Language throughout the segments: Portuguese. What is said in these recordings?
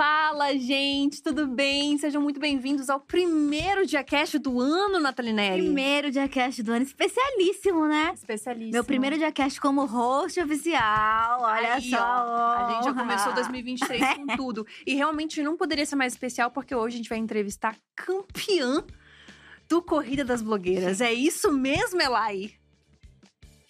Fala, gente, tudo bem? Sejam muito bem-vindos ao primeiro Diacast do ano, Nathalie Neri. Primeiro Diacast do ano, especialíssimo, né? Especialíssimo. Meu primeiro Diacast como host oficial, olha Aí, só. ó, A gente já começou 2023 com tudo. E realmente não poderia ser mais especial, porque hoje a gente vai entrevistar a campeã do Corrida das Blogueiras. É isso mesmo, Elai?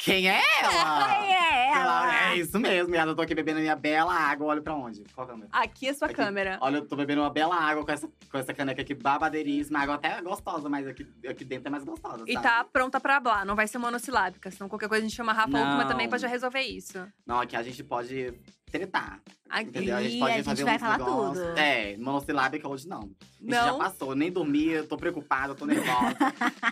Quem é Quem ela? é ela? É isso mesmo, Yara. Eu tô aqui bebendo minha bela água. Olha pra onde? Qual câmera? Aqui é sua Aqui. câmera. Olha, eu tô bebendo uma bela água com essa, com essa caneca aqui babadeiríssima. A água até é gostosa, mas aqui, aqui dentro é mais gostosa. E sabe? tá pronta pra hablar, não vai ser monossilábica, senão qualquer coisa a gente chama Rafa Não. Uckman também pra já resolver isso. Não, aqui a gente pode tretar. Aqui. Entendeu? A gente pode a gente fazer vai falar negócios. tudo. É, monossilábica hoje não. A gente já Não. passou, nem dormi, eu tô preocupada, eu tô nervosa.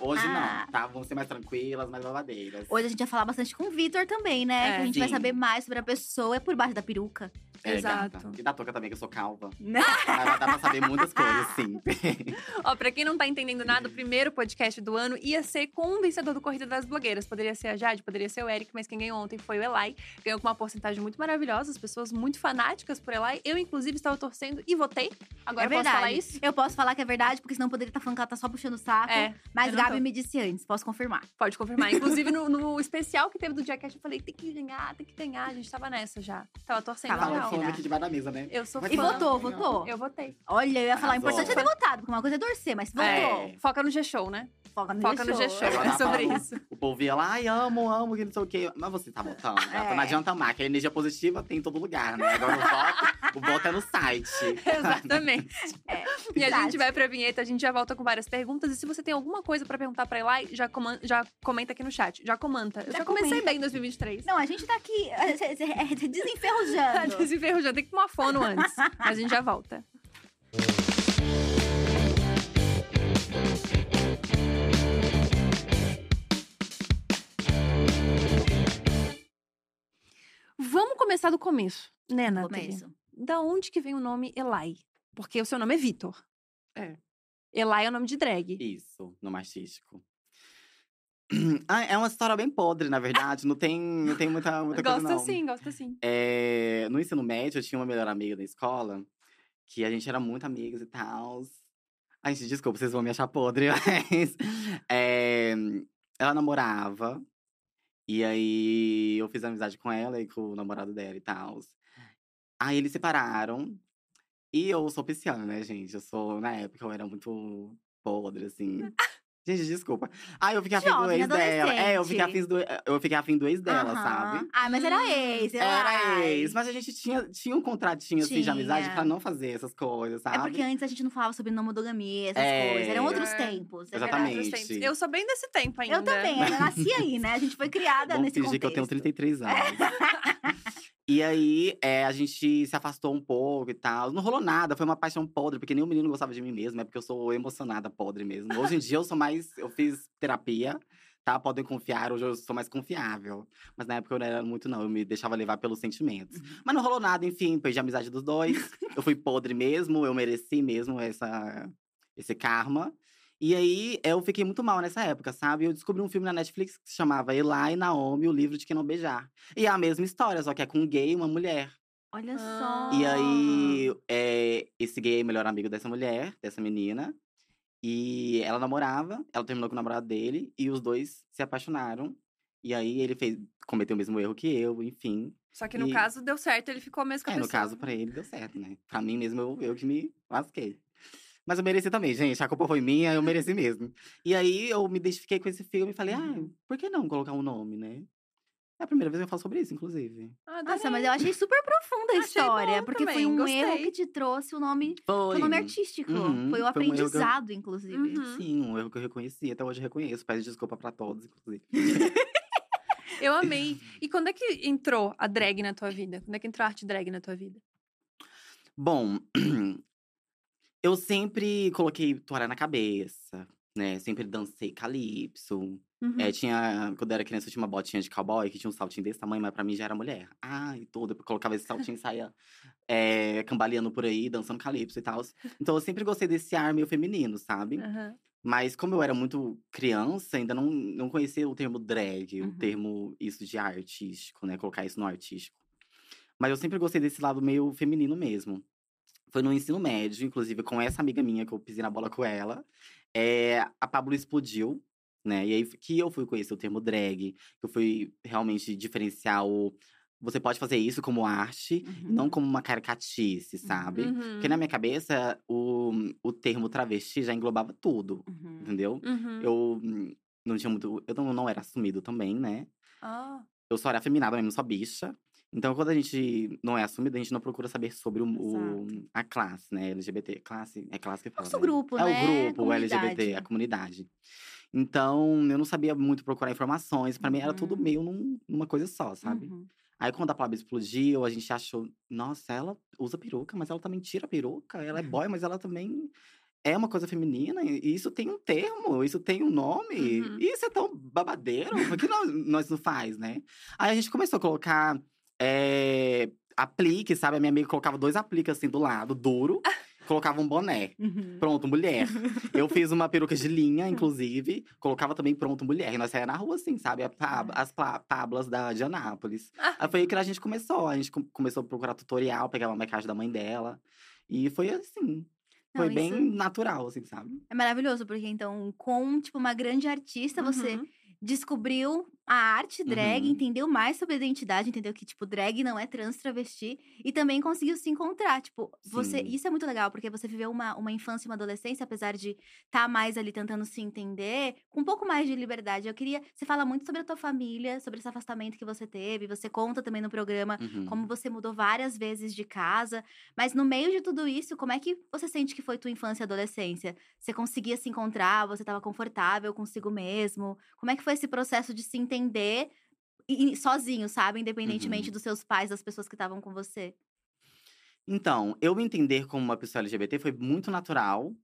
Hoje não, tá? Vamos ser mais tranquilas, mais babadeiras. Hoje a gente vai falar bastante com o Vitor também, né? É, que a gente vai sim. saber mais sobre a pessoa é por baixo da peruca. É, Exato. gata. E da touca também, que eu sou calva. Mas dá pra saber muitas coisas, sim. Ó, pra quem não tá entendendo nada, o primeiro podcast do ano ia ser com o vencedor do Corrida das Blogueiras. Poderia ser a Jade, poderia ser o Eric, mas quem ganhou ontem foi o Elai. Ganhou com uma porcentagem muito maravilhosa, as pessoas muito fanáticas por Elai. Eu, inclusive, estava torcendo e votei. Agora é eu posso falar isso? Eu posso falar que é verdade, porque senão poderia estar falando que ela tá só puxando o saco. É, Mas Gabi tô. me disse antes, posso confirmar. Pode confirmar. Inclusive, no, no especial que teve do Jackass, eu falei, tem que ganhar, tem que ganhar. A gente tava nessa já. Tava torcendo Tava Tava falando né? aqui debaixo da mesa, né? Eu sou Mas E fã. votou, votou. Eu votei. Olha, eu ia falar, o importante é ter votado, porque uma coisa é torcer, mas votou. É. Foca no G-Show, né? Foca no Foca no G-Show. G-Show. É sobre isso. O povo ia lá, ai, amo, amo, que não sei o quê. Mas você tá votando, gata. É. Não adianta mais, que a energia positiva tem em todo lugar, né? Agora o voto, o voto é no site. Exatamente. É, E a gente vai pra vinheta, a gente já volta com várias perguntas. E se você tem alguma coisa pra perguntar pra Elai, já, já comenta aqui no chat. Já comenta. Eu já, Já comecei comenta. bem em 2023. Não, a gente tá aqui é, é, é, desenferrujando. Desenferrujando, tem que tomar fono antes. Mas a gente já volta. Vamos começar do começo, né, Nathalie? Começo. Da onde que vem o nome Elai? Porque o seu nome é Vitor. É. Elai é o nome de drag. Isso, no artístico. Ah, é uma história bem podre, na verdade. Não tem, não tem muita, muita Gosta coisa, não. sim, gosta sim. É, no ensino médio, eu tinha uma melhor amiga da escola, que a gente era muito amigos e tal. Ai, gente, desculpa, vocês vão me achar podre, mas. é, ela namorava. E aí eu fiz amizade com ela e com o namorado dela e tal. Aí eles separaram. E eu sou pisciana, né, gente? Eu sou, na época, eu era muito podre, assim. Gente, desculpa. Ah, eu fiquei afim do ex dela. É, eu fiquei afim do, eu fiquei afim do ex dela, Aham. sabe? Ah, mas era Hum, ex. Era ex, mas a gente tinha, tinha um contratinho assim de amizade Tinha. pra não fazer essas coisas, sabe? É porque antes a gente não falava sobre não monogamia, essas É. coisas. Eram outros É. tempos. é Exatamente. Outros tempos. Eu sou bem desse tempo ainda. Eu também, eu nasci aí, né? A gente foi criada Vamos nesse fingir contexto. que eu tenho 33 anos. e aí, é, a gente se afastou um pouco e tal. Não rolou nada, foi uma paixão podre, porque nenhum menino gostava de mim mesmo, é porque eu sou emocionada podre mesmo. Hoje em dia eu sou mais. Eu fiz terapia, tá? Podem confiar, hoje eu sou mais confiável. Mas na época eu não era muito, não, eu me deixava levar pelos sentimentos. Uhum. Mas não rolou nada, enfim, perdi a amizade dos dois. eu fui podre mesmo, eu mereci mesmo essa, esse karma. E aí, eu fiquei muito mal nessa época, sabe? Eu descobri um filme na Netflix que se chamava Eli e Naomi, o livro de quem não beijar. E é a mesma história, só que é com um gay e uma mulher. Olha Ah. só. E aí, é, esse gay é melhor amigo dessa mulher, dessa menina. E ela namorava, ela terminou com o namorado dele, e os dois se apaixonaram. E aí, ele fez, cometeu o mesmo erro que eu, enfim. Só que no E- caso deu certo, ele ficou mesmo com a É, no pessoa. caso, pra ele deu certo, né? Pra mim mesmo, eu, eu que me lasquei. Mas eu mereci também, gente. A culpa foi minha, eu mereci mesmo. E aí, eu me identifiquei com esse filme e falei, ah, por que não colocar um nome, né? É a primeira vez que eu falo sobre isso, inclusive. Ah, Nossa, adorei. mas eu achei super profunda a história. porque foi também, um gostei. erro que te trouxe o nome. Foi. Foi o nome artístico. Uhum, foi o foi um que eu- aprendizado, inclusive. Uhum. Sim, um erro que eu reconheci. Até hoje eu reconheço. Peço desculpa pra todos, inclusive. Eu amei. E quando é que entrou a drag na tua vida? Quando é que entrou a arte drag na tua vida? Bom, eu sempre coloquei toalha na cabeça, né? Sempre dancei calypso. Uhum. É, tinha, quando eu era criança, eu tinha uma botinha de cowboy que tinha um saltinho desse tamanho, mas pra mim já era mulher. Ah, e tudo. Eu colocava esse saltinho e saía é, cambaleando por aí, dançando calypso e tal. Então eu sempre gostei desse ar meio feminino, sabe? Aham. Mas como eu era muito criança, ainda não, não conhecia o termo drag, Uhum. o termo isso de artístico, né? Colocar isso no artístico. Mas eu sempre gostei desse lado meio feminino mesmo. Foi no ensino médio, inclusive com essa amiga minha que eu pisei na bola com ela. É, a Pablo explodiu, né? E aí que eu fui conhecer o termo drag, que eu fui realmente diferenciar o. Você pode fazer isso como arte, e não Uhum. como uma caricatice, sabe? Uhum. Porque na minha cabeça, o, o termo travesti já englobava tudo, Uhum. entendeu? Uhum. Eu não tinha muito. Eu não, não era assumido também, né? Ah, Eu só era afeminada mesmo, só bicha. Então, quando a gente não é assumido, a gente não procura saber sobre o, o- a classe, né? LGBT. Classe, é classe que fala. Nosso né? grupo, é né? o grupo, o. LGBT, a comunidade. Então, eu não sabia muito procurar informações. Pra mim, era tudo Uhum. meio num- numa coisa só, sabe? Uhum. Aí, quando a Pablo explodiu, a gente achou, nossa, ela usa peruca, mas ela também tira a peruca. Ela é Uhum. boy, mas ela também é uma coisa feminina. E isso tem um termo, isso tem um nome. Uhum. Isso é tão babadeiro. Por que nós, nós não faz, né? Aí a gente começou a colocar é, aplique, sabe? A minha amiga colocava dois apliques assim do lado, duro. colocava um boné. Uhum. Pronto, mulher. Eu fiz uma peruca de linha, inclusive. Colocava também pronto, mulher. E nós saíamos na rua, assim, sabe? A pab- as tablas da, de Anápolis. Ah. Aí foi aí que a gente começou. A gente com- começou a procurar tutorial, pegava a maquiagem da mãe dela. E foi assim. Não, Foi bem natural, assim, sabe? É maravilhoso, porque então, com, tipo, uma grande artista, você Uhum. descobriu a arte drag, Uhum. entendeu mais sobre a identidade, entendeu que, tipo, drag não é trans travesti, e também conseguiu se encontrar. Tipo, você. Sim. Isso é muito legal, porque você viveu uma, uma infância e uma adolescência, apesar de estar mais ali tentando se entender, com um pouco mais de liberdade. Eu queria. Você fala muito sobre a tua família, sobre esse afastamento que você teve, você conta também no programa Uhum. como você mudou várias vezes de casa, mas no meio de tudo isso, como é que você sente que foi tua infância e adolescência? Você conseguia se encontrar, você estava confortável consigo mesmo? Como é que foi esse processo de se entender e- e sozinho, sabe, independentemente Uhum. dos seus pais, das pessoas que estavam com você? Então, eu me entender como uma pessoa LGBT foi muito natural.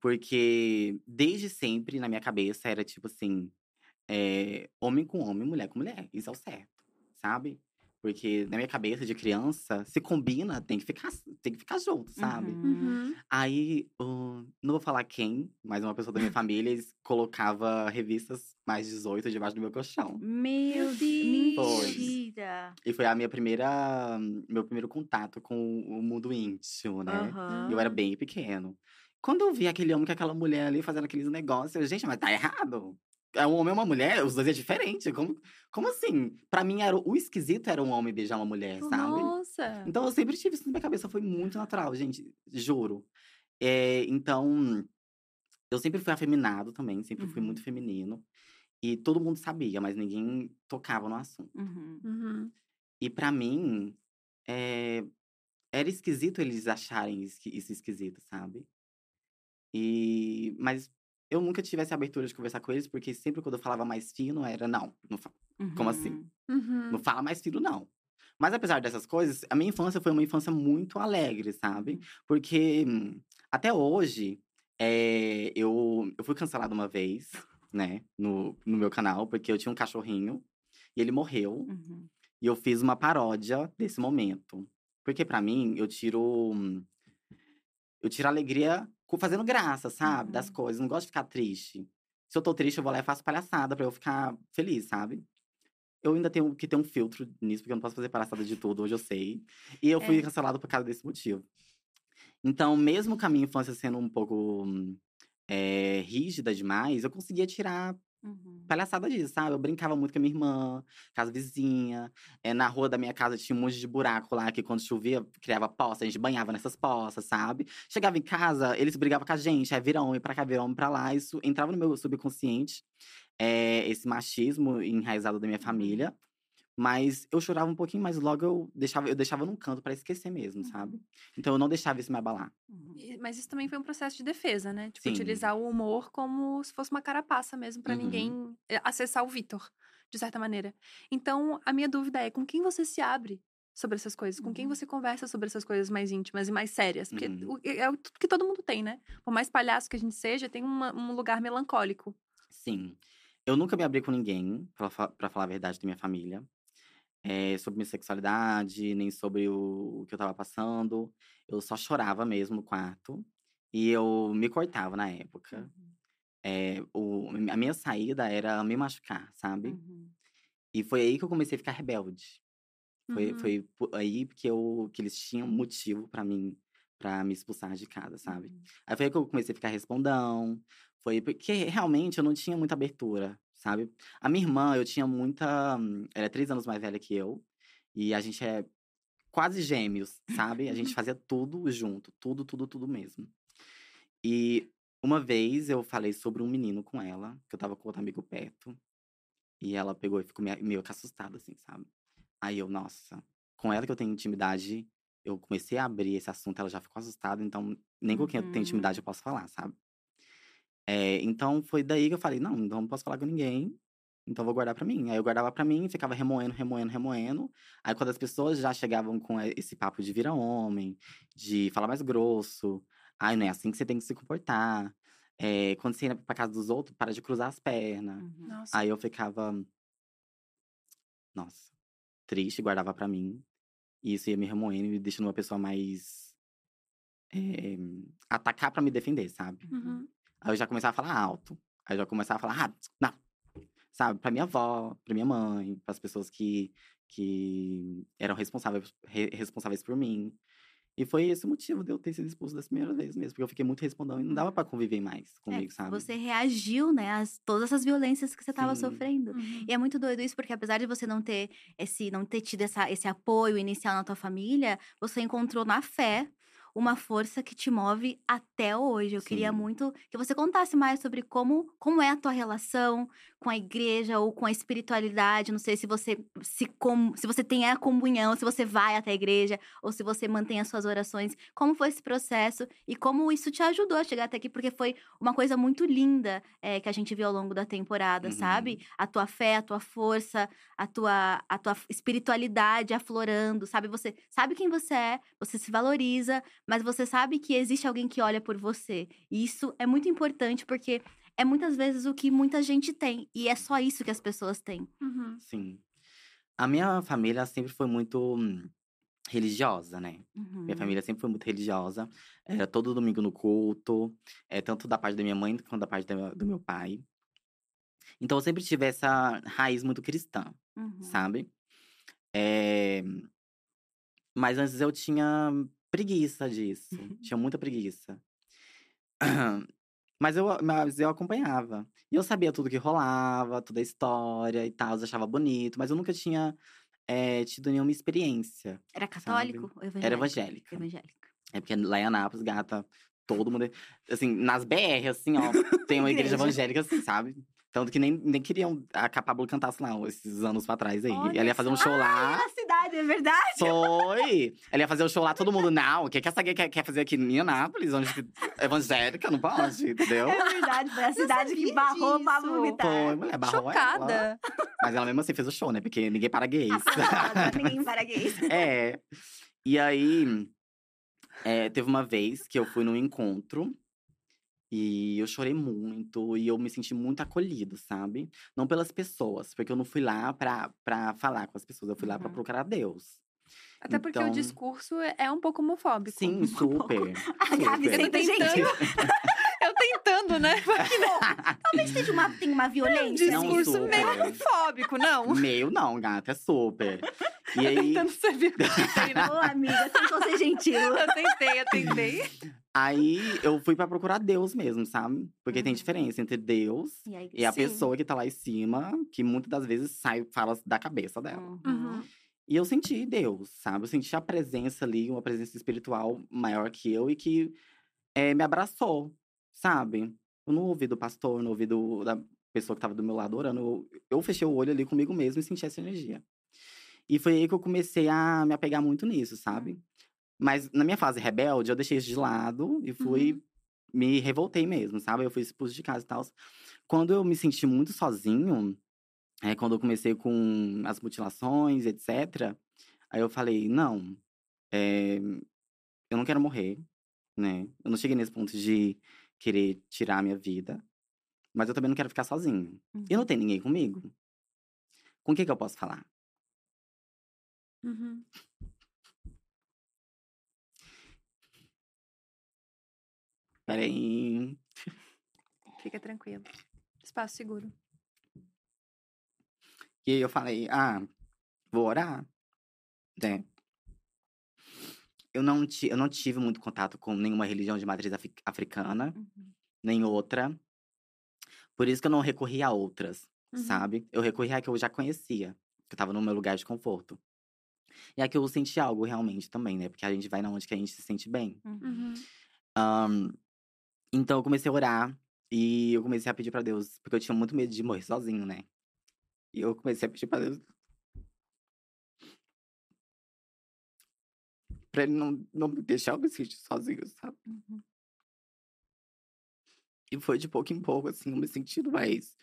Porque desde sempre, na minha cabeça, era tipo assim: é, homem com homem, mulher com mulher. Isso é o certo, sabe? Porque na minha cabeça de criança, se combina, tem que ficar, tem que ficar junto, sabe? Uhum. Uhum. Aí, não vou falar quem, mas uma pessoa da minha família, colocava revistas mais 18 debaixo do meu colchão. Meu Deus! Foi. Mentira! E foi a minha primeira, meu primeiro contato com o mundo íntimo, né? Aham. Eu era bem pequeno. Quando eu vi aquele homem com aquela mulher ali fazendo aqueles negócios, eu, gente, mas tá errado. É um homem e uma mulher, os dois é diferente. Como, como assim? Pra mim, era, o esquisito era um homem beijar uma mulher, sabe? Nossa! Então eu sempre tive isso na minha cabeça, foi muito natural, gente, juro. É, então, eu sempre fui afeminado também, sempre fui Uhum. muito feminino. E todo mundo sabia, mas ninguém tocava no assunto. Uhum. Uhum. E pra mim, é, era esquisito eles acharem isso, isso esquisito, sabe? E, mas eu nunca tive essa abertura de conversar com eles, porque sempre quando eu falava mais fino, era não, não, fa- Como assim? Uhum. Uhum. não fala mais fino, não. Mas apesar dessas coisas, a minha infância foi uma infância muito alegre, sabe? Porque hum, até hoje, é, eu, eu fui cancelado uma vez, né, no, no meu canal, porque eu tinha um cachorrinho e ele morreu. Uhum. E eu fiz uma paródia desse momento. Porque pra mim, eu tiro. hum, Eu tiro alegria fazendo graça, sabe? Das Uhum. coisas. Não gosto de ficar triste. Se eu tô triste, eu vou lá e faço palhaçada pra eu ficar feliz, sabe? Eu ainda tenho que ter um filtro nisso, porque eu não posso fazer palhaçada de tudo, hoje eu sei. E eu fui É. cancelado por causa desse motivo. Então, mesmo com a minha infância sendo um pouco é, rígida demais, eu conseguia tirar Uhum. Palhaçada disso, sabe? Eu brincava muito com a minha irmã, casa vizinha. É, na rua da minha casa tinha um monte de buraco lá, que quando chovia, criava poça, a gente banhava nessas poças, sabe? Chegava em casa, eles brigavam com a gente, aí vira homem pra cá, vira homem pra lá. Isso entrava no meu subconsciente, é, esse machismo enraizado da minha família. Mas eu chorava um pouquinho, mas logo eu deixava, eu deixava num canto pra esquecer mesmo, sabe? Então eu não deixava isso me abalar. Uhum. Mas isso também foi um processo de defesa, né? Tipo, Sim. utilizar o humor como se fosse uma carapaça mesmo, pra Uhum. ninguém eh, acessar o Vitor, de certa maneira. Então, a minha dúvida é com quem você se abre sobre essas coisas? Com quem Uhum. você conversa sobre essas coisas mais íntimas e mais sérias? Porque Uhum. o- é o que todo mundo tem, né? Por mais palhaço que a gente seja, tem uma- um lugar melancólico. Sim. Eu nunca me abri com ninguém, pra falar a verdade da minha família. É, sobre minha sexualidade, nem sobre o, o que eu tava passando. Eu só chorava mesmo no quarto. E eu me cortava na época. Uhum. É, o, a minha saída era me machucar, sabe? Uhum. E foi aí que eu comecei a ficar rebelde. Foi, Uhum. foi aí que, eu, que eles tinham motivo pra mim pra me expulsar de casa, sabe? Uhum. Aí foi aí que eu comecei a ficar respondão. Foi porque realmente eu não tinha muita abertura, sabe? A minha irmã, eu tinha muita. hum, Ela é três anos mais velha que eu. E a gente é quase gêmeos, sabe? A gente fazia tudo junto. Tudo, tudo, tudo mesmo. E uma vez eu falei sobre um menino com ela, que eu tava com outro amigo perto. E ela pegou e ficou meio, que assustada, assim, sabe? Aí eu, nossa, com ela que eu tenho intimidade, eu comecei a abrir esse assunto, ela já ficou assustada, então nem com quem eu Uhum. tenho intimidade eu posso falar, sabe? É, então foi daí que eu falei, não, então não posso falar com ninguém, então vou guardar pra mim. Aí eu guardava pra mim, ficava remoendo, remoendo, remoendo. Aí quando as pessoas já chegavam com esse papo de virar homem, de falar mais grosso, ai, não é assim que você tem que se comportar. É, quando você ia pra casa dos outros, para de cruzar as pernas. Uhum. Aí eu ficava, nossa, triste, guardava pra mim. E isso ia me remoendo e me deixando uma pessoa mais. eh, atacar pra me defender, sabe? Uhum. Aí eu já começava a falar alto. Aí eu já começava a falar, ah, não. Sabe, pra minha avó, pra minha mãe, pras pessoas que, que eram responsáveis, re- responsáveis por mim. E foi esse o motivo de eu ter sido expulso dessa primeira vez mesmo. Porque eu fiquei muito respondão e não dava pra conviver mais É, comigo, sabe? Você reagiu, né, a todas essas violências que você estava sofrendo. Uhum. E é muito doido isso, porque apesar de você não ter esse, não ter tido essa, esse apoio inicial na tua família, você encontrou na fé uma força que te move até hoje. Eu queria Sim. muito que você contasse mais sobre como, como é a tua relação com a igreja ou com a espiritualidade. Não sei se você se, com, se você tem a comunhão, se você vai até a igreja ou se você mantém as suas orações. Como foi esse processo e como isso te ajudou a chegar até aqui? Porque foi uma coisa muito linda é, que a gente viu ao longo da temporada, Uhum. sabe? A tua fé, a tua força, a tua, a tua espiritualidade aflorando, sabe? Você sabe quem você é, você se valoriza, mas você sabe que existe alguém que olha por você. E isso é muito importante porque é muitas vezes o que muita gente tem. E é só isso que as pessoas têm. Uhum. Sim. A minha família sempre foi muito hum, religiosa, né? Minha Uhum. família sempre foi muito religiosa. Era todo domingo no culto, é, tanto da parte da minha mãe quanto da parte da- do meu pai. Então eu sempre tive essa raiz muito cristã, Uhum. sabe? É, Mas antes eu tinha preguiça disso. tinha muita preguiça. Mas eu, mas eu acompanhava. E eu sabia tudo que rolava, toda a história e tal. Eu achava bonito, mas eu nunca tinha é, tido nenhuma experiência. Era católico ou evangélico? Era evangélica. Evangélica. É porque lá em Anápolis, gata, todo mundo. Assim, nas BR, assim, ó, tem uma igreja Igreja. evangélica, assim, sabe? Tanto que nem, nem queriam a Capablo cantasse lá esses anos pra trás aí. Olha Ela ia fazer um show lá. Na cidade, é verdade? Foi! Ela ia fazer um show lá, todo mundo, não, o que, que essa gay quer, quer fazer aqui em Anápolis? Onde que- evangélica, não pode, entendeu? É verdade, foi a cidade que barrou disso. vomitar. Foi, mulher, barrou ela. Chocada. Mas ela mesmo assim fez o show, né? Porque ninguém para gays. Ninguém para gays. É. E aí, é, teve uma vez que eu fui num encontro e eu chorei muito e eu me senti muito acolhido, sabe? Não pelas pessoas, porque eu não fui lá pra, pra falar com as pessoas, eu fui lá pra procurar Deus. Até porque o Então- discurso é um pouco homofóbico. Sim, super. A Gabi super. sempre, Eu tentando, né? talvez seja uma, tem uma violência. Não, discurso super. meio homofóbico, não. Meio não, gata, é super. E aí, Tentando ser. Ô, amiga, tentou ser gentil. Eu tentei, eu tentei. aí eu fui pra procurar Deus mesmo, sabe? Porque tem Uhum. diferença entre Deus E, aí, e a Sim. pessoa que tá lá em cima, que muitas das vezes sai, fala da cabeça dela. Uhum. E eu senti Deus, sabe? Eu senti a presença ali, uma presença espiritual maior que eu e que eh, me abraçou, sabe? Eu não ouvi do pastor, não ouvi do, da pessoa que tava do meu lado orando. Eu, eu fechei o olho ali comigo mesmo e senti essa energia. E foi aí que eu comecei a me apegar muito nisso, sabe? Mas na minha fase rebelde, eu deixei isso de lado e fui. Uhum. Me revoltei mesmo, sabe? Eu fui expulso de casa e tal. Quando eu me senti muito sozinho, é, quando eu comecei com as mutilações, etc., aí eu falei, não, é, eu não quero morrer, né? Eu não cheguei nesse ponto de querer tirar a minha vida, mas eu também não quero ficar sozinho. E não tem ninguém comigo. Com quem que eu posso falar? Uhum. Peraí. Fica tranquilo. Espaço seguro. E aí eu falei, ah, vou orar, né? Eu não, ti, eu não tive muito contato com nenhuma religião de matriz afri- africana, Uhum. nem outra. Por isso que eu não recorri a outras, Uhum. sabe? Eu recorri a que eu já conhecia, que eu tava no meu lugar de conforto. E a que eu senti algo realmente também, né? Porque a gente vai na onde que a gente se sente bem. Uhum. Ahn, então eu comecei a orar e eu comecei a pedir pra Deus, porque eu tinha muito medo de morrer sozinho, né? E eu comecei a pedir pra Deus. Pra ele não, não me deixar me sentir sozinho, sabe? Uhum. E foi de pouco em pouco, assim, eu me sentindo mais.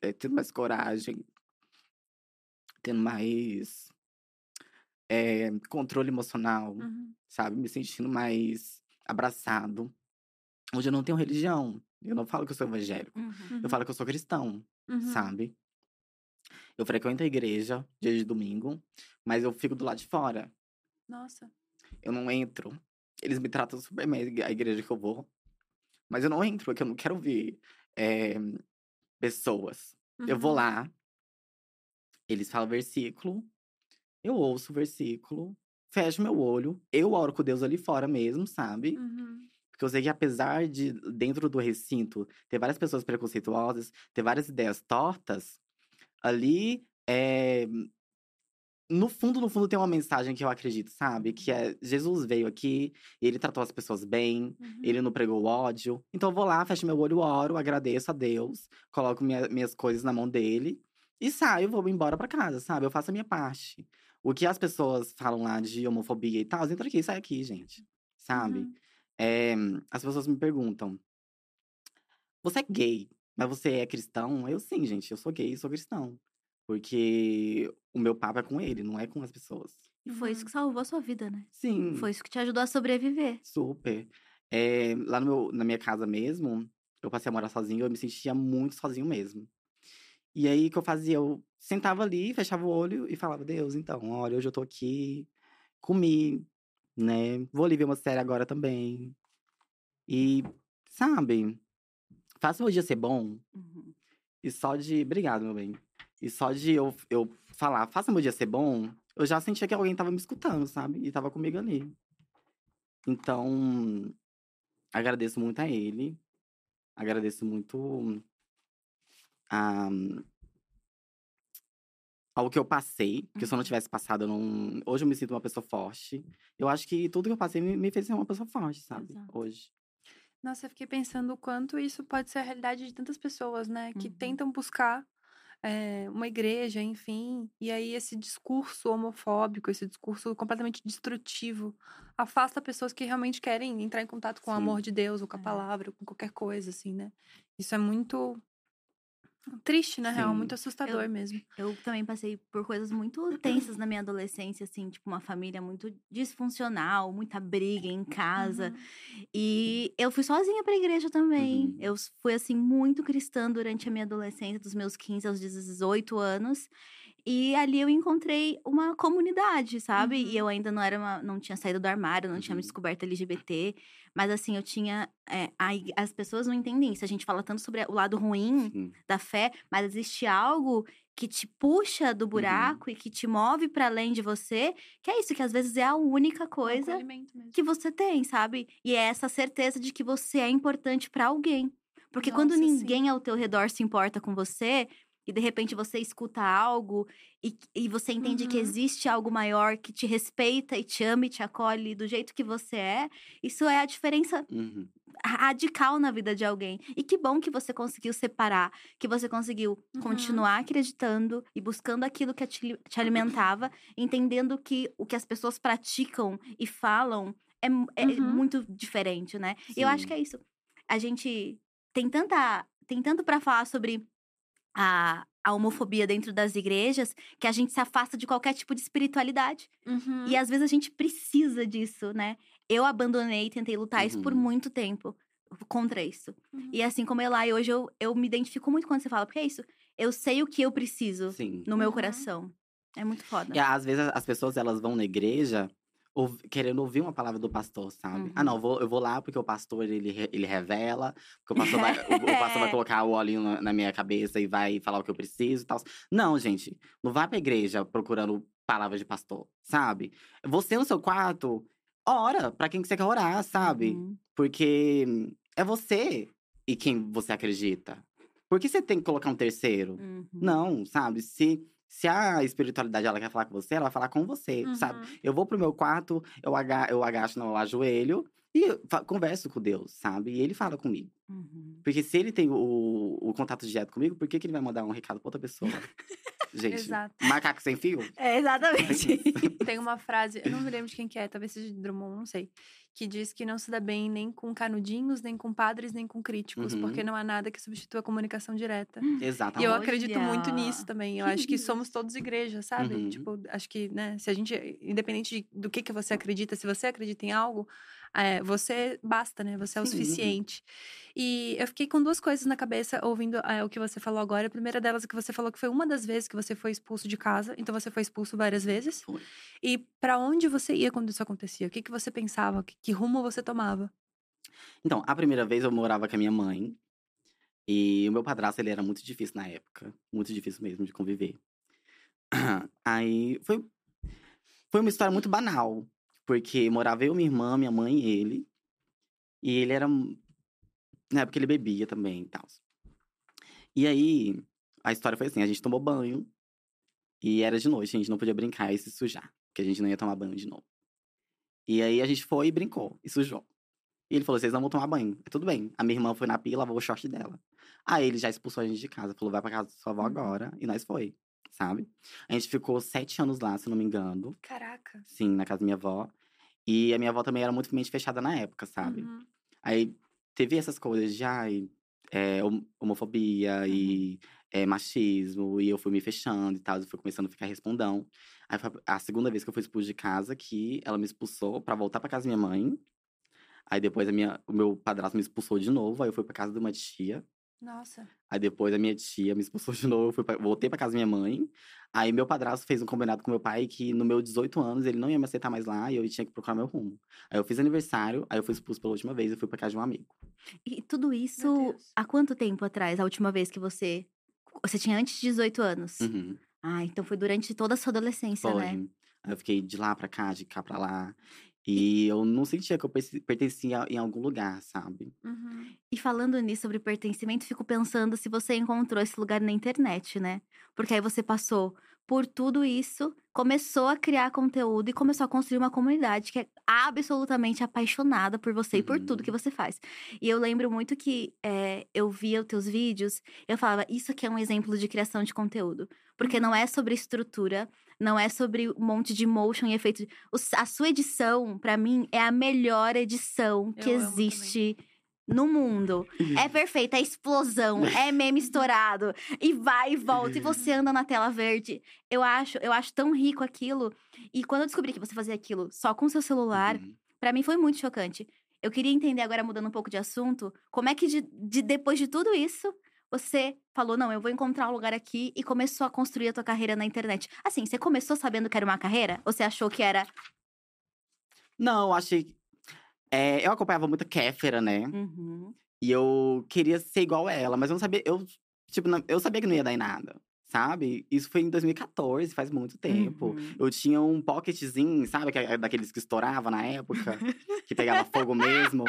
eh, tendo mais coragem, tendo mais. eh, controle emocional, Uhum. sabe? Me sentindo mais abraçado. Hoje eu não tenho religião. Eu não falo que eu sou evangélico. Uhum. Eu falo que eu sou cristão, Uhum. sabe? Eu frequento a igreja dia de domingo, mas eu fico do lado de fora. Nossa. Eu não entro. Eles me tratam super bem, a igreja que eu vou. Mas eu não entro, porque eu não quero ver eh, pessoas. Eu vou Uhum. lá, eles falam versículo, eu ouço o versículo, fecho meu olho, eu oro com Deus ali fora mesmo, sabe? Uhum. Porque eu sei que apesar de, dentro do recinto, ter várias pessoas preconceituosas, ter várias ideias tortas, ali, é... no fundo, no fundo, tem uma mensagem que eu acredito, sabe? Que é Jesus veio aqui, ele tratou as pessoas bem, Uhum. ele não pregou ódio. Então eu vou lá, fecho meu olho, oro, agradeço a Deus, coloco minha- minhas coisas na mão dele e saio, vou embora pra casa, sabe? Eu faço a minha parte. O que as pessoas falam lá de homofobia e tal, entra aqui, sai aqui, gente. Sabe? Uhum. É, as pessoas me perguntam: Você é gay, mas você é cristão? Eu sim, gente, eu sou gay e sou cristão. Porque o meu papo é com ele, não é com as pessoas. E foi isso que salvou a sua vida, né? Sim. Foi isso que te ajudou a sobreviver. Super. Eh, lá no meu, na minha casa mesmo, eu passei a morar sozinho, eu me sentia muito sozinho mesmo. E aí, o que eu fazia? Eu sentava ali, fechava o olho e falava, Deus, então, olha, hoje eu tô aqui, comi, né? Vou ali ver uma série agora também. E, sabe, faça o meu dia ser bom. Uhum. E só de. Obrigado, meu bem. E só de eu, eu falar, faça meu dia ser bom, eu já sentia que alguém tava me escutando, sabe? E tava comigo ali. Então, agradeço muito a ele. Agradeço muito a, ao que eu passei. Porque se eu não Uhum. tivesse passado, eu não. Hoje eu me sinto uma pessoa forte. Eu acho que tudo que eu passei me, me fez ser uma pessoa forte, sabe? Exato. Hoje. Nossa, eu fiquei pensando o quanto isso pode ser a realidade de tantas pessoas, né? Que Uhum. tentam buscar eh, uma igreja, enfim. E aí esse discurso homofóbico, esse discurso completamente destrutivo, afasta pessoas que realmente querem entrar em contato com o Sim. amor de Deus, ou com a É. palavra, ou com qualquer coisa, assim, né? Isso é muito triste, na real, Sim. muito assustador mesmo. Eu também passei por coisas muito tensas na minha adolescência, assim, tipo, uma família muito disfuncional, muita briga em casa. Uhum. E eu fui sozinha pra igreja também. Uhum. Eu fui, assim, muito cristã durante a minha adolescência, dos meus 15 aos 18 anos. E ali eu encontrei uma comunidade, sabe? Uhum. E eu ainda não era uma, não tinha saído do armário, não tinha me Uhum. descoberto LGBT. Mas assim, eu tinha. é, a as pessoas não entendem isso. A gente fala tanto sobre o lado ruim Sim. da fé, mas existe algo que te puxa Uhum. do buraco e que te move para além de você, que é isso, que às vezes é a única É um coisa que você tem, sabe? E é essa certeza de que você é importante para alguém. Porque quando Nossa, sim. ninguém ao teu redor se importa com você, e de repente você escuta algo e, e você entende que Uhum. existe algo maior que te respeita e te ama e te acolhe do jeito que você é, isso é a diferença Uhum. radical na vida de alguém. E que bom que você conseguiu separar, que você conseguiu Uhum. continuar acreditando e buscando aquilo que te, te alimentava, entendendo que o que as pessoas praticam e falam é, é Uhum. muito diferente, né? E eu acho Sim. que é isso. A gente tem tanta tem tanto para falar sobre a, a homofobia dentro das igrejas que a gente se afasta de qualquer tipo de espiritualidade. Uhum. E às vezes a gente precisa disso, né? Eu abandonei e tentei lutar isso por Uhum. muito tempo contra isso. Uhum. E assim como Elai, hoje eu, eu me identifico muito quando você fala, porque é isso. Eu sei o que eu preciso Sim. no meu Uhum. coração. É muito foda. E às vezes as pessoas elas vão na igreja querendo ouvir uma palavra do pastor, sabe? Ah, Uhum. não, eu vou, eu vou lá porque o pastor ele, ele revela, porque o pastor vai, o, o pastor vai colocar o olhinho na, na minha cabeça e vai falar o que eu preciso e tal. Não, gente, não vá pra igreja procurando palavras de pastor, sabe? Você no seu quarto, ora pra quem que você quer orar, sabe? Uhum. Porque é você e quem você acredita. Por que você tem que colocar um terceiro? Uhum. Não, sabe? Se, se a espiritualidade ela quer falar com você, ela vai falar com você, sabe? Uhum. Eu vou pro meu quarto, eu, aga eu agacho, eu ajoelho e converso com Deus, sabe? E ele fala comigo. Uhum. Porque se ele tem o, o contato direto comigo, por que, que ele vai mandar um recado pra outra pessoa? Gente, Exato. macaco sem fio? É, exatamente. Tem uma frase, eu não me lembro de quem que é, talvez seja de Drummond, não sei. Que diz que não se dá bem nem com canudinhos, nem com padres, nem com críticos, Uhum. porque não há nada que substitua a comunicação direta. E Exatamente. eu acredito muito Olha. nisso também. Eu acho que somos todos igreja, sabe? Uhum. Tipo, acho que, né, se a gente, independente de- do que, que você acredita, se você acredita em algo, é, você basta, né? Você é o Sim. suficiente. E eu fiquei com duas coisas na cabeça ouvindo é, o que você falou agora. A primeira delas é que você falou que foi uma das vezes que você foi expulso de casa, então você foi expulso várias vezes. Foi. E pra onde você ia quando isso acontecia? O que, que você pensava? Que, que rumo você tomava? Então, a primeira vez eu morava com a minha mãe. E o meu padrasto, ele era muito difícil na época. Muito difícil mesmo de conviver. Aí, foi, foi uma história muito banal. Porque morava eu, minha irmã, minha mãe e ele. E ele era... Na época ele bebia também e tal. E aí, a história foi assim. A gente tomou banho. E era de noite, a gente não podia brincar e se sujar. Porque a gente não ia tomar banho de novo. E aí, a gente foi e brincou. E sujou. E ele falou: vocês não vão tomar banho. Tudo bem. A minha irmã foi na pia e lavou o short dela. Aí ele já expulsou a gente de casa. Falou: vai pra casa da sua avó Uhum. agora. E nós foi, sabe? A gente ficou sete anos lá, se não me engano. Caraca. Sim, na casa da minha avó. E a minha avó também era muito mente fechada na época, sabe? Uhum. Aí teve essas coisas de ai, é, hom- homofobia e é, machismo. E eu fui me fechando e tal. E fui começando a ficar respondão. Aí foi a segunda vez que eu fui expulso de casa que ela me expulsou pra voltar pra casa da minha mãe. Aí depois a minha, o meu padrasto me expulsou de novo. Aí eu fui pra casa de uma tia. Nossa. Aí depois a minha tia me expulsou de novo. Eu fui pra- voltei pra casa da minha mãe. Aí meu padrasto fez um combinado com meu pai que no meu 18 anos ele não ia me aceitar mais lá e eu tinha que procurar meu rumo. Aí eu fiz aniversário, aí eu fui expulso pela última vez e fui pra casa de um amigo. E tudo isso, há quanto tempo atrás? A última vez que você. Você tinha antes de 18 anos? Uhum. Ah, então foi durante toda a sua adolescência, Foi. né? Aí eu fiquei de lá pra cá, de cá pra lá. E eu não sentia que eu pertencia em algum lugar, sabe? Uhum. E falando nisso sobre pertencimento, fico pensando se você encontrou esse lugar na internet, né? Porque aí você passou por tudo isso, começou a criar conteúdo e começou a construir uma comunidade que é absolutamente apaixonada por você e por tudo Uhum. que você faz. E eu lembro muito que eh, eu via os teus vídeos, eu falava, isso aqui é um exemplo de criação de conteúdo. Porque não é sobre estrutura, não é sobre um monte de motion e efeito. A sua edição, pra mim, é a melhor edição que Eu existe no mundo. É perfeita, é explosão, é meme estourado e vai e volta e você anda na tela verde. Eu acho, eu acho tão rico aquilo. E quando eu descobri que você fazia aquilo só com seu celular, Uhum. Pra mim foi muito chocante. Eu queria entender agora mudando um pouco de assunto, como é que de, de- depois de tudo isso você falou não, eu vou encontrar um lugar aqui e começou a construir a tua carreira na internet. Assim, você começou sabendo que era uma carreira? Ou você achou que era Não, eu achei. é, eu acompanhava muito a Kéfera, né? Uhum. E eu queria ser igual a ela, mas eu não sabia. Eu, tipo, não- eu sabia que não ia dar em nada, sabe? Isso foi em 2014, faz muito tempo. Uhum. Eu tinha um pocketzinho, sabe? que é Daqueles que estourava na época, que pegava fogo mesmo.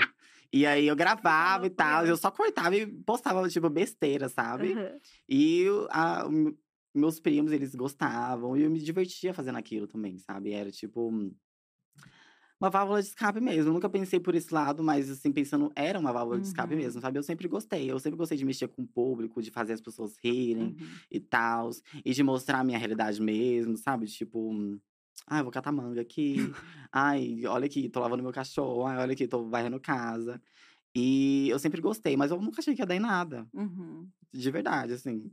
E aí eu gravava e tal, eu só cortava e postava, tipo, besteira, sabe? Uhum. E a- meus primos, eles gostavam. E eu me divertia fazendo aquilo também, sabe? Era tipo. um- Uma válvula de escape mesmo. Eu nunca pensei por esse lado, mas assim, pensando, era uma válvula de escape Uhum. mesmo, sabe? Eu sempre gostei. Eu sempre gostei de mexer com o público, de fazer as pessoas rirem Uhum. e tal. E de mostrar a minha realidade mesmo, sabe? Tipo. Ai, vou catar manga aqui. Ai, olha aqui, tô lavando meu cachorro. Ai, olha aqui, tô varrendo casa. E eu sempre gostei, mas eu nunca achei que ia dar em nada. Uhum. De verdade, assim.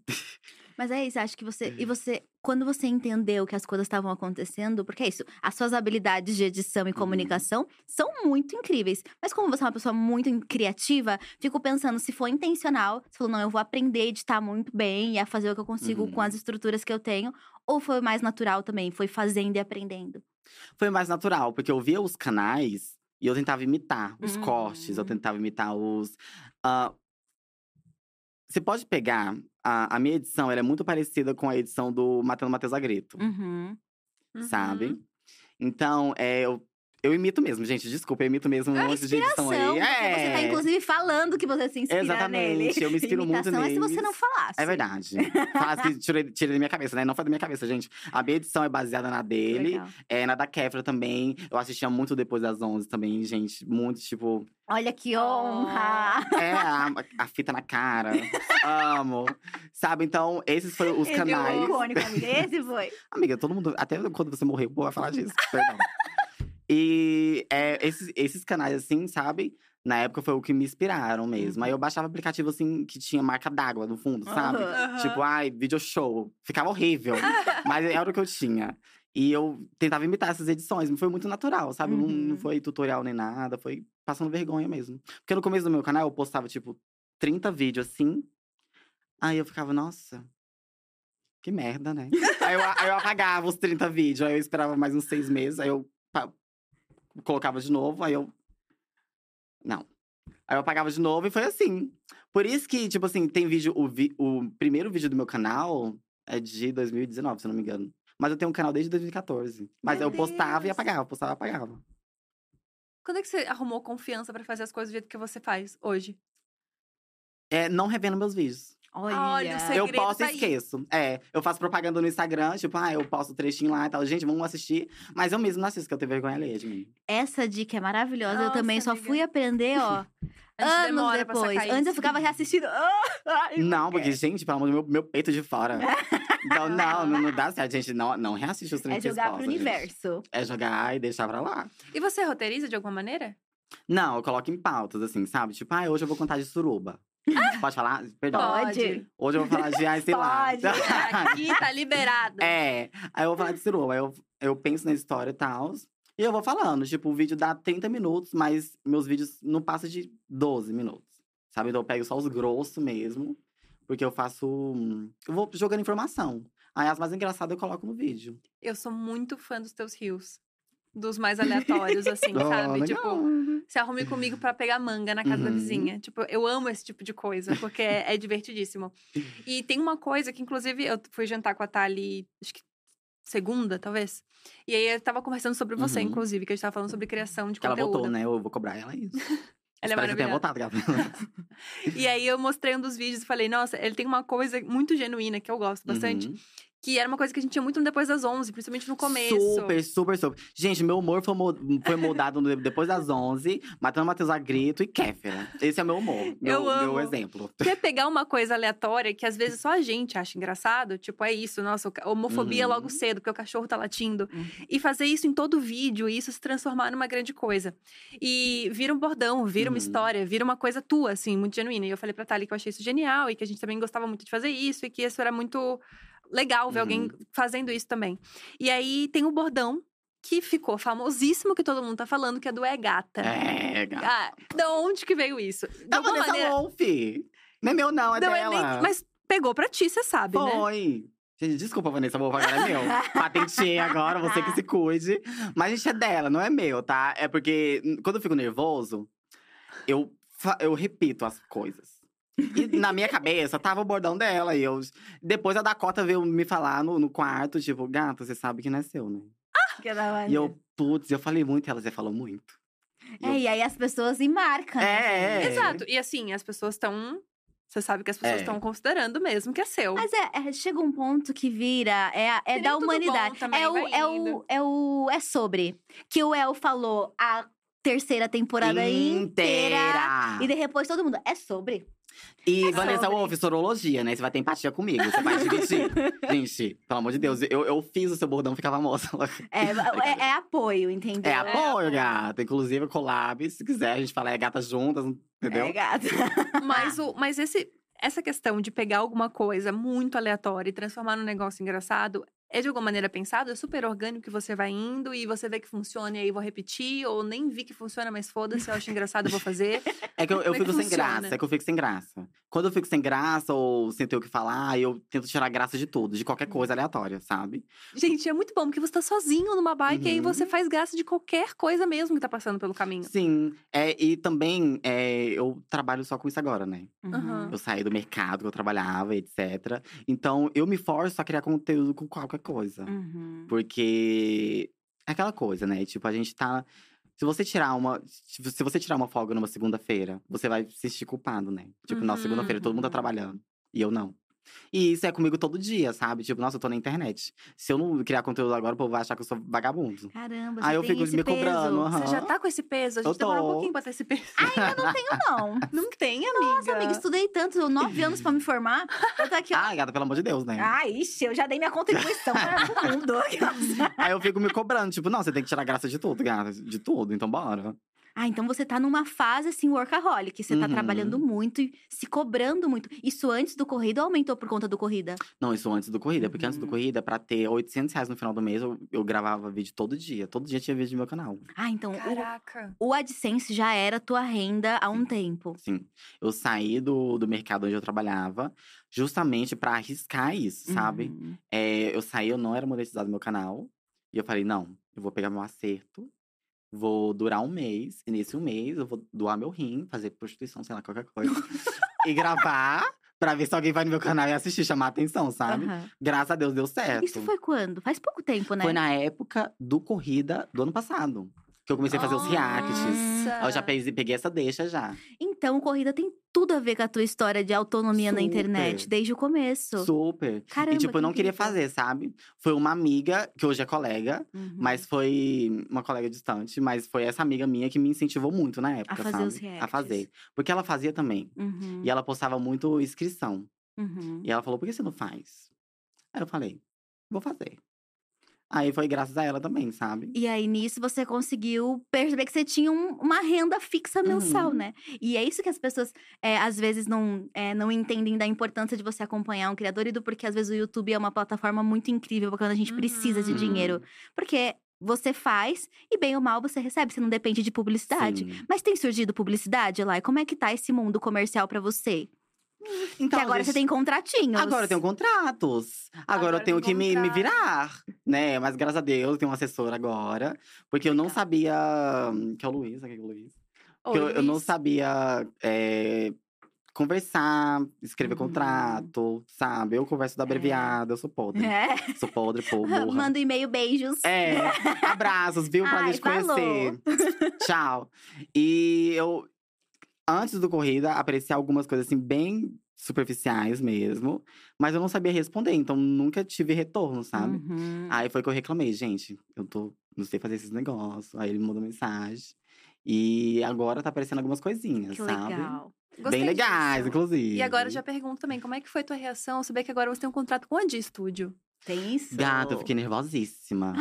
Mas é isso, acho que você. É. E você, quando você entendeu que as coisas estavam acontecendo, porque é isso, as suas habilidades de edição Uhum. e comunicação são muito incríveis. Mas como você é uma pessoa muito criativa, fico pensando se foi intencional, você falou, não, eu vou aprender a editar muito bem e a fazer o que eu consigo com Uhum. as estruturas que eu tenho, ou foi mais natural também, foi fazendo e aprendendo. Foi mais natural, porque eu via os canais e eu tentava imitar os cortes, eu Hum. tentava imitar os. ah, Você pode pegar. A, a minha edição ela é muito parecida com a edição do Matando Matheus Agreto, Uhum. sabe? Uhum. Então, é, eu, Eu imito mesmo, gente. Desculpa, eu imito mesmo um É monte de edição aí. É. Você tá, inclusive, falando que você se inspira Exatamente, nele. eu me inspiro muito Imitação é se você não falasse. É verdade. Faz que tirei, tirei da minha cabeça, né? Não foi da minha cabeça, gente. A minha edição é baseada na dele. Legal. É, na da Kefra também. Eu assistia muito depois das 11 também, gente. Muito, tipo… Olha que honra! É, a, a fita na cara. Amo. Sabe? Então, esses foram os Esse é canais. icônico, amiga. Esse foi. Amiga, todo mundo… Até quando você morreu, o povo vai falar disso. Perdão. E é, esses, esses canais, assim, sabe? Na época foi o que me inspiraram mesmo. Aí eu baixava aplicativo, assim, que tinha marca d'água no fundo, sabe? Aham. Tipo, ai, video show. Ficava horrível. mas era o que eu tinha. E eu tentava imitar essas edições, foi muito natural, sabe? Não, não Uhum. foi tutorial nem nada, foi passando vergonha mesmo. Porque no começo do meu canal eu postava, tipo, 30 vídeos assim. Aí eu ficava, nossa, que merda, né? aí, eu, aí eu apagava os 30 vídeos, aí eu esperava mais uns seis meses, aí eu colocava de novo, aí eu. Não. Aí eu apagava de novo e foi assim. Por isso que, tipo assim, tem vídeo. O, vi- o primeiro vídeo do meu canal é de 2019, se eu não me engano. Mas eu tenho um canal desde 2014. Mas Meu eu postava e Deus! apagava, postava e apagava. Quando é que você arrumou confiança pra fazer as coisas do jeito que você faz hoje? É, não revendo meus vídeos. Olha, Olha, o eu segredo tá e aí. esqueço. É, eu faço propaganda no Instagram, tipo, ah, eu posto trechinho lá e tal. Gente, vamos assistir. Mas eu mesmo não assisto, que eu tenho vergonha alheia de mim. essa dica é maravilhosa. eu Nossa, também só amiga. fui aprender, ó, gente anos depois. Antes eu ficava reassistindo. Ai, Não, porque, gente, pelo amor de Deus, meu, meu peito de fora. Então, não, não, não dá certo, gente. Não, não reassiste os É treinos jogar pro universo. É jogar e deixar pra lá. E você roteiriza de alguma maneira? Não, eu coloco em pautas, assim, sabe? Tipo, ah, hoje eu vou contar de suruba. Pode falar? Perdão. Pode. Hoje eu vou falar de, ai, sei Pode. lá. Aqui tá liberado. É, aí eu vou falar de suruba. Aí eu, eu penso na história e tal. E eu vou falando. Tipo, o vídeo dá 30 minutos, mas meus vídeos não passam de 12 minutos. Sabe? Então eu pego só os grossos mesmo. Porque eu faço. Eu vou jogando informação. Aí as mais engraçadas eu coloco no vídeo. Eu sou muito fã dos teus rios. Dos mais aleatórios, assim, sabe? legal. Tipo, se arrume comigo pra pegar manga na casa da Uhum. vizinha. Tipo, eu amo esse tipo de coisa, porque é, é divertidíssimo. E tem uma coisa que, inclusive, eu fui jantar com a Thali, acho que segunda, talvez. E aí eu tava conversando sobre você, Uhum. inclusive, que a gente tava falando sobre criação de Que ela conteúdo. votou, né? Eu vou cobrar ela isso. Ela é Espero que maravilhosa. votado, Gabriela. E aí eu mostrei um dos vídeos e falei, nossa, ele tem uma coisa muito genuína que eu gosto bastante. Uhum. Que era uma coisa que a gente tinha muito no depois das 11, principalmente no começo. Super, super, super. Gente, meu humor foi, foi moldado no- depois das 11. Matando Matheus a grito e Kéfera. Esse é meu humor. Meu, meu exemplo. Que é pegar uma coisa aleatória que às vezes só a gente acha engraçado, tipo, é isso, nossa, homofobia Uhum. logo cedo, porque o cachorro tá latindo. Uhum. E fazer isso em todo vídeo e isso se transformar numa grande coisa. E vira um bordão, vira uma Uhum. história, vira uma coisa tua, assim, muito genuína. E eu falei pra Thali que eu achei isso genial e que a gente também gostava muito de fazer isso e que isso era muito legal ver alguém Uhum. fazendo isso também. E aí tem o bordão. Que ficou famosíssimo, que todo mundo tá falando, que é do É Gata. É, gata. Ah, de onde que veio isso? De Da alguma Vanessa maneira- Wolf. Não é meu, não, é não, é dela. nem- mas pegou pra ti, você sabe, né? Foi. Gente, desculpa, Vanessa Wolf, agora é meu. Patentei agora, você que se cuide. Mas, gente, é dela, não é meu, tá? É porque quando eu fico nervoso, eu, eu repito as coisas. E na minha cabeça tava o bordão dela. E eu. Depois a Dakota veio me falar no, no quarto, tipo, gato, você sabe que não é seu, né? Que da hora. E eu, putz, eu falei muito, ela, você falou muito. E eu, É, e aí as pessoas emmarcam. né? É, é. Exato. E assim, as pessoas estão. Você sabe que as pessoas É. estão considerando mesmo que é seu. Mas é, é- chega um ponto que vira, é, é da humanidade. também, é, o, é, o, é o. É sobre. Que o El falou a terceira temporada inteira. inteira. E de depois todo mundo. É sobre. E É Vanessa sobre. Wolf, sorologia, né? Você vai ter empatia comigo, você vai dividir. Gente, pelo amor de Deus, eu, eu fiz o seu bordão ficar famosa. É, é, é apoio, entendeu? É apoio, gata. Inclusive, collab, se quiser, a gente fala é gatas juntas, entendeu? É, gato. Mas, o, mas esse, essa questão de pegar alguma coisa muito aleatória e transformar num negócio engraçado é de alguma maneira pensado? É super orgânico que você vai indo e você vê que funciona e aí vou repetir, ou nem vi que funciona, mas foda-se, eu acho engraçado, eu vou fazer. É que eu, eu é que fico sem funciona? graça, é que eu fico sem graça. Quando eu fico sem graça ou sem ter o que falar, eu tento tirar graça de tudo, de qualquer coisa aleatória, sabe? Gente, é muito bom, porque você tá sozinho numa bike e aí Uhum. você faz graça de qualquer coisa mesmo que tá passando pelo caminho. Sim. É, e também, é, eu trabalho só com isso agora, né? Aham. Eu saí do mercado que eu trabalhava, etc. Então, eu me forço a criar conteúdo com qualquer coisa. Uhum. Porque é aquela coisa, né? Tipo, a gente tá Se você tirar uma. Se você tirar uma folga numa segunda-feira, você vai se sentir culpado, né? Tipo, na Uhum. segunda-feira todo mundo tá trabalhando. E eu não. E isso é comigo todo dia, sabe? Tipo, nossa, eu tô na internet. Se eu não criar conteúdo agora, o povo vai achar que eu sou vagabundo. Caramba, você Aí eu fico me peso. cobrando. aham. Você já tá com esse peso? A gente Eu tô. demorou um pouquinho pra ter esse peso. Ainda não tenho, não. Não tem, amiga. Nossa, amiga, estudei tanto, nove anos pra me formar. Eu tô aqui, ó. Ah, gata, pelo amor de Deus, né? Ah, ixi, eu já dei minha contribuição para o mundo. Aí eu fico me cobrando, tipo, não, você tem que tirar graça de tudo, gata. De tudo, então bora. Ah, então você tá numa fase assim, workaholic. Você tá Uhum. trabalhando muito e se cobrando muito. Isso antes do corrida ou aumentou por conta do corrida? Não, isso antes do corrida, porque antes do Uhum. corrida, pra ter 800 reais no final do mês, eu, eu gravava vídeo todo dia. Todo dia tinha vídeo no meu canal. Ah, então o, Caraca. o AdSense já era tua renda há um tempo. Sim. Eu saí do, do mercado onde eu trabalhava justamente pra arriscar isso, sabe? Uhum. É, eu saí, eu não era monetizado no meu canal. E eu falei, não, eu vou pegar meu acerto, vou durar um mês. E nesse um mês eu vou doar meu rim, fazer prostituição, sei lá, qualquer coisa. e gravar pra ver se alguém vai no meu canal e assistir, chamar atenção, sabe? Aham. Graças a Deus deu certo. Isso foi quando? Faz pouco tempo, né? Foi na época do corrida do ano passado. Eu comecei a fazer os reacts. Nossa. Eu já peguei, peguei essa deixa já. Então, corrida tem tudo a ver com a tua história de autonomia na Super. internet, desde o começo. Super. Caramba, e tipo, que eu não queria incrível. fazer, sabe? Foi uma amiga, que hoje é colega, Uhum. mas foi uma colega distante, mas foi essa amiga minha que me incentivou muito na época, fazer sabe? os A reacts. fazer. Porque ela fazia também. Uhum. E ela postava muito inscrição. Uhum. E ela falou, por que você não faz? Aí eu falei, vou fazer. Aí foi graças a ela também, sabe? E aí, nisso, você conseguiu perceber que você tinha um- uma renda fixa mensal, Uhum. né? E é isso que as pessoas, é, às vezes, não, é, não entendem da importância de você acompanhar um criador e do porquê, às vezes, o YouTube é uma plataforma muito incrível quando a gente precisa de Uhum. dinheiro. Porque você faz e, bem ou mal, você recebe, você não depende de publicidade. Sim. Mas tem surgido publicidade lá? E como é que tá esse mundo comercial pra você? Então, que agora gente, você tem contratinhos. Agora eu tenho contratos. Agora, Agora eu tenho que me, me virar, né? Mas graças a Deus, eu tenho um assessor agora. Porque eu não Legal. sabia… Que é o Luiz, aqui é o Luiz. Oi, eu, eu não sabia é, conversar, escrever Uhum. contrato, sabe? Eu converso da abreviada, eu sou podre. É. Sou podre, pô, burra. Manda um e-mail, beijos. É, abraços, viu? Prazer Ai, te conhecer. Tchau. E eu, antes do corrida, aparecia algumas coisas assim, bem superficiais mesmo. Mas eu não sabia responder, então nunca tive retorno, sabe? Uhum. Aí foi que eu reclamei, gente, eu tô, não sei fazer esses negócios. Aí ele me mandou mensagem. E agora tá aparecendo algumas coisinhas, que sabe? legal. Gostei Bem legais, disso. inclusive. E agora eu já pergunto também, como é que foi tua reação ao saber que agora você tem um contrato com a Di Studio? Tem isso. Gata, eu fiquei nervosíssima.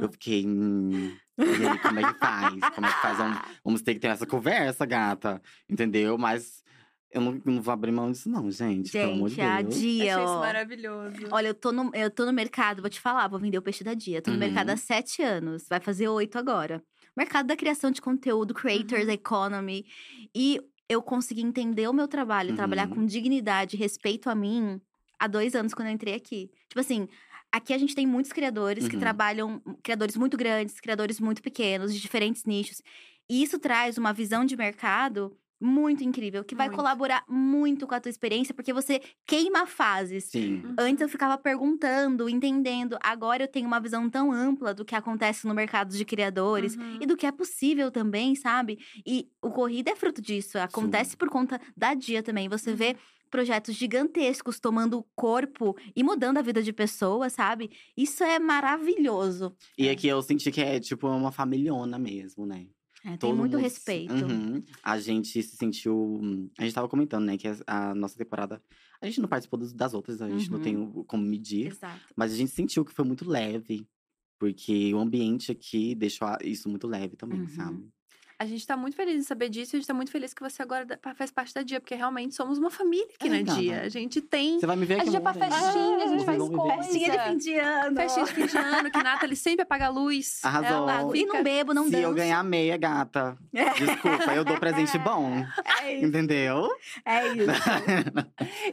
Eu fiquei. Hum, e aí, como é que faz? Como é que faz? Vamos, vamos ter que ter essa conversa, gata. Entendeu? Mas eu não, não vou abrir mão disso, não, gente. pelo amor de Gente, a Deus. Dia, Achei isso ó. maravilhoso. Olha, eu tô, no, eu tô no mercado, vou te falar, vou vender o peixe da dia. Tô no Uhum. mercado há sete anos, vai fazer oito agora. Mercado da criação de conteúdo, creators, Uhum. economy. E eu consegui entender o meu trabalho, trabalhar Uhum. com dignidade, respeito a mim, há dois anos quando eu entrei aqui. Tipo assim, aqui a gente tem muitos criadores que Uhum. trabalham, criadores muito grandes, criadores muito pequenos, de diferentes nichos. E isso traz uma visão de mercado muito incrível, que vai Muito. colaborar muito com a tua experiência, porque você queima fases. Sim. Antes eu ficava perguntando, entendendo. Agora eu tenho uma visão tão ampla do que acontece no mercado de criadores Uhum. e do que é possível também, sabe? E o Corrida é fruto disso. Acontece por conta da Dia também. Você vê projetos gigantescos tomando corpo e mudando a vida de pessoas, sabe? Isso é maravilhoso. E É. aqui eu senti que é tipo uma familhona mesmo, né? É, tem Todo muito mundo respeito. Uhum. A gente se sentiu. A gente tava comentando, né, que a, a nossa temporada. A gente não participou das outras, a gente não Uhum. tem o- como medir. Exato. Mas a gente sentiu que foi muito leve. Porque o ambiente aqui deixou isso muito leve também, Uhum. sabe? A gente tá muito feliz em saber disso. e A gente tá muito feliz que você agora faz parte da Dia, porque realmente somos uma família aqui É, na. Dia. A gente tem Você vai me ver A aqui gente vai pra festinha, a gente faz coisa. Festinha de fim de ano. festinha de fim de ano, que Nathalie sempre apaga a luz. Arrasou. Ela E não bebo, não Se danço. eu ganhar meia, gata. Desculpa, eu dou presente bom. É isso. Entendeu? É isso.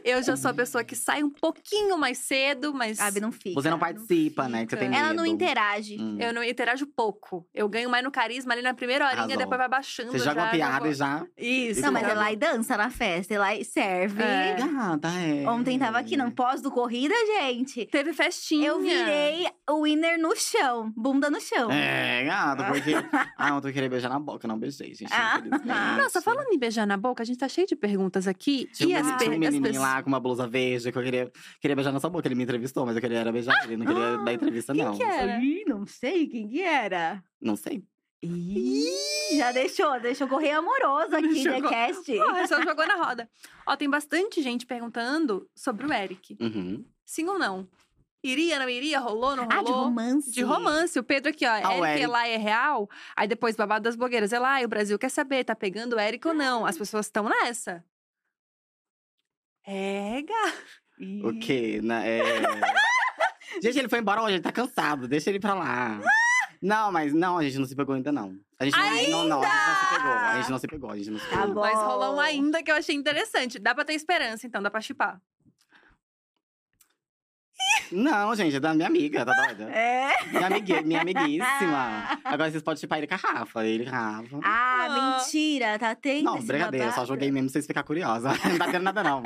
Eu já sou a pessoa que sai um pouquinho mais cedo, mas Sabe, não fica. Você não participa, né? Que você tem medo. Ela não interage. Hum. eu não interajo pouco. Eu ganho mais no carisma ali na primeira horinha, Arrasou. depois vai baixando. Você joga já, uma piada já... e já. Isso. Não, mas Claro. ela aí dança na festa, ela aí serve. É. Gata, é. Ontem tava aqui, não pós do corrida, gente. Teve festinha. Eu virei o winner no chão, bunda no chão. É, gata, porque. ah, ontem eu queria beijar na boca, não beijei, gente. Ah. infelizmente. Nossa, falando em beijar na boca, a gente tá cheio de perguntas aqui. Tinha, e um, as, tinha um menininho pessoas. lá com uma blusa verde que eu queria, queria beijar nessa boca. Ele me entrevistou, mas eu queria era beijar ele. Não queria dar entrevista, quem não. que é? Era. Ih, não sei quem que era. Não sei. Ih, já deixou, deixou correr amoroso aqui, The co- Cast. Porra, só jogou na roda. Ó, tem bastante gente perguntando sobre o Eric. Uhum. Sim ou não? Iria, não iria? Rolou, não rolou? Ah, de romance. De romance. O Pedro aqui, ó. Ah, Eric Eric. Elai é real? Aí depois, babado das blogueiras. Elai, o Brasil quer saber, tá pegando o Eric ou não? As pessoas estão nessa. É, gata. O quê? Na- é... gente, ele foi embora hoje, ele tá cansado. Deixa ele pra lá. Não, mas não, a gente não se pegou ainda, não. A gente não, não, não, a gente não se pegou. A gente não se pegou, a gente não se Tá pegou. bom. Mas rolou um ainda que eu achei interessante. Dá pra ter esperança, então, dá pra chipar. Não, gente, é da minha amiga, tá doida? É. Minha, amigui- minha amiguíssima. Agora vocês podem chipar ele com a Rafa. Ele com a Rafa. Ah, Ah. mentira, tá tendo Não, brincadeira, eu só joguei mesmo pra vocês ficarem curiosos. Não tá tendo nada, não.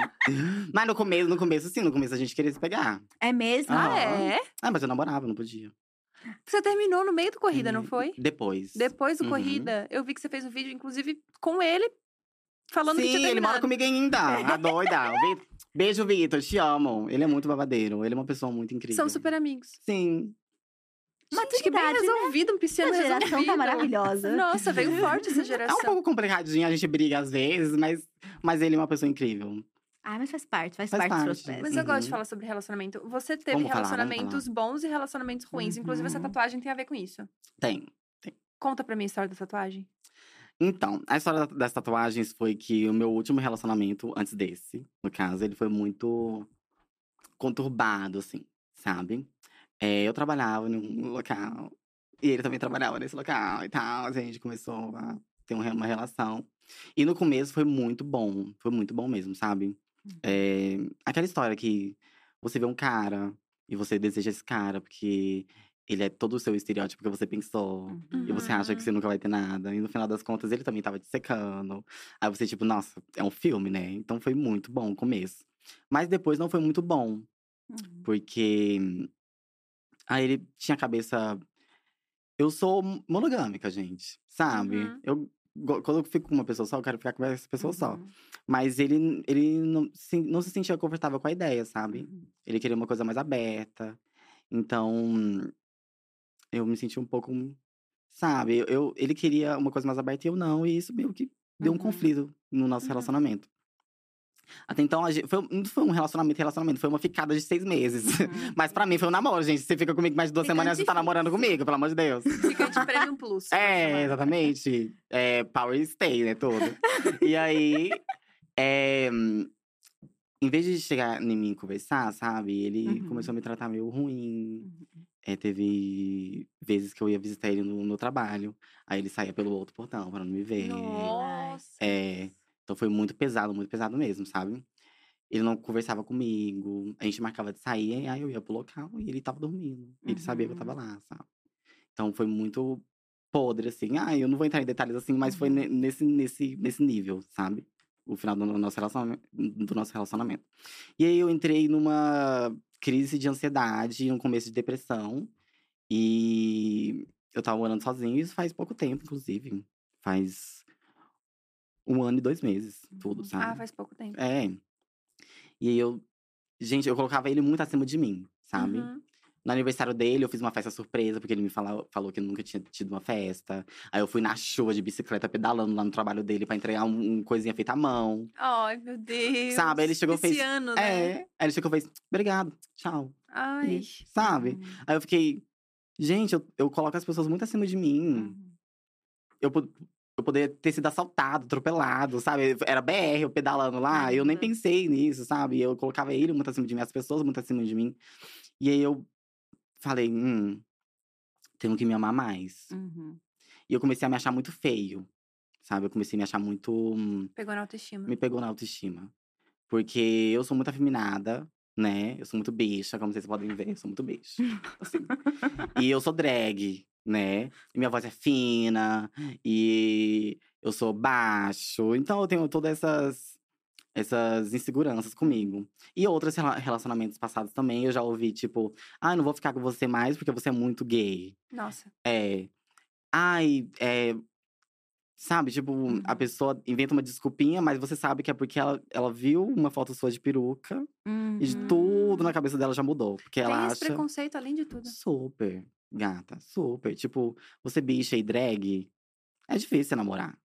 Mas no começo, no começo, sim, no começo a gente queria se pegar. É mesmo? Ah. Ah, é? Ah, mas eu namorava, não podia. Você terminou no meio do corrida, não foi? Depois. Depois do Uhum. corrida, eu vi que você fez um vídeo, inclusive, com ele, falando sim, que tinha ele mora comigo ainda. A doida. Beijo, Vitor, te amo. Ele é muito babadeiro. Ele é uma pessoa muito incrível. São super amigos. Sim. Gente, que bem Maturidade, né? resolvido, um pisciano Essa geração resolvido. tá maravilhosa. Nossa, veio forte essa É geração. um pouco complicadinho, a gente briga às vezes, mas, mas ele é uma pessoa incrível. Ah, mas faz parte, faz, Faz parte, do parte. processo. Mas eu gosto de Uhum. falar sobre relacionamento. Você teve Vamos falar, vamos relacionamentos bons e relacionamentos ruins. Inclusive, essa Uhum. tatuagem tem a ver com isso. Tem. Conta pra mim a história da tatuagem. Então, a história da- das tatuagens foi que o meu último relacionamento, antes desse, no caso, ele foi muito conturbado, assim, sabe? É, eu trabalhava num local, e ele também trabalhava nesse local e tal. A gente começou a ter um uma relação. E no começo foi muito bom, foi muito bom mesmo, sabe? É, aquela história que você vê um cara e você deseja esse cara porque ele é todo o seu estereótipo que você pensou. Uhum. E você acha que você nunca vai ter nada. E no final das contas, ele também tava te secando. Aí você, tipo, nossa, é um filme, né? Então foi muito bom o começo. Mas depois não foi muito bom. Uhum. Porque. Aí ele tinha a cabeça. Eu sou monogâmica, gente. Sabe? Uhum. Eu, quando eu fico com uma pessoa só, eu quero ficar com essa pessoa só. Uhum. Mas ele, ele não, se, não se sentia confortável com a ideia, sabe? Uhum. Ele queria uma coisa mais aberta. Então, eu me senti um pouco, sabe? Eu, eu- ele queria uma coisa mais aberta e eu não, e isso meio que deu um Uhum. conflito no nosso Uhum. relacionamento. Até então, a gente, foi, não foi um relacionamento, relacionamento, foi uma ficada de seis meses. Uhum. Mas pra mim foi um namoro, gente. Você fica comigo mais de duas Ficante semanas, você tá namorando comigo, pelo amor de Deus. Fica de Premium Plus. É, exatamente. É, power stay, né, tudo. e aí, é, em vez de chegar em mim e conversar, sabe? Ele Uhum. começou a me tratar meio ruim. Uhum. É, teve vezes que eu ia visitar ele no, no trabalho. Aí ele saía pelo outro portão pra não me ver. Nossa. É, então foi muito pesado, muito pesado mesmo, sabe? Ele não conversava comigo. A gente marcava de sair, aí eu ia pro local e ele tava dormindo. Ele sabia que eu tava Uhum. lá, sabe? Então foi muito podre, assim. Ah, eu não vou entrar em detalhes assim, mas foi Uhum. ne- nesse, nesse, nesse nível, sabe? O final do nosso relacionamento. Do nosso relacionamento. E aí eu entrei numa crise de ansiedade, um começo de depressão. E eu tava morando sozinho, isso faz pouco tempo, inclusive. Faz um ano e dois meses, tudo, Uhum. sabe? Ah, faz pouco tempo. É. E aí eu. Gente, eu colocava ele muito acima de mim, sabe? Uhum. No aniversário dele, eu fiz uma festa surpresa, porque ele me falou, falou que nunca tinha tido uma festa. Aí eu fui na chuva de bicicleta, pedalando lá no trabalho dele pra entregar um, um coisinha feita à mão. Ai, meu Deus. Sabe, aí ele chegou e fez- Esse ano, né? É. Aí ele chegou e fez, obrigado, tchau. Ai. Sabe? Uhum. Aí eu fiquei, gente, eu, eu coloco as pessoas muito acima de mim. Uhum. Eu, eu poderia ter sido assaltado, atropelado, sabe? Era BR, eu pedalando lá, eu nem Uhum. pensei nisso, sabe? Eu colocava ele muito acima de mim, as pessoas muito acima de mim. E aí eu falei, hum, tenho que me amar mais. Uhum. E eu comecei a me achar muito feio, sabe? Eu comecei a me achar muito. hum, Pegou na autoestima. me pegou na autoestima. Porque eu sou muito afeminada, né? Eu sou muito bicha, como vocês podem ver, eu sou muito bicha. assim. e eu sou drag. Né? E minha voz é fina, e eu sou baixo. Então eu tenho todas essas, essas inseguranças comigo. E outros rela- relacionamentos passados também, eu já ouvi, tipo, ah, não vou ficar com você mais porque você é muito gay. Nossa. É. Ai, é. Sabe, tipo, a Uhum. pessoa inventa uma desculpinha, mas você sabe que é porque ela, ela viu uma foto sua de peruca e Uhum. tudo na cabeça dela já mudou. Porque Tem ela esse acha. preconceito além de tudo. Super, gata, super. Tipo, você bicha e drag, é difícil namorar.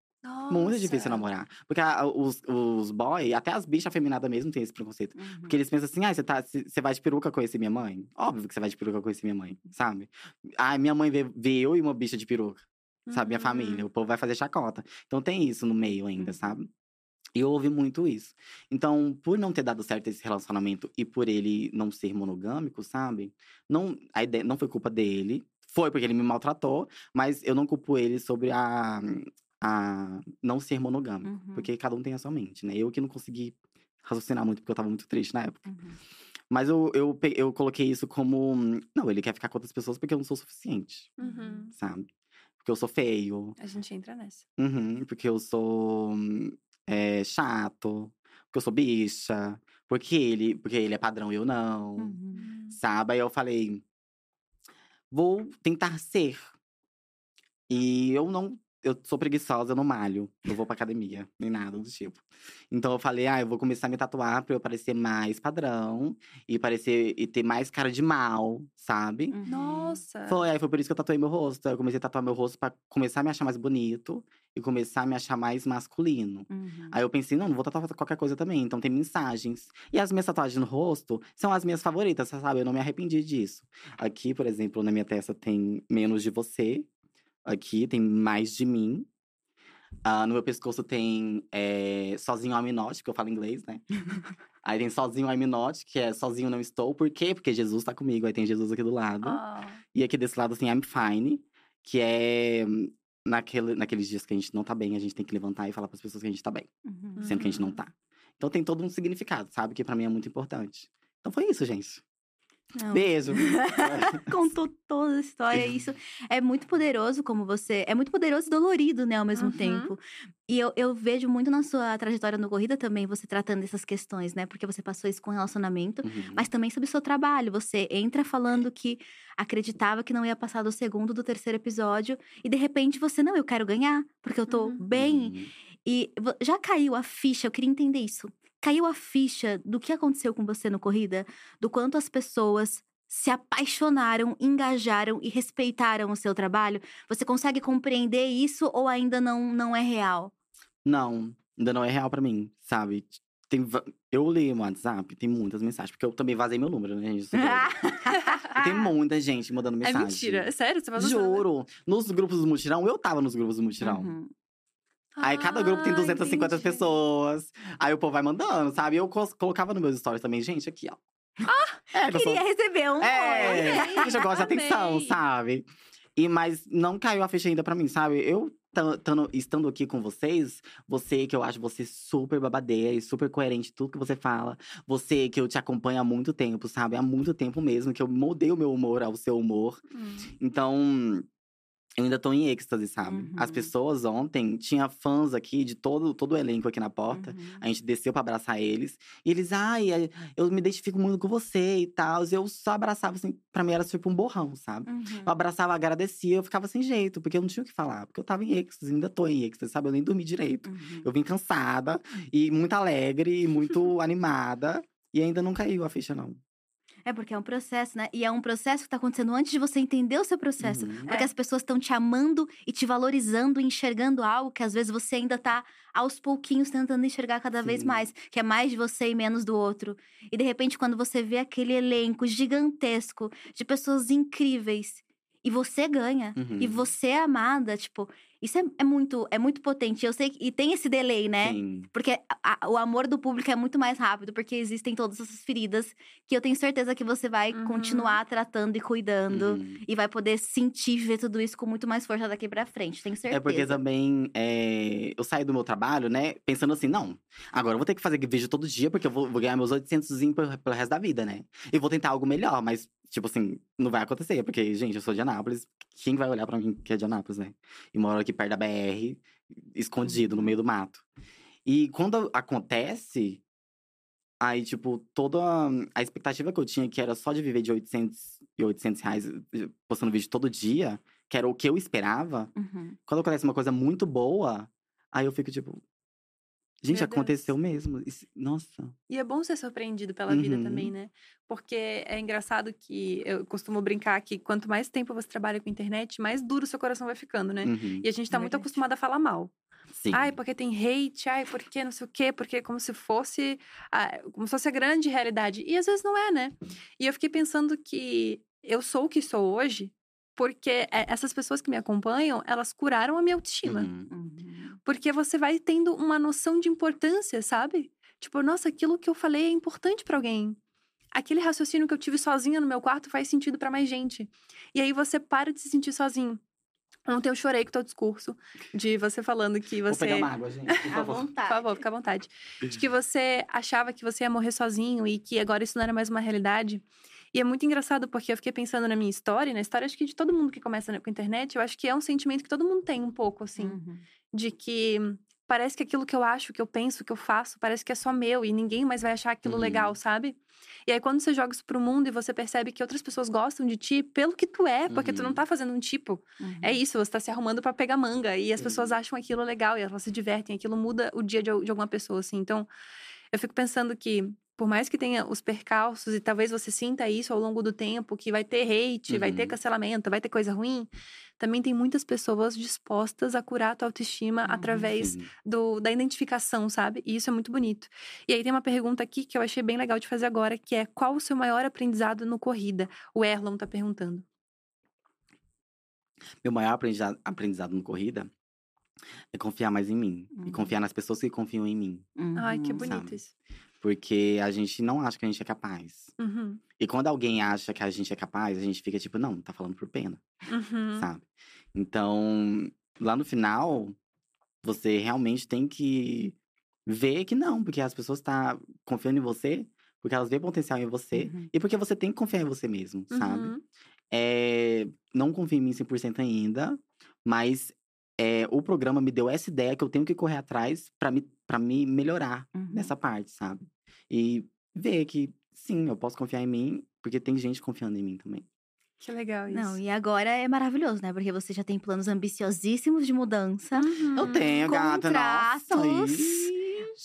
Muito difícil Nossa. namorar. Porque a- os, os boy, até as bichas afeminadas mesmo têm esse preconceito. Uhum. Porque eles pensam assim, ah, você, tá, você vai de peruca conhecer minha mãe? Óbvio que você vai de peruca conhecer minha mãe, sabe? Ah, minha mãe vê, vê eu e uma bicha de peruca, sabe? Minha Uhum. família. O povo vai fazer chacota. Então tem isso no meio ainda, Uhum. sabe? E eu ouvi muito isso. Então, por não ter dado certo esse relacionamento e por ele não ser monogâmico, sabe? Não, a ideia, não foi culpa dele. Foi porque ele me maltratou, mas eu não culpo ele sobre a, a não ser monogâmico. Uhum. Porque cada um tem a sua mente, né? Eu que não consegui raciocinar muito, porque eu tava muito triste na época. Uhum. Mas eu, eu, eu coloquei isso como. Não, ele quer ficar com outras pessoas porque eu não sou suficiente, Uhum. sabe? Porque eu sou feio, A gente entra nessa. uhum, porque eu sou é, chato, porque eu sou bicha, porque ele, porque ele é padrão e eu não, Uhum. sabe? Aí eu falei, vou tentar ser. E eu não. Eu sou preguiçosa, eu não malho. Não vou pra academia, nem nada do tipo. Então eu falei, ah, eu vou começar a me tatuar pra eu parecer mais padrão e parecer e ter mais cara de mal, sabe? Uhum. Nossa. Foi, aí foi por isso que eu tatuei meu rosto. Eu comecei a tatuar meu rosto pra começar a me achar mais bonito e começar a me achar mais masculino. Uhum. Aí eu pensei, não, não vou tatuar qualquer coisa também. Então tem mensagens. E as minhas tatuagens no rosto são as minhas favoritas, sabe? Eu não me arrependi disso. Aqui, por exemplo, na minha testa tem menos de você. Aqui tem mais de mim. Ah, no meu pescoço tem é, sozinho I'm not, que eu falo inglês, né? Aí tem sozinho I'm not, que é sozinho não estou. Por quê? Porque Jesus tá comigo. Aí tem Jesus aqui do lado. Ah. E aqui desse lado tem I'm fine, que é naquele, naqueles dias que a gente não tá bem, a gente tem que levantar e falar para as pessoas que a gente tá bem, Uhum. sendo que a gente não Uhum. tá. Então tem todo um significado, sabe? Que pra mim é muito importante. Então foi isso, gente. Não. Beijo. Contou toda a história. Isso é muito poderoso, como você. É muito poderoso e dolorido, né, ao mesmo Uhum. tempo. E eu, eu vejo muito na sua trajetória no Corrida também, você tratando essas questões, né? Porque você passou isso com relacionamento, Uhum. mas também sobre o seu trabalho. Você entra falando que acreditava que não ia passar do segundo, do terceiro episódio, e de repente você, não, eu quero ganhar, porque eu tô Uhum. bem. Uhum. E já caiu a ficha, eu queria entender isso. Caiu a ficha do que aconteceu com você no Corrida? Do quanto as pessoas se apaixonaram, engajaram e respeitaram o seu trabalho? Você consegue compreender isso ou ainda não, não é real? Não, ainda não é real pra mim, sabe? Tem, eu li o WhatsApp, tem muitas mensagens, porque eu também vazei meu número, né, gente? Tem muita gente mandando É mensagem. mentira. É sério? Você Juro. Nos grupos do mutirão, eu tava nos grupos do mutirão. Uhum. Aí cada grupo tem Ah, 250 entendi. pessoas. Aí o povo vai mandando, sabe? Eu colocava nos meus stories também, gente, aqui, ó. é, que eu sou- Queria receber um É, Amei, gente, eu gosto de atenção, sabe? E, mas não caiu a ficha ainda pra mim, sabe? Eu tan- tando- estando aqui com vocês, você que eu acho você super babadeira e super coerente tudo que você fala. Você que eu te acompanho há muito tempo, sabe? Há muito tempo mesmo, que eu moldei o meu humor ao seu humor. Hum. Então, eu ainda tô em êxtase, sabe? As Uhum. pessoas ontem, tinha fãs aqui de todo, todo o elenco aqui na porta. Uhum. A gente desceu pra abraçar eles. E eles, ai, ai, eu me identifico muito com você e tal. Eu só abraçava, assim, pra mim era tipo um borrão, sabe? Uhum. Eu abraçava, agradecia, eu ficava sem jeito, porque eu não tinha o que falar. Porque eu tava em êxtase, ainda tô em êxtase, sabe? Eu nem dormi direito. Uhum. Eu vim cansada e muito alegre e muito animada. E ainda não caiu a ficha, não. É porque é um processo, né? E é um processo que tá acontecendo antes de você entender o seu processo. Uhum. Porque É. as pessoas estão te amando e te valorizando, enxergando algo que às vezes você ainda tá aos pouquinhos tentando enxergar cada vez Sim. mais, que é mais de você e menos do outro. E de repente, quando você vê aquele elenco gigantesco de pessoas incríveis e você ganha, e Uhum. você é amada, tipo, isso é, é muito é muito potente. Eu sei que e tem esse delay, né? Sim. Porque a- a- o amor do público é muito mais rápido, porque existem todas essas feridas que eu tenho certeza que você vai Uhum. continuar tratando e cuidando. Uhum. E vai poder sentir, ver tudo isso com muito mais força daqui pra frente, tenho certeza. É porque também é, eu saí do meu trabalho, né? Pensando assim, não, agora eu vou ter que fazer vídeo todo dia, porque eu vou, vou ganhar meus 800 pelo, pelo resto da vida, né? E vou tentar algo melhor, mas tipo assim, não vai acontecer, porque, gente, eu sou de Anápolis. Quem vai olhar pra mim que é de Anápolis, né? E moro aqui perto da BR, escondido no meio do mato. E quando acontece, aí, tipo, toda a expectativa que eu tinha, que era só de viver de 800 e 800 reais eh, postando vídeo todo dia, que era o que eu esperava, Uhum. quando acontece uma coisa muito boa, aí eu fico tipo. Gente, Meu Deus. aconteceu mesmo. Isso- Nossa. E é bom ser surpreendido pela vida Uhum. também, né? Porque é engraçado que eu costumo brincar que quanto mais tempo você trabalha com internet, mais duro seu coração vai ficando, né? Uhum. E a gente tá É muito acostumado a falar mal. Sim. Ai, porque tem hate, ai, porque não sei o quê, porque como se fosse. como se fosse a grande realidade. E às vezes não é, né? E eu fiquei pensando que eu sou o que sou hoje, porque é, essas pessoas que me acompanham, elas curaram a minha autoestima. Uhum. Porque você vai tendo uma noção de importância, sabe? Tipo, nossa, aquilo que eu falei é importante pra alguém. Aquele raciocínio que eu tive sozinha no meu quarto faz sentido pra mais gente. E aí você para de se sentir sozinho. Ontem eu chorei com o teu discurso de você falando que Vou você. pegar uma água, gente. Por À favor. Por vontade. favor, fica à vontade. De que você achava que você ia morrer sozinho e que agora isso não era mais uma realidade. E é muito engraçado porque eu fiquei pensando na minha história, na história acho que de todo mundo que começa na- com a internet, eu acho que é um sentimento que todo mundo tem um pouco, assim Uhum. De que parece que aquilo que eu acho, que eu penso, que eu faço, parece que é só meu e ninguém mais vai achar aquilo Uhum. legal, sabe? E aí quando você joga isso pro mundo e você percebe que outras pessoas gostam de ti pelo que tu é, porque tu não Uhum. tá fazendo um tipo. Uhum. É isso, você tá se arrumando pra pegar manga e as pessoas acham aquilo legal e elas se divertem, aquilo muda o dia de, de alguma pessoa, assim. Então, eu fico pensando que por mais que tenha os percalços e talvez você sinta isso ao longo do tempo, que vai ter hate, vai ter Uhum. cancelamento, vai ter coisa ruim, também tem muitas pessoas dispostas a curar a tua autoestima Uhum. através Sim. do, da identificação, sabe? E isso é muito bonito. E aí tem uma pergunta aqui que eu achei bem legal de fazer agora, que é qual o seu maior aprendizado no corrida? O Erlon tá perguntando. Meu maior aprendizado, aprendizado no corrida é confiar mais em mim. Uhum. E confiar nas pessoas que confiam em mim. Ai, que Uhum. bonito sabe? isso. Porque a gente não acha que a gente é capaz. Uhum. E quando alguém acha que a gente é capaz, a gente fica tipo, não, tá falando por pena, Uhum. sabe? Então, lá no final, você realmente tem que ver que não, porque as pessoas estão confiando em você, porque elas veem potencial em você, Uhum. e porque você tem que confiar em você mesmo, sabe? É, não confio em mim 100% ainda, mas é, o programa me deu essa ideia que eu tenho que correr atrás pra me, pra me melhorar Uhum. nessa parte, sabe? E ver que, sim, eu posso confiar em mim, porque tem gente confiando em mim também. Que legal isso. Não, e agora é maravilhoso, né? Porque você já tem planos ambiciosíssimos de mudança. Uhum. Eu tenho, gata, nossa.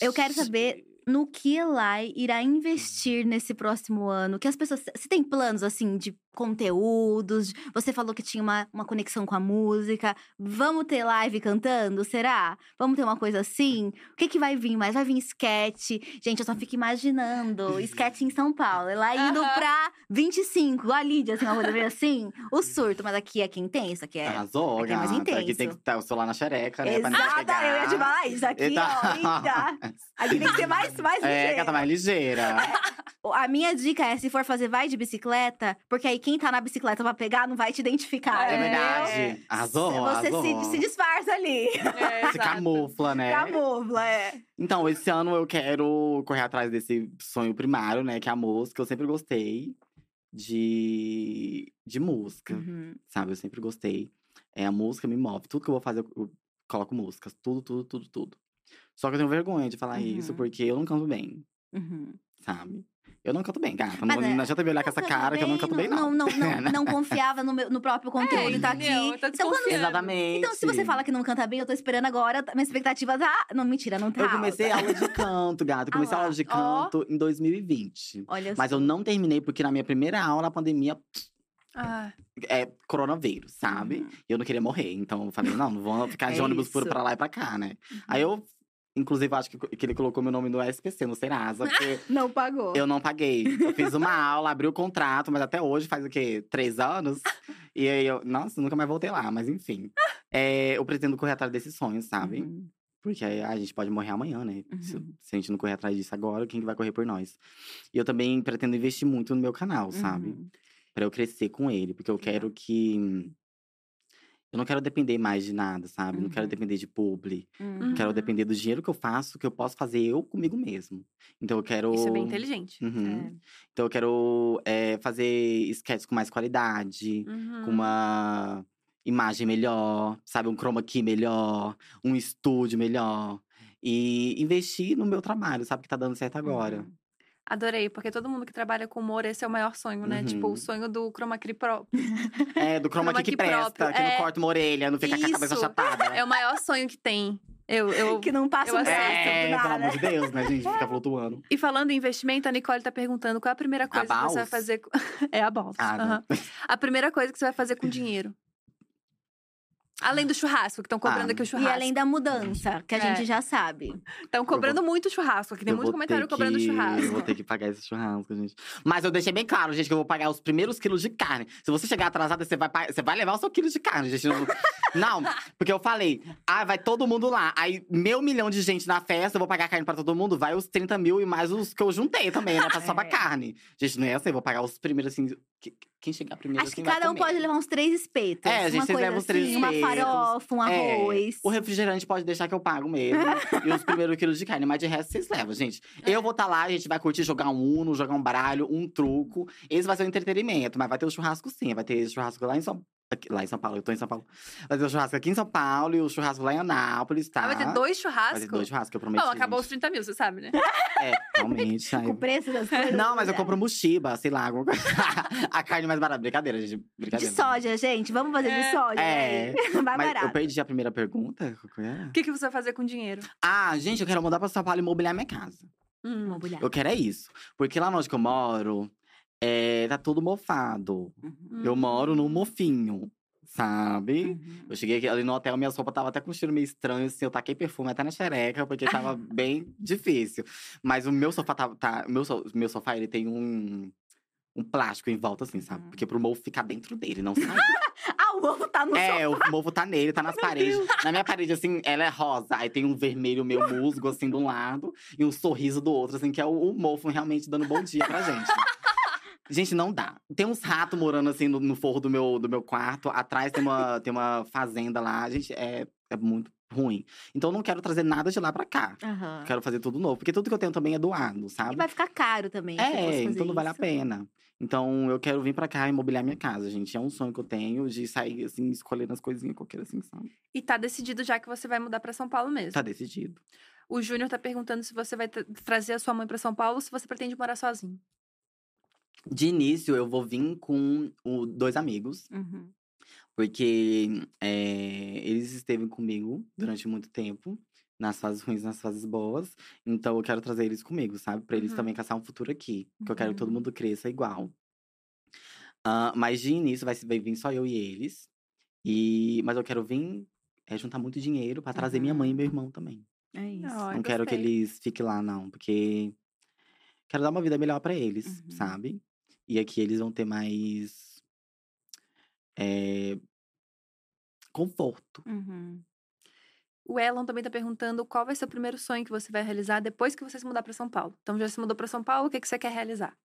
Eu quero saber no que Elai irá investir nesse próximo ano. Que as pessoas. Se tem planos, assim, de conteúdos. Você falou que tinha uma, uma conexão com a música. Vamos ter live cantando? Será? Vamos ter uma coisa assim? O que, que vai vir mais? Vai vir sketch? Gente, eu só fico imaginando. sketch em São Paulo. Ela indo Aham. pra 25, igual a Lídia, assim, uma coisa meio assim. O surto, mas aqui é que é intenso, aqui é. Arrasou, aqui é mais gata. Aqui tem intenso. que estar o celular na xereca, né? Exato, eu ia te falar isso. Aqui, Eita. ó, eita. Aqui tem que ser mais, mais É, ligeiro. gata mais ligeira. A minha dica é, se for fazer, vai de bicicleta, porque aí quem tá na bicicleta pra pegar não vai te identificar. É, verdade. Arrasou, Você arrasou. se, se disfarça ali. É, Se camufla, né? Camufla, é. Então, esse ano eu quero correr atrás desse sonho primário, né? Que é a música. Eu sempre gostei de, de música, Uhum. sabe? Eu sempre gostei. É, a música me move. Tudo que eu vou fazer, eu, coloco músicas. Tudo, tudo, tudo, tudo. Só que eu tenho vergonha de falar isso, Uhum. porque eu não canto bem, Uhum. sabe? Eu não canto bem, gata. Não, Mas vou- é, não adianta me olhar com essa Não cara que eu não canto bem, não. Não, não, não, não confiava no, meu- no próprio conteúdo É, tá aqui. entendeu? Tá então, quando-. Exatamente. então, se você fala que não canta bem, eu tô esperando agora. Minha expectativa tá. Não, mentira, não tá. Eu comecei alta. aula de canto, gata. Eu comecei Ah aula de canto em 2020. Olha Mas só. eu não terminei porque na minha primeira aula, a pandemia Ah, é coronavírus, sabe? Uhum. E eu não queria morrer. Então eu falei, não, não vou ficar de É ônibus puro isso. pra lá e pra cá, né? Aí eu, inclusive, acho que, que ele colocou meu nome no SPC, no Serasa, Não pagou. eu não paguei. Eu fiz uma aula, abri o contrato, mas até hoje faz o quê? Três anos? E aí eu, nossa, nunca mais voltei lá, mas enfim. É, eu pretendo correr atrás desses sonhos, sabe? Uhum. Porque a gente pode morrer amanhã, né? Se, Uhum. se a gente não correr atrás disso agora, quem que vai correr por nós? E eu também pretendo investir muito no meu canal, sabe? Uhum. Pra eu crescer com ele, porque eu quero que Eu não quero depender mais de nada, sabe? Não quero Uhum. depender de publi. Uhum. Quero Uhum. depender do dinheiro que eu faço, que eu posso fazer eu comigo mesmo. Então eu quero. Isso é bem inteligente. Uhum. É. Então eu quero é, fazer sketches com mais qualidade, Uhum. com uma imagem melhor, sabe? Um chroma key melhor, um estúdio melhor. E investir no meu trabalho, sabe? Que tá dando certo agora. Uhum. Adorei, porque todo mundo que trabalha com humor, esse é o maior sonho, né? Tipo, Uhum. o sonho do Chroma Key Pro. É, do chroma, Chroma key que presta, próprio, que não é. corta uma orelha, não fica com a cabeça Isso. chapada. É o maior sonho que tem. Eu, eu... Que não passa eu um aceito, É, pelo amor de Deus, né, gente? Fica flutuando. E falando em investimento, a Nicole tá perguntando qual é a primeira coisa que você vai fazer. com- é a bolsa. Ah, não. aham. A primeira coisa que você vai fazer com dinheiro. Além do churrasco, que estão cobrando Ah, aqui o E churrasco. além da mudança, que a É. gente já sabe. Estão cobrando muito churrasco, aqui tem muito vou comentário ter cobrando que- churrasco. Eu vou ter que pagar esse churrasco, gente. Mas eu deixei bem claro, gente, que eu vou pagar os primeiros quilos de carne. Se você chegar atrasada, você vai, você vai levar o seu quilo de carne, gente. Não, não, porque eu falei, ah, vai todo mundo lá. Aí, meu milhão de gente na festa, eu vou pagar carne pra todo mundo, vai os 30 mil e mais os que eu juntei também, né? Pra só pra É. carne. Gente, não é assim, eu vou pagar os primeiros, assim. Que- Quem chegar primeiro, Acho que cada um pode levar uns três espetos. É, a gente uma leva uns três assim, uma espetos. farofa, um É, arroz. O refrigerante pode deixar que eu pago mesmo. e os primeiros quilos de carne. Mas de resto, vocês levam, gente. É. Eu vou estar lá, a gente vai curtir jogar um Uno, jogar um baralho, um truco. Esse vai ser o entretenimento. Mas vai ter o churrasco sim. Vai ter churrasco lá em São aqui- lá em São Paulo, eu tô em São Paulo. Vai ter o churrasco aqui em São Paulo e o churrasco lá em Anápolis, tá? Ah, vai ter dois churrascos? Vai ter dois churrascos, eu prometi. Bom, acabou os gente. 30 mil, você sabe, né? É, realmente. ai. Com o preço das coisas. Não, mas eu né? compro mochiba, sei lá. alguma coisa. a carne mais barata. Brincadeira, gente. De Brincadeira. soja, gente. Vamos fazer de É. soja. É. né? Vai Mas barato. eu perdi a primeira pergunta. Era? O que, que você vai fazer com dinheiro? Ah, gente, eu quero mudar pra São Paulo e mobiliar minha casa. Hum. Imobiliário. Eu quero é isso. Porque lá onde que eu moro, é, tá tudo mofado. Uhum. Eu moro num mofinho, sabe? Uhum. Eu cheguei aqui- ali no hotel, minha roupas tava até com um cheiro meio estranho, assim. Eu taquei perfume até na xereca, porque tava bem difícil. Mas o meu sofá tá… tá meu, so- meu sofá, ele tem um… Um plástico em volta, assim, sabe? Uhum. Porque pro mofo ficar dentro dele, não sai. Ah, o ovo tá no É, o mofo tá nele, tá nas paredes. Na minha parede, assim, ela é rosa. Aí tem um vermelho meio musgo, assim, de um lado. E um sorriso do outro, assim, que é o, o mofo realmente dando bom dia pra gente. Gente, não dá. Tem uns ratos morando, assim, no, no forro do meu, do meu quarto. Atrás tem uma, tem uma fazenda lá. Gente, é, é muito ruim. Então, eu não quero trazer nada de lá pra cá. Aham. Quero fazer tudo novo. Porque tudo que eu tenho também é doado, E sabe? vai ficar caro também. É, então não vale a isso. pena. Então, eu quero vir pra cá e mobiliar minha casa, gente. É um sonho que eu tenho de sair, assim, escolhendo as coisinhas qualquer assim, sabe? E tá decidido já que você vai mudar pra São Paulo mesmo. Tá decidido. O Júnior tá perguntando se você vai tra- trazer a sua mãe pra São Paulo ou se você pretende morar sozinho. De início, eu vou vir com o- dois amigos, Uhum. porque é, eles esteve comigo durante muito tempo, nas fases ruins, nas fases boas. Então, eu quero trazer eles comigo, sabe? Pra eles Uhum. também caçar um futuro aqui. Porque eu quero que todo Uhum. mundo cresça igual. Ah, mas de início, vai, vai vir só eu e eles. E, mas eu quero vir é, juntar muito dinheiro pra trazer minha mãe e meu irmão também. É isso. Não quero que eles fiquem lá, não. Porque quero dar uma vida melhor pra eles, Uhum. sabe? E aqui eles vão ter mais. é, conforto. Uhum. O Elon também tá perguntando qual vai ser o primeiro sonho que você vai realizar depois que você se mudar pra São Paulo. Então já se mudou pra São Paulo, o que, que você quer realizar?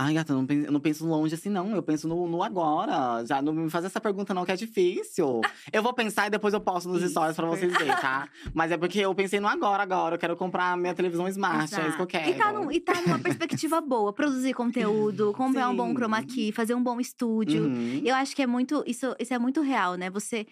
Ai, gata, eu não penso, eu não penso longe assim, não. Eu penso no, no agora. Já não me faz essa pergunta, não, que é difícil. eu vou pensar e depois eu posto nos Isso, stories pra vocês verem, tá? Mas é porque eu pensei no agora, agora. Eu quero comprar minha televisão Smart, é isso que eu Exato. quero. E tá, num- e tá numa perspectiva boa. Produzir conteúdo, comprar um bom Sim. chroma key, fazer um bom estúdio. Uhum. Eu acho que é muito. Isso, isso é muito real, né? Você.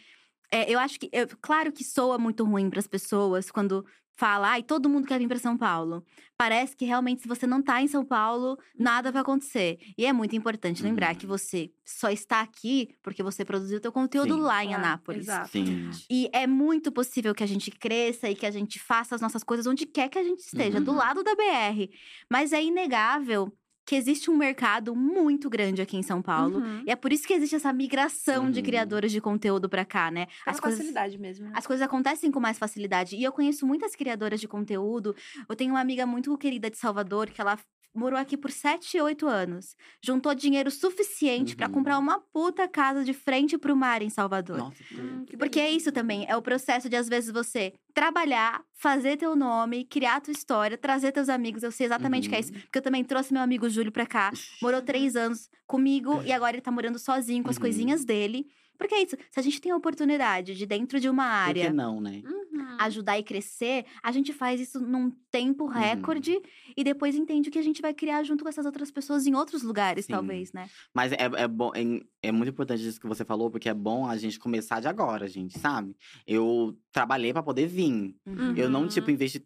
é, eu acho que. eu- claro que soa muito ruim para as pessoas quando fala, ai, todo mundo quer vir para São Paulo. Parece que realmente, se você não tá em São Paulo, nada vai acontecer. E é muito importante lembrar Uhum. que você só está aqui porque você produziu o teu conteúdo Sim. lá em Ah, Anápolis. Exato. Sim. E é muito possível que a gente cresça e que a gente faça as nossas coisas onde quer que a gente esteja, do Uhum. lado da BR. Mas é inegável que existe um mercado muito grande aqui em São Paulo. Uhum. E é por isso que existe essa migração de Uhum. criadores de conteúdo pra cá, né? Pela facilidade mesmo, né? as coisas acontecem com mais facilidade. E eu conheço muitas criadoras de conteúdo. Eu tenho uma amiga muito querida de Salvador que ela morou aqui por 7, 8 anos. Juntou dinheiro suficiente pra Uhum. comprar uma puta casa de frente pro mar em Salvador. Nossa, Hum, que Porque é isso também, é o processo de às vezes você trabalhar, fazer teu nome, criar tua história, trazer teus amigos. Eu sei exatamente o que é isso. Uhum. Porque eu também trouxe meu amigo Júlio pra cá. Morou três anos comigo e agora ele tá morando sozinho com as Uhum. coisinhas dele. Porque é isso. Se a gente tem a oportunidade de, dentro de uma Por que área, não, né? Uhum. ajudar e crescer, a gente faz isso num tempo Uhum. recorde e depois entende o que a gente vai criar junto com essas outras pessoas em outros lugares, Sim. talvez, né? Mas é, é, bom, é, é muito importante isso que você falou, porque é bom a gente começar de agora, gente, sabe? Eu trabalhei pra poder vir. Eu não, Uhum. tipo, investi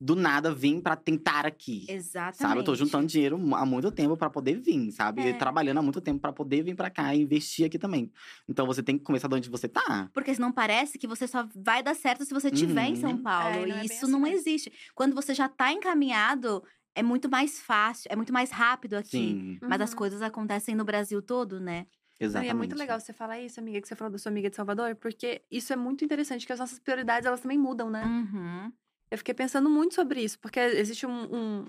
do nada vim pra tentar aqui. Exatamente. Sabe? Eu tô juntando dinheiro há muito tempo pra poder vir, sabe? É. Trabalhando há muito tempo pra poder vir pra cá e investir aqui também. Então você tem que começar de onde você tá. Porque senão parece que você só vai dar certo se você estiver em São Uhum. Paulo. É, não é e bem isso assim não existe. Quando você já tá encaminhado, é muito mais fácil, é muito mais rápido aqui. Sim, Mas as Uhum. coisas acontecem no Brasil todo, né? Exatamente. E é muito legal você falar isso, amiga, que você falou da sua amiga de Salvador, porque isso é muito interessante, que as nossas prioridades, elas também mudam, né? Uhum. Eu fiquei pensando muito sobre isso, porque existe um, um,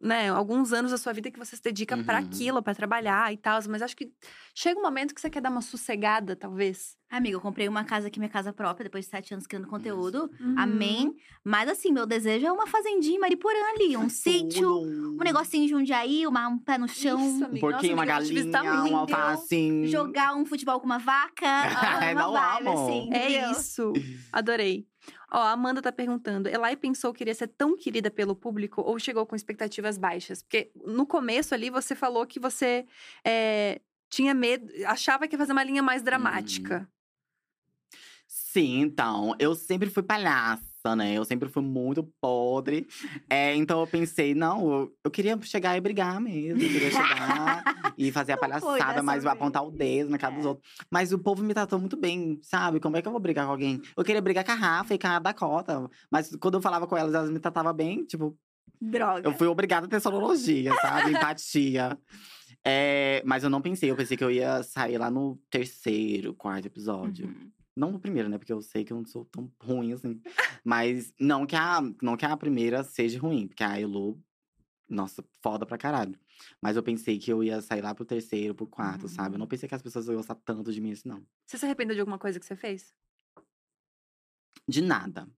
né, alguns anos da sua vida que você se dedica pra Uhum. aquilo, pra trabalhar e tal, mas acho que chega um momento que você quer dar uma sossegada, talvez. Amiga, eu comprei uma casa aqui, minha casa própria, depois de sete anos criando conteúdo. Uhum. Amém. Mas assim, meu desejo é uma fazendinha em Mariporã ali, um sítio, Tudo. um negocinho em Jundiaí, uma, um pé no chão. Isso, Um porquinho, uma Nossa, visitar galinha, um muito. alface. Jogar um futebol com uma vaca. Ai, uma não vibe, amo. assim, É isso. Adorei. Ó, a Amanda tá perguntando: Elai pensou que iria ser tão querida pelo público ou chegou com expectativas baixas? Porque no começo ali você falou que você é, tinha medo, achava que ia fazer uma linha mais dramática. Sim, então. Eu sempre fui palhaça, né? Eu sempre fui muito podre. É, então eu pensei, não, eu, eu queria chegar e brigar mesmo. Eu queria chegar e fazer a Não foi palhaçada, mas vez. apontar o dedo na cara dos É. outros. Mas o povo me tratou muito bem, sabe? Como é que eu vou brigar com alguém? Eu queria brigar com a Rafa e com a Dakota. Mas quando eu falava com elas, elas me tratavam bem, tipo, Droga. eu fui obrigada a ter sorologia, sabe? Empatia. É, mas eu não pensei, eu pensei que eu ia sair lá no terceiro, quarto episódio. Uhum. Não no primeiro, né? Porque eu sei que eu não sou tão ruim assim. Mas não que a, não que a primeira seja ruim, porque a Elo, nossa, foda pra caralho. Mas eu pensei que eu ia sair lá pro terceiro, pro quarto, sabe? Eu não pensei que as pessoas iam gostar tanto de mim assim, não. Você se arrependeu de alguma coisa que você fez? De nada.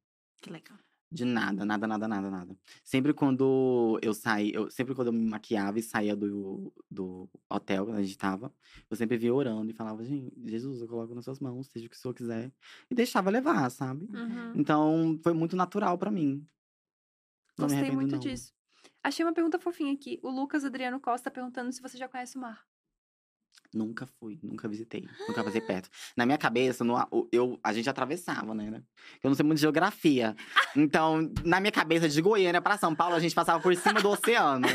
Que legal. De nada, nada, nada, nada, nada. Sempre quando eu saí, eu, sempre quando eu me maquiava e saía do, do hotel onde a gente tava, eu sempre via orando e falava, gente, Jesus, eu coloco nas suas mãos, seja o que o senhor quiser. E deixava levar, sabe? Uhum. Então, foi muito natural pra mim. Não Gostei muito não. disso. Achei uma pergunta fofinha aqui. O Lucas Adriano Costa perguntando se você já conhece o mar. Nunca fui, nunca visitei, nunca passei perto. Na minha cabeça, no, o- eu, a gente atravessava, né? né? Eu não sei muito de geografia. Então, na minha cabeça, de Goiânia pra São Paulo, a gente passava por cima do oceano.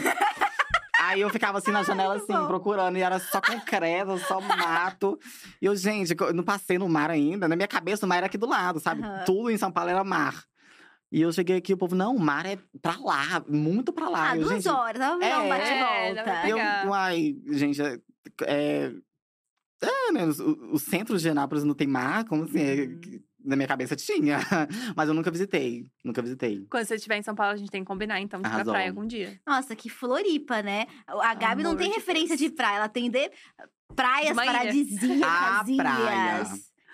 Aí eu ficava assim na janela, assim, procurando, e era só concreto, só mato. E eu, gente, eu não passei no mar ainda. Na minha cabeça, o mar era aqui do lado, sabe? Aham. Tudo em São Paulo era mar. E eu cheguei aqui, o povo, não, o mar é pra lá, muito pra lá. Ah, Eu, duas gente, horas. Um é, é, dá pra volta. eu, pegar. uai, gente, é. é, né, o, o centro de Anápolis não tem mar, como assim? É, Uhum. na minha cabeça tinha, mas eu nunca visitei, nunca visitei. Quando você estiver em São Paulo, a gente tem que combinar, então, de ir pra praia algum dia. Nossa, que Floripa, né? A Gabi não Amor tem de referência Deus. de praia, ela tem de praias paradisíacas. Ah, praia.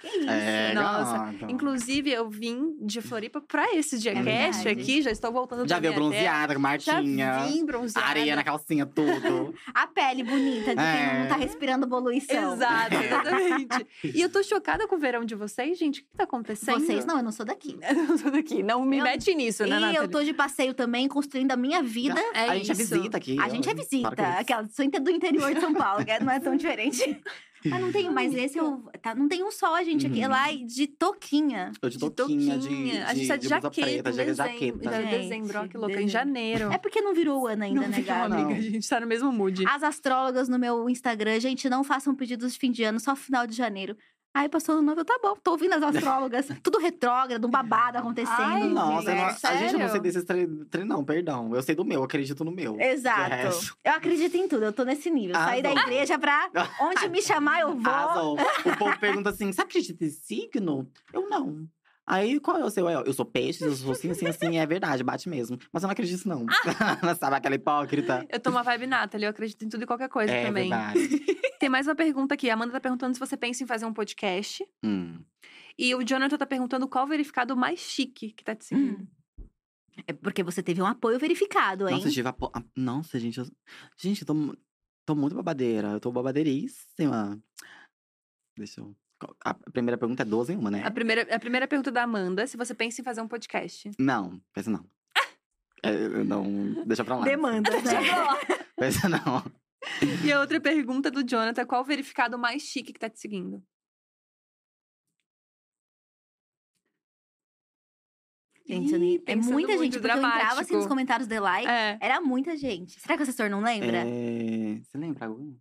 Que isso? É, Nossa. Inclusive, eu vim de Floripa pra esse dia É aqui, já estou voltando Já veio terra. bronzeada com Já Martinha, vim bronzeada. areia na calcinha, tudo. A pele bonita de quem É. não tá respirando poluição. Exato, exatamente. e eu tô chocada com o verão de vocês, gente. O que tá acontecendo? Vocês não, eu não sou daqui. Eu não sou daqui. Não me Eu- mete nisso, né, e Nathalie? eu tô de passeio também, construindo a minha vida. É a gente é isso. visita aqui. A gente é visita. isso. Aquela, sou do interior de São Paulo, que não é tão diferente. Mas não tem, mas esse eu, tá, não tem um só, gente, aqui. É Uhum. lá de toquinha. Eu de De toquinha, de, a gente de- tá de de jaqueta, preta, de dezembro. jaqueta. Já é Gente, dezembro, ó, que louca. Em janeiro. É porque não virou o ano ainda, não né, fica, Gabi? não. amiga. A gente tá no mesmo mood. As astrólogas no meu Instagram, gente, não façam pedidos de fim de ano, só final de janeiro. Aí passou no novo, eu, tá bom, tô ouvindo as astrólogas. tudo retrógrado, um babado acontecendo. Ai, Nossa, não- a gente eu não sei desses tre- tre- não, perdão. Eu sei do meu, eu acredito no meu. Exato. Eu acredito em tudo, eu tô nesse nível. Saí da igreja pra onde me chamar, eu vou. Arrasou. O povo pergunta assim: você acredita em signo? Eu não. Aí, qual é o seu? Eu, sou peixe, eu sou assim, assim, assim, é verdade, bate mesmo. Mas eu não acredito, não. Sabe aquela hipócrita? Eu tô uma vibe Nathalie, eu acredito em tudo e qualquer coisa é também. verdade. Tem mais uma pergunta aqui. A Amanda tá perguntando se você pensa em fazer um podcast. Hum. E o Jonathan tá perguntando qual verificado mais chique que tá te seguindo. Hum. É porque você teve um apoio verificado, hein? Nossa, eu tive a... po- a- Nossa, gente, eu... Gente, eu tô, tô muito babadeira. Eu tô babadeiríssima. Deixa eu... A primeira pergunta é 12 em uma, né? A, primeira, a primeira pergunta da Amanda, se você pensa em fazer um podcast. Não, pensa não. É, não... Deixa pra lá. Demandas, né? Pensa não. E a outra pergunta do Jonathan, qual o verificado mais chique que tá te seguindo? Gente, eu nem- Ih, é muita gente, porque eu entrava assim nos dramático. comentários do like, É. era muita gente. Será que o assessor não lembra? É... Você lembra algum?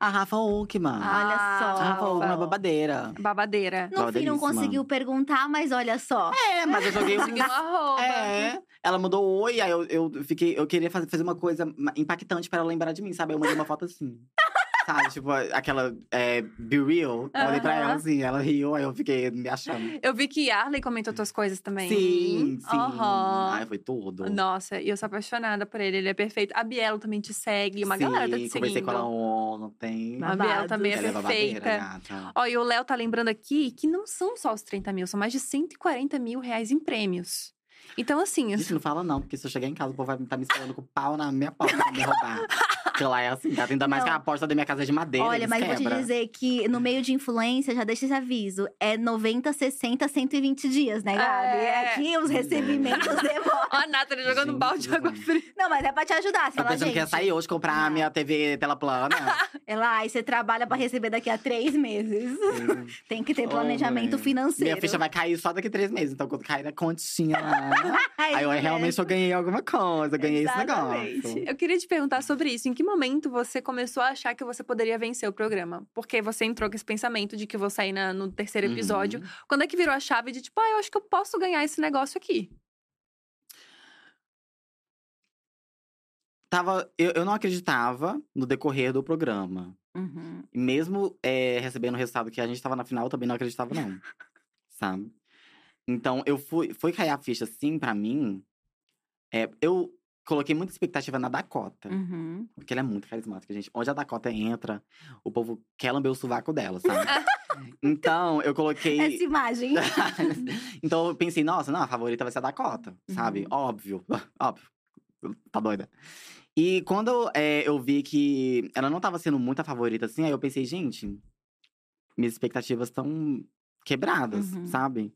A Rafa Uckman. Olha só. a Rafa Uckman é Rafa. babadeira. Babadeira. No fim, não conseguiu perguntar, mas olha só. É, mas eu joguei um... Arroba. É, ela mandou oi, aí eu, eu fiquei, eu queria fazer, fazer uma coisa impactante pra ela lembrar de mim, sabe? Eu mandei uma foto assim. sabe, tipo, aquela é, Be Real. Eu mandei pra ela assim, ela riu, aí eu fiquei me achando. Eu vi que Arley comentou tuas coisas também. Sim, sim. Aham. Ai, foi tudo. Nossa, e eu sou apaixonada por ele, ele é perfeito. A Bielo também te segue, uma galera tá te Sim, conversei seguindo. com ela ontem. A Bielo também é ela é babadeira, perfeita. gata. Ó, e o Léo tá lembrando aqui que não são só os 30 mil, são mais de 140 mil reais em prêmios. Então, assim, Gente, não fala não, porque se eu chegar em casa, o povo vai estar me esperando com o pau na minha porta pra me roubar. Porque lá é assim, gata. Ainda mais Não. que a porta da minha casa é de madeira. Olha, mas vou te quebra. dizer que no meio de influência, já deixa esse aviso. É 90, 60, 120 dias, né, Gabi? É. Aqui os recebimentos demoram. Ó, a Nathalie jogando Gente balde de água fria. Não, mas é pra te ajudar. Você Tá fala, pensando que ia gente, sair hoje comprar a minha TV tela plana? é lá, e você trabalha pra receber daqui a três meses. Tem que ter Oh, planejamento mãe. financeiro. Minha ficha vai cair só daqui a três meses. Então, quando cair na continha lá. É aí eu realmente eu ganhei alguma coisa. Eu ganhei Exatamente. esse negócio. Eu queria te perguntar sobre isso. Em que momento você começou a achar que você poderia vencer o programa? Porque você entrou com esse pensamento de que vou sair na- no terceiro episódio. Uhum. Quando é que virou a chave de tipo, ah, eu acho que eu posso ganhar esse negócio aqui? Tava, eu, eu não acreditava no decorrer do programa. Uhum. Mesmo é, recebendo o resultado que a gente tava na final, eu também não acreditava, não. sabe? Então, eu fui, foi cair a ficha, assim, pra mim. É, eu coloquei muita expectativa na Dakota. Uhum. Porque ela é muito carismática, gente. Onde a Dakota entra, o povo quer lamber o sovaco dela, sabe? então, eu coloquei. Essa imagem. então eu pensei, nossa, não, a favorita vai ser a Dakota, sabe? Uhum. Óbvio, óbvio. Tá doida. E quando é, eu vi que ela não tava sendo muito a favorita, assim, aí eu pensei, gente, minhas expectativas estão quebradas, Uhum. sabe?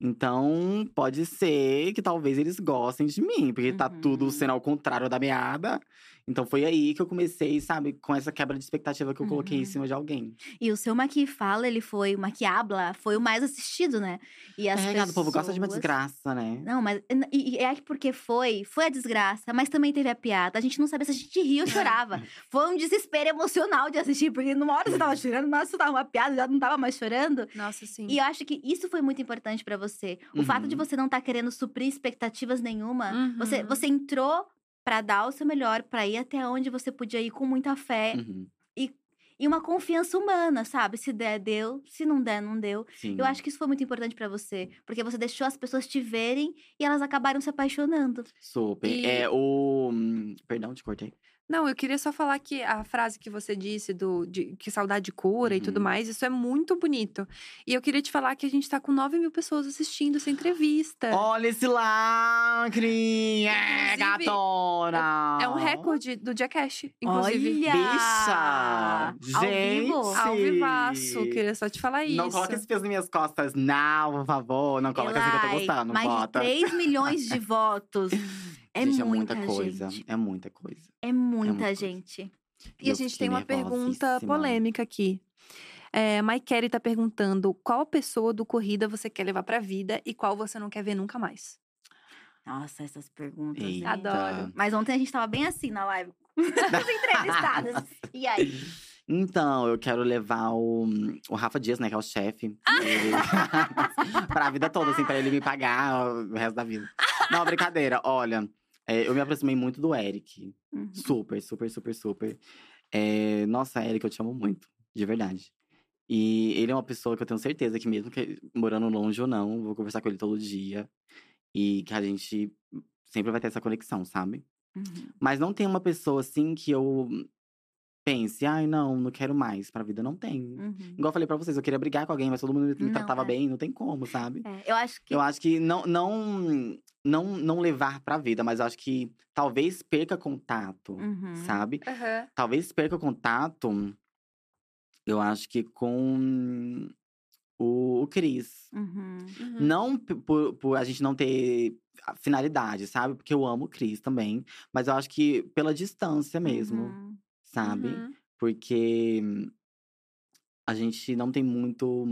Então, pode ser que talvez eles gostem de mim, porque tá tudo Uhum. sendo ao contrário da meada. Então foi aí que eu comecei, sabe, com essa quebra de expectativa que eu coloquei em Uhum. cima de alguém. E o seu Maqui Fala, ele foi, o Maquiabla, foi o mais assistido, né? E as é, gado, o povo gosta de uma pessoas- desgraça, né? Não, mas e, e é que porque foi, foi a desgraça, mas também teve a piada. A gente não sabia se a gente ria ou chorava. Foi um desespero emocional de assistir, porque numa hora você tava chorando, na hora você tava uma piada, já não tava mais chorando. Nossa, sim. E eu acho que isso foi muito importante pra você. O fato de Uhum. você não estar querendo suprir expectativas nenhuma, você, Uhum. você entrou pra dar o seu melhor, pra ir até onde você podia ir com muita fé Uhum, e uma confiança humana, sabe? Se der, deu. Se não der, não deu. sim. Eu acho que isso foi muito importante pra você, porque você deixou as pessoas te verem e elas acabaram se apaixonando. Super. E- É o. hum, Perdão, te cortei. Não, eu queria só falar que a frase que você disse do de, que saudade cura e tudo Uhum. mais, isso é muito bonito. E eu queria te falar que a gente tá com 9 mil pessoas assistindo essa entrevista. Olha esse lacre! É, Inclusive, gatona! É um recorde do Jackass, inclusive. Olha! Bicha! Ao Gente! vivo? Ao vivaço, queria só te falar isso. Não coloca esse peso nas minhas costas, não, por favor. Não coloca assim que eu tô gostando. mais bota. de 3 milhões de votos. É gente, muita, é muita coisa. gente. É muita coisa. É muita muita coisa. gente. E a gente tem uma pergunta polêmica aqui. É, Maikeri tá perguntando qual pessoa do corrida você quer levar pra vida e qual você não quer ver nunca mais. Nossa, essas perguntas. Eita. Adoro. Mas ontem a gente tava bem assim na live. As entrevistadas. E aí? Então, eu quero levar o, o Rafa Dias, né, que é o chefe. ele- pra vida toda, assim, pra ele me pagar o resto da vida. Não, brincadeira. Olha, é, eu me aproximei muito do Eric. Uhum. Super, super, super, super. É, nossa, Eric, eu te amo muito. De verdade. E ele é uma pessoa que eu tenho certeza que, mesmo que morando longe ou não, vou conversar com ele todo dia. E que a gente sempre vai ter essa conexão, sabe? Uhum. Mas não tem uma pessoa assim que eu pense, ai, não, não quero mais pra vida. Não tem. Uhum. Igual eu falei pra vocês, eu queria brigar com alguém, mas todo mundo me Não, tratava é. bem, não tem como, sabe? É, eu acho que. Eu acho que não, não, não, não levar pra vida, mas eu acho que talvez perca contato, Uhum. sabe? Aham. Talvez perca contato, eu acho que com o, o Cris. Uhum. Uhum. Não por, por a gente não ter finalidade, sabe? Porque eu amo o Cris também. Mas eu acho que pela distância mesmo, Uhum. Sabe? Uhum. Porque a gente não tem muito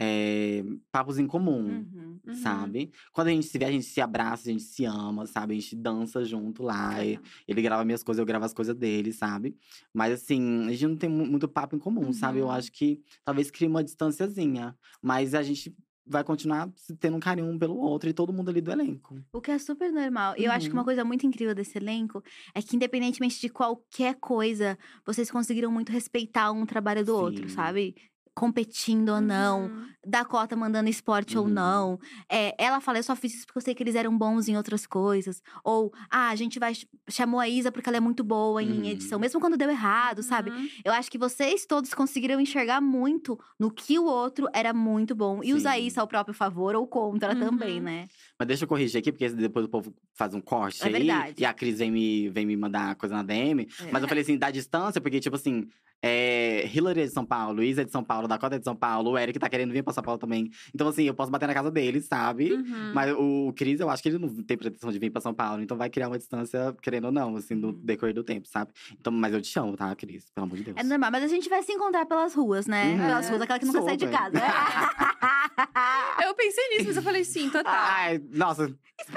é, papos em comum. Uhum. Uhum. Sabe? Quando a gente se vê, a gente se abraça, a gente se ama, sabe? A gente dança junto lá. e ele grava minhas coisas, eu gravo as coisas dele, sabe? Mas assim, a gente não tem mu- muito papo em comum, sabe? Eu Uhum. acho que talvez crie uma distanciazinha. Mas a gente vai continuar tendo um carinho um pelo outro e todo mundo ali do elenco. O que é super normal. E eu acho que uma Uhum. coisa muito incrível desse elenco é que, independentemente de qualquer coisa, vocês conseguiram muito respeitar um trabalho do outro, Sim. sabe? Competindo ou não, Uhum. Dakota mandando esporte ou Uhum. não. É, ela fala, eu só fiz isso porque eu sei que eles eram bons em outras coisas. Ou, ah, a gente vai. Chamou a Isa porque ela é muito boa em Uhum. edição, mesmo quando deu errado, sabe? Uhum. Eu acho que vocês todos conseguiram enxergar muito no que o outro era muito bom. E usar Sim. isso ao próprio favor ou contra também, Uhum. né? Mas deixa eu corrigir aqui, porque depois o povo faz um corte É aí. verdade. E a Cris vem me, vem me mandar coisa na DM. É. Mas eu falei assim, da distância, porque, tipo assim, é, Hillary é de São Paulo, Isa é de São Paulo, Dakota é de São Paulo, o Eric tá querendo vir pra São Paulo também. Então, assim, eu posso bater na casa dele, sabe? Uhum. Mas o Cris, eu acho que ele não tem pretensão de vir pra São Paulo. Então vai criar uma distância, querendo ou não, assim, no Uhum. decorrer do tempo, sabe? Então, mas eu te amo, tá, Cris? Pelo amor de Deus. É normal, mas a gente vai se encontrar pelas ruas, né? Uhum. Pelas ruas, aquela que nunca sai de Super. casa. Eu pensei nisso, mas eu falei sim, total. Ai, nossa.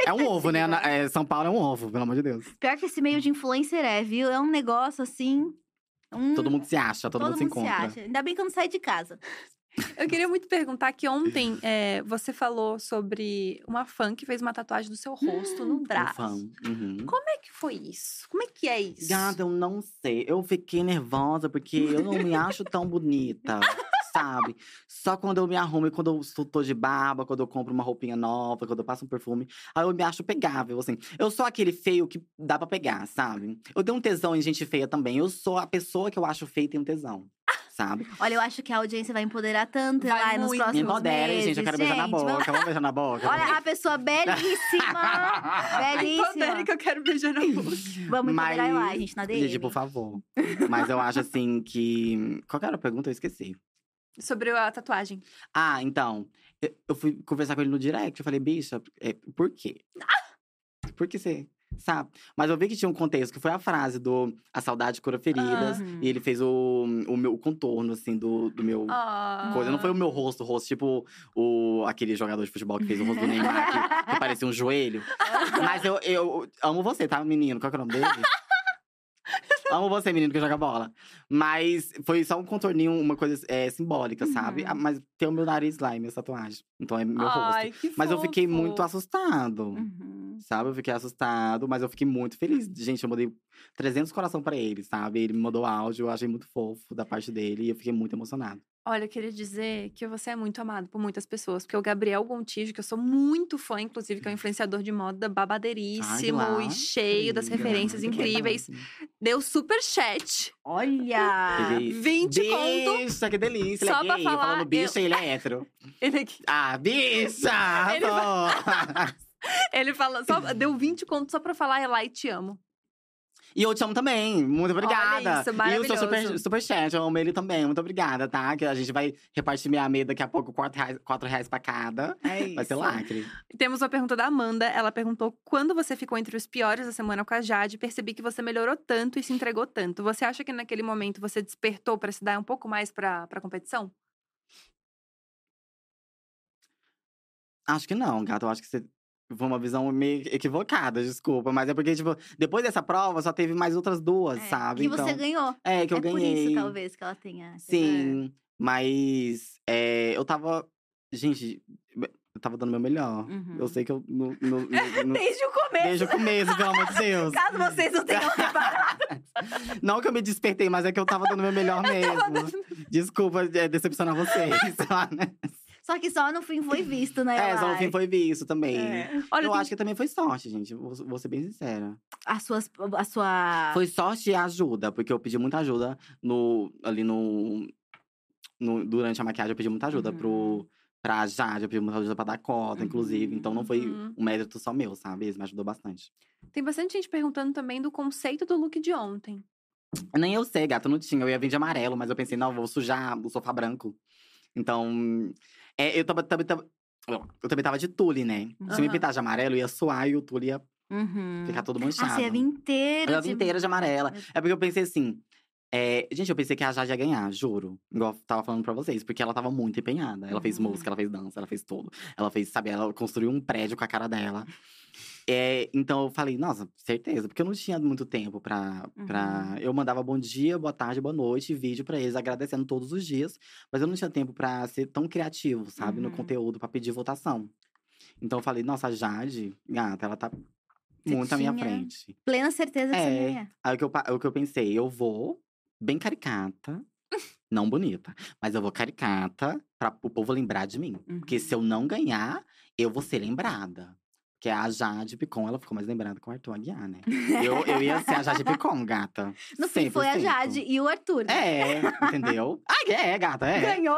É um ovo, né? É, São Paulo é um ovo, pelo amor de Deus. Pior que esse meio de influencer é, viu? É um negócio assim. Um- Todo mundo se acha, todo, mundo se encontra. acha. Ainda bem que eu não saí de casa. Eu queria muito perguntar que ontem é, você falou sobre uma fã que fez uma tatuagem do seu rosto no Um braço. fã. Uhum. Como é que foi isso? Como é que é isso? Gata, eu não sei. Eu fiquei nervosa porque eu não me acho tão bonita, sabe? Só quando eu me arrumo e quando eu tô de barba, quando eu compro uma roupinha nova, quando eu passo um perfume, aí eu me acho pegável, assim. Eu sou aquele feio que dá pra pegar, sabe? Eu tenho um tesão em gente feia também. Eu sou a pessoa que eu acho feia e tenho tesão, sabe? Olha, eu acho que a audiência vai empoderar tanto Vai lá nos muito. Me próximos empoderem, meses. gente. Eu quero beijar na boca. vamos- Vamos beijar na boca? Olha, a pessoa belíssima! belíssima! Empodere que eu quero beijar na boca. Vamos empoderar Mas- lá, gente, na DM. Gente, por favor. Mas eu acho assim que. Qual que era a pergunta? Eu esqueci. Sobre a tatuagem. Ah, então. eu- Eu fui conversar com ele no direct. Eu falei, bicha, é, por quê? Por que você. Sabe? Mas eu vi que tinha um contexto, que foi a frase do A saudade cura feridas. Aham. E ele fez o, o meu o contorno, assim, do, do meu. Ah. Coisa. Não foi o meu rosto, o rosto, tipo o, aquele jogador de futebol que fez o rosto do Neymar, que, que parecia um joelho. Mas eu, eu amo você, tá, menino? Qual que é o nome dele? Amo você, menino, que joga bola. Mas foi só um contorninho, uma coisa é, simbólica, sabe? Uhum. Ah, Mas tem o meu nariz lá e minha tatuagem. Então é meu Ai, rosto. que Mas eu fiquei fofo. muito assustado. Uhum. Sabe? Eu fiquei assustado, mas eu fiquei muito feliz. Gente, eu mandei 300 coração pra ele, sabe? Ele me mandou áudio, eu achei muito fofo da parte dele e eu fiquei muito emocionado. Olha, eu queria dizer que você é muito amado por muitas pessoas. Porque o Gabriel Gontijo, que eu sou muito fã, inclusive, que é um influenciador de moda babadeiríssimo Ai, lá. e cheio das Amiga, referências incríveis, deu super chat. Olha! Peguei 20 conto. Bicha, que delícia. Só ele é pra falar, Falando bicha, ele é hétero. Ele, aqui- Ah, bicha! Ele ele fala, só, deu 20 conto só pra falar, Elai, te amo. E eu te amo também. Muito obrigada. isso, e o seu super, super chat, eu amo ele também. Muito obrigada, tá? Que a gente vai repartir meia meia daqui a pouco, 4 reais, quatro reais pra cada. É Vai ser isso. lacre. Temos uma pergunta da Amanda. Ela perguntou: quando você ficou entre os piores da semana com a Jade, percebi que você melhorou tanto e se entregou tanto. Você acha que naquele momento você despertou pra se dar um pouco mais pra, pra competição? Acho que não, gata. Eu acho que você. Foi uma visão meio equivocada, desculpa. Mas é porque, tipo, depois dessa prova só teve mais outras duas, É, sabe? Que então, você ganhou. É, que eu é ganhei. por isso, talvez, que ela tenha. Sim, mas é, eu tava. Gente, eu tava dando meu melhor. Uhum. Eu sei que eu. No, no, no, Desde o começo. desde o começo, pelo amor de Deus. Caso vocês não tenham reparado. Não que eu me despertei, mas é que eu tava dando meu melhor mesmo. Desculpa é, decepcionar vocês. Só que só no fim foi visto, né? É, só no fim foi visto também. É. Olha, eu tem- acho que também foi sorte, gente. Vou, vou ser bem sincera. As suas, a sua. Foi sorte e ajuda, porque eu pedi muita ajuda no, ali no, no- Durante a maquiagem, eu pedi muita ajuda Uhum. pro, pra Jade, eu pedi muita ajuda pra Dakota, inclusive. Então não foi Uhum. um mérito só meu, sabe? Isso me ajudou bastante. Tem bastante gente perguntando também do conceito do look de ontem. Nem eu sei, gata, não tinha. Eu ia vir de amarelo, mas eu pensei, não, vou sujar o sofá branco. Então. É, eu, tava, também tava, eu também tava de tule, né? Se me pintar de amarelo, ia suar e o tule ia Uhum. ficar todo Ah, manchado. você ia inteira. Eu ia de- inteira de amarela. É porque eu pensei assim. é, gente, eu pensei que a Jade ia ganhar, juro. Igual eu tava falando pra vocês, porque ela tava muito empenhada. Ela fez Uhum. música, ela fez dança, ela fez tudo. Ela fez, sabe, ela construiu um prédio com a cara dela. É, então eu falei, nossa, certeza, porque eu não tinha muito tempo pra. pra... Uhum. Eu mandava bom dia, boa tarde, boa noite, vídeo pra eles, agradecendo todos os dias. Mas eu não tinha tempo pra ser tão criativo, sabe, no Uhum. conteúdo, pra pedir votação. Então eu falei, nossa, Jade, gata, ela tá Você muito à minha frente. Plena certeza que É. Aí o que, eu, o que eu pensei, eu vou bem caricata, não bonita, mas eu vou caricata pra o povo lembrar de mim. Porque Uhum. se eu não ganhar, eu vou ser lembrada. Porque a Jade Picon, ela ficou mais lembrada com o Arthur Aguiar, né? Eu, eu ia ser a Jade Picon, gata. No fim, foi a 100%. Jade e o Arthur. né? É, entendeu? Ah, é, gata, é. Ganhou?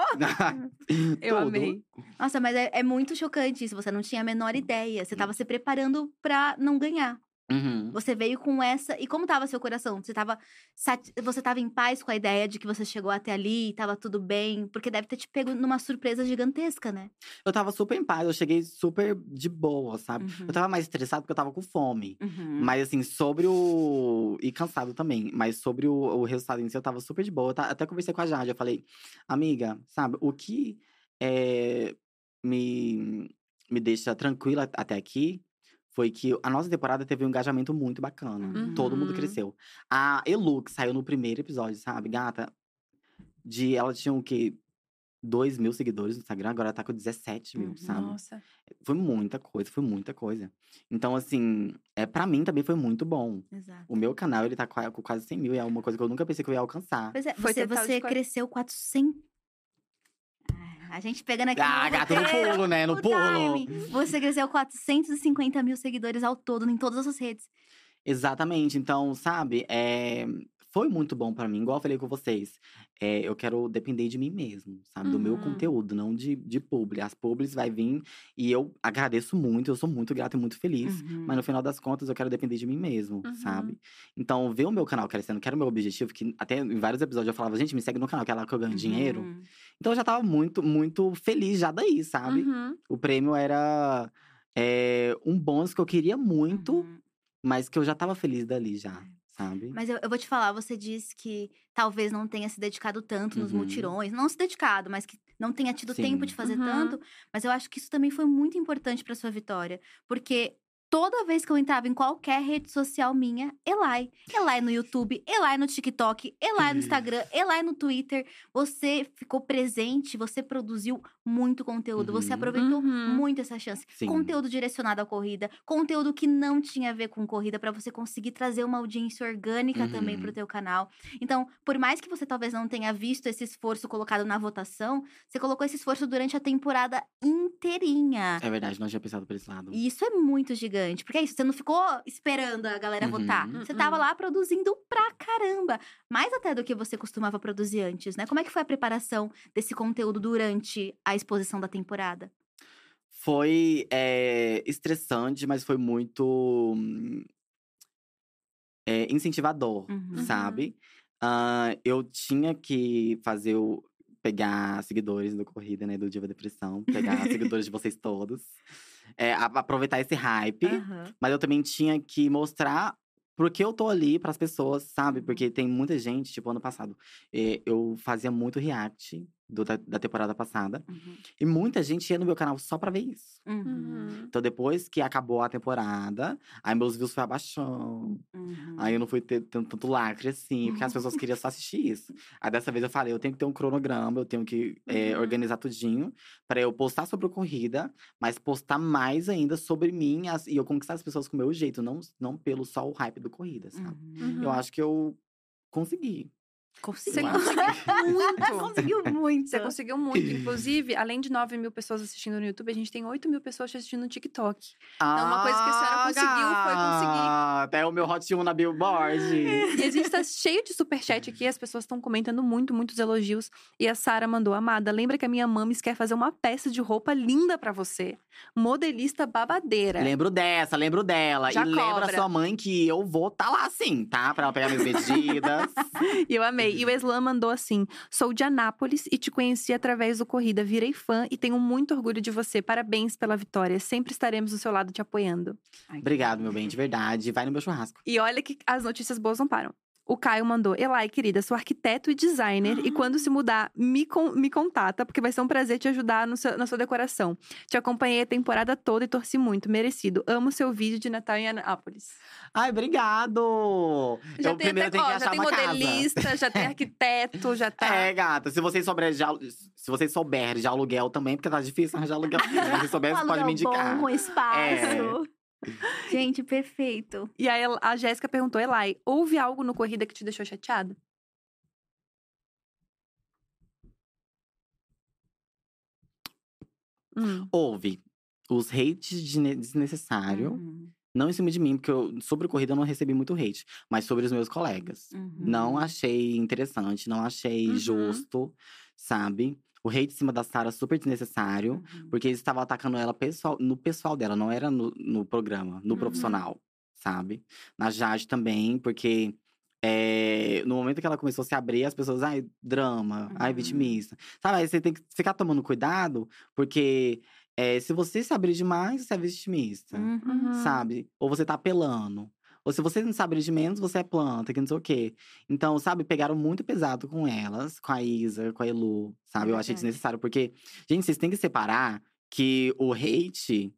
Eu amei. Nossa, mas é, é muito chocante isso. Você não tinha a menor ideia. Você tava se preparando pra não ganhar. Uhum. Você veio com essa. E como tava seu coração? Você tava, sati- você tava em paz com a ideia de que você chegou até ali, tava tudo bem? Porque deve ter te pego numa surpresa gigantesca, né? Eu tava super em paz, eu cheguei super de boa, sabe? Uhum. Eu tava mais estressado porque eu tava com fome. Uhum. Mas assim, sobre o. E cansado também. Mas sobre o, o resultado em si, eu tava super de boa. Eu até conversei com a Jade. Eu falei, amiga, sabe, o que é, me, me deixa tranquila até aqui foi que a nossa temporada teve um engajamento muito bacana. Todo mundo Uhum. cresceu. A Elu, que saiu no primeiro episódio, sabe, gata? De, ela tinha o quê? 2 mil seguidores no Instagram, agora ela tá com 17 mil, Uhum. sabe? Nossa. Foi muita coisa, foi muita coisa. Então, assim, é, para mim também foi muito bom. Exato. O meu canal, ele tá com quase 100 mil. E é uma coisa que eu nunca pensei que eu ia alcançar. Pois é, Foi você, você cor- cresceu 400. A gente pegando aqui. Ah, no gata, no pulo, né? No pulo. Você cresceu 450 mil seguidores ao todo, em todas as redes. Exatamente. Então, sabe, é, foi muito bom pra mim. Igual eu falei com vocês. É, eu quero depender de mim mesmo, sabe? Do meu Uhum. conteúdo, não de, de publi. As publis vai vir e eu agradeço muito, eu sou muito grata e muito feliz. Uhum. Mas no final das contas, eu quero depender de mim mesmo, Uhum. sabe? Então, ver o meu canal crescendo, que era o meu objetivo, que até em vários episódios eu falava, gente, me segue no canal, que é lá que eu ganho dinheiro. Uhum. Então eu já tava muito, muito feliz já daí, sabe? Uhum. O prêmio era é, um bônus que eu queria muito, Uhum. mas que eu já tava feliz dali já, sabe? Mas eu, eu vou te falar, você disse que talvez não tenha se dedicado tanto nos Uhum. mutirões. Não se dedicado, mas que não tenha tido tempo Sim. de fazer Uhum. tanto. Mas eu acho que isso também foi muito importante pra sua vitória. Porque toda vez que eu entrava em qualquer rede social minha, Elai. Elai no YouTube, Elai no TikTok, Elai no Instagram, Elai no Twitter. Você ficou presente, você produziu muito conteúdo. Você Uhum. aproveitou Uhum. muito essa chance. Sim. Conteúdo direcionado à corrida, conteúdo que não tinha a ver com corrida pra você conseguir trazer uma audiência orgânica também Uhum. pro teu canal. Então, por mais que você talvez não tenha visto esse esforço colocado na votação, você colocou esse esforço durante a temporada inteirinha. É verdade, não tinha pensado por esse lado. E isso é muito gigante, porque é isso, você não ficou esperando a galera Uhum. votar. Você tava Uhum. lá produzindo pra caramba. Mais até do que você costumava produzir antes, né? Como é que foi a preparação desse conteúdo durante a exposição da temporada? Foi é, estressante, mas foi muito é, incentivador, Uhum. sabe? Ah, eu tinha que fazer o. Pegar seguidores do Corrida, né? Do Diva Depressão. Pegar seguidores de vocês todos. É, aproveitar esse hype. Aham. Mas eu também tinha que mostrar porque eu tô ali pras pessoas, sabe? Uhum. Porque tem muita gente, tipo, ano passado, eh, eu fazia muito react do- da, da temporada passada. Uhum. E muita gente ia no meu canal só pra ver isso. Uhum. Uhum. Então, depois que acabou a temporada, aí meus views foi abaixando. Uhum. Aí eu não fui ter tanto, lacre assim, porque as pessoas queriam só assistir isso. Aí dessa vez eu falei, eu tenho que ter um cronograma, eu tenho que Uhum. organizar tudinho pra eu postar sobre a corrida, mas postar mais ainda sobre mim as- e eu conquistar as pessoas com o meu jeito, não, não pelo só o hype do corrida, sabe? Uhum. Eu acho que eu consegui. Você Conseguiu. conseguiu muito. conseguiu muito. Você conseguiu muito. Inclusive, além de 9 mil pessoas assistindo no YouTube, a gente tem 8 mil pessoas assistindo no TikTok. Ah, uma coisa que a senhora conseguiu foi conseguir. Até o meu Hot 1 na Billboard. E a gente tá cheio de superchat aqui, as pessoas estão comentando muito, muitos elogios. E a Sara mandou: Amada, lembra que a minha mames quer fazer uma peça de roupa linda pra você? Modelista babadeira. Lembro dessa, lembro dela. Já e lembra cobra. sua mãe que eu vou tá lá sim, tá? Pra ela pegar minhas medidas. E eu amei. E o Eslan mandou assim: Sou de Anápolis e te conheci através do Corrida. Virei fã e tenho muito orgulho de você. Parabéns pela vitória. Sempre estaremos do seu lado te apoiando. Obrigado, meu bem, de verdade. Vai no meu churrasco. E olha que as notícias boas não param. O Caio mandou: Elai, querida, sou arquiteto e designer. E quando se mudar, me, con- me contata, porque vai ser um prazer te ajudar no seu- na sua decoração. Te acompanhei a temporada toda e torci muito. Merecido. Amo seu vídeo de Natal em Anápolis. Ai, obrigado! Já eu tem, primeiro até, tenho que ó, já tem modelista, já tem arquiteto, já tá. casa. É, gata, se vocês souberem de, se vocês souberem de aluguel também, porque tá difícil arranjar aluguel. Se vocês souberem, Um vocês podem me indicar. Bom, com espaço. É. Gente, perfeito. E aí a Jéssica perguntou: Elai, houve algo no corrida que te deixou chateada? Hum. Houve os hates de desnecessário. Uhum, Não em cima de mim, porque eu, sobre corrida eu não recebi muito hate, mas sobre os meus colegas. uhum. Não achei interessante, não achei Uhum. justo, sabe? O hate em cima da Sarah super desnecessário, Uhum. porque eles estavam atacando ela pessoal, no pessoal dela, não era no, no programa, no Uhum. profissional, sabe? Na Jade também, porque é, no momento que ela começou a se abrir, as pessoas, ai, drama, ai, Uhum. vitimista. Sabe? Aí você tem que ficar tomando cuidado, porque é, se você se abrir demais, você é vitimista Uhum. sabe? Ou você tá apelando. Ou se você não sabe de menos, você é planta, que não sei o quê. Então, sabe, pegaram muito pesado com elas, com a Isa, com a Elu, sabe? Eu achei desnecessário, porque, gente, vocês têm que separar que o hate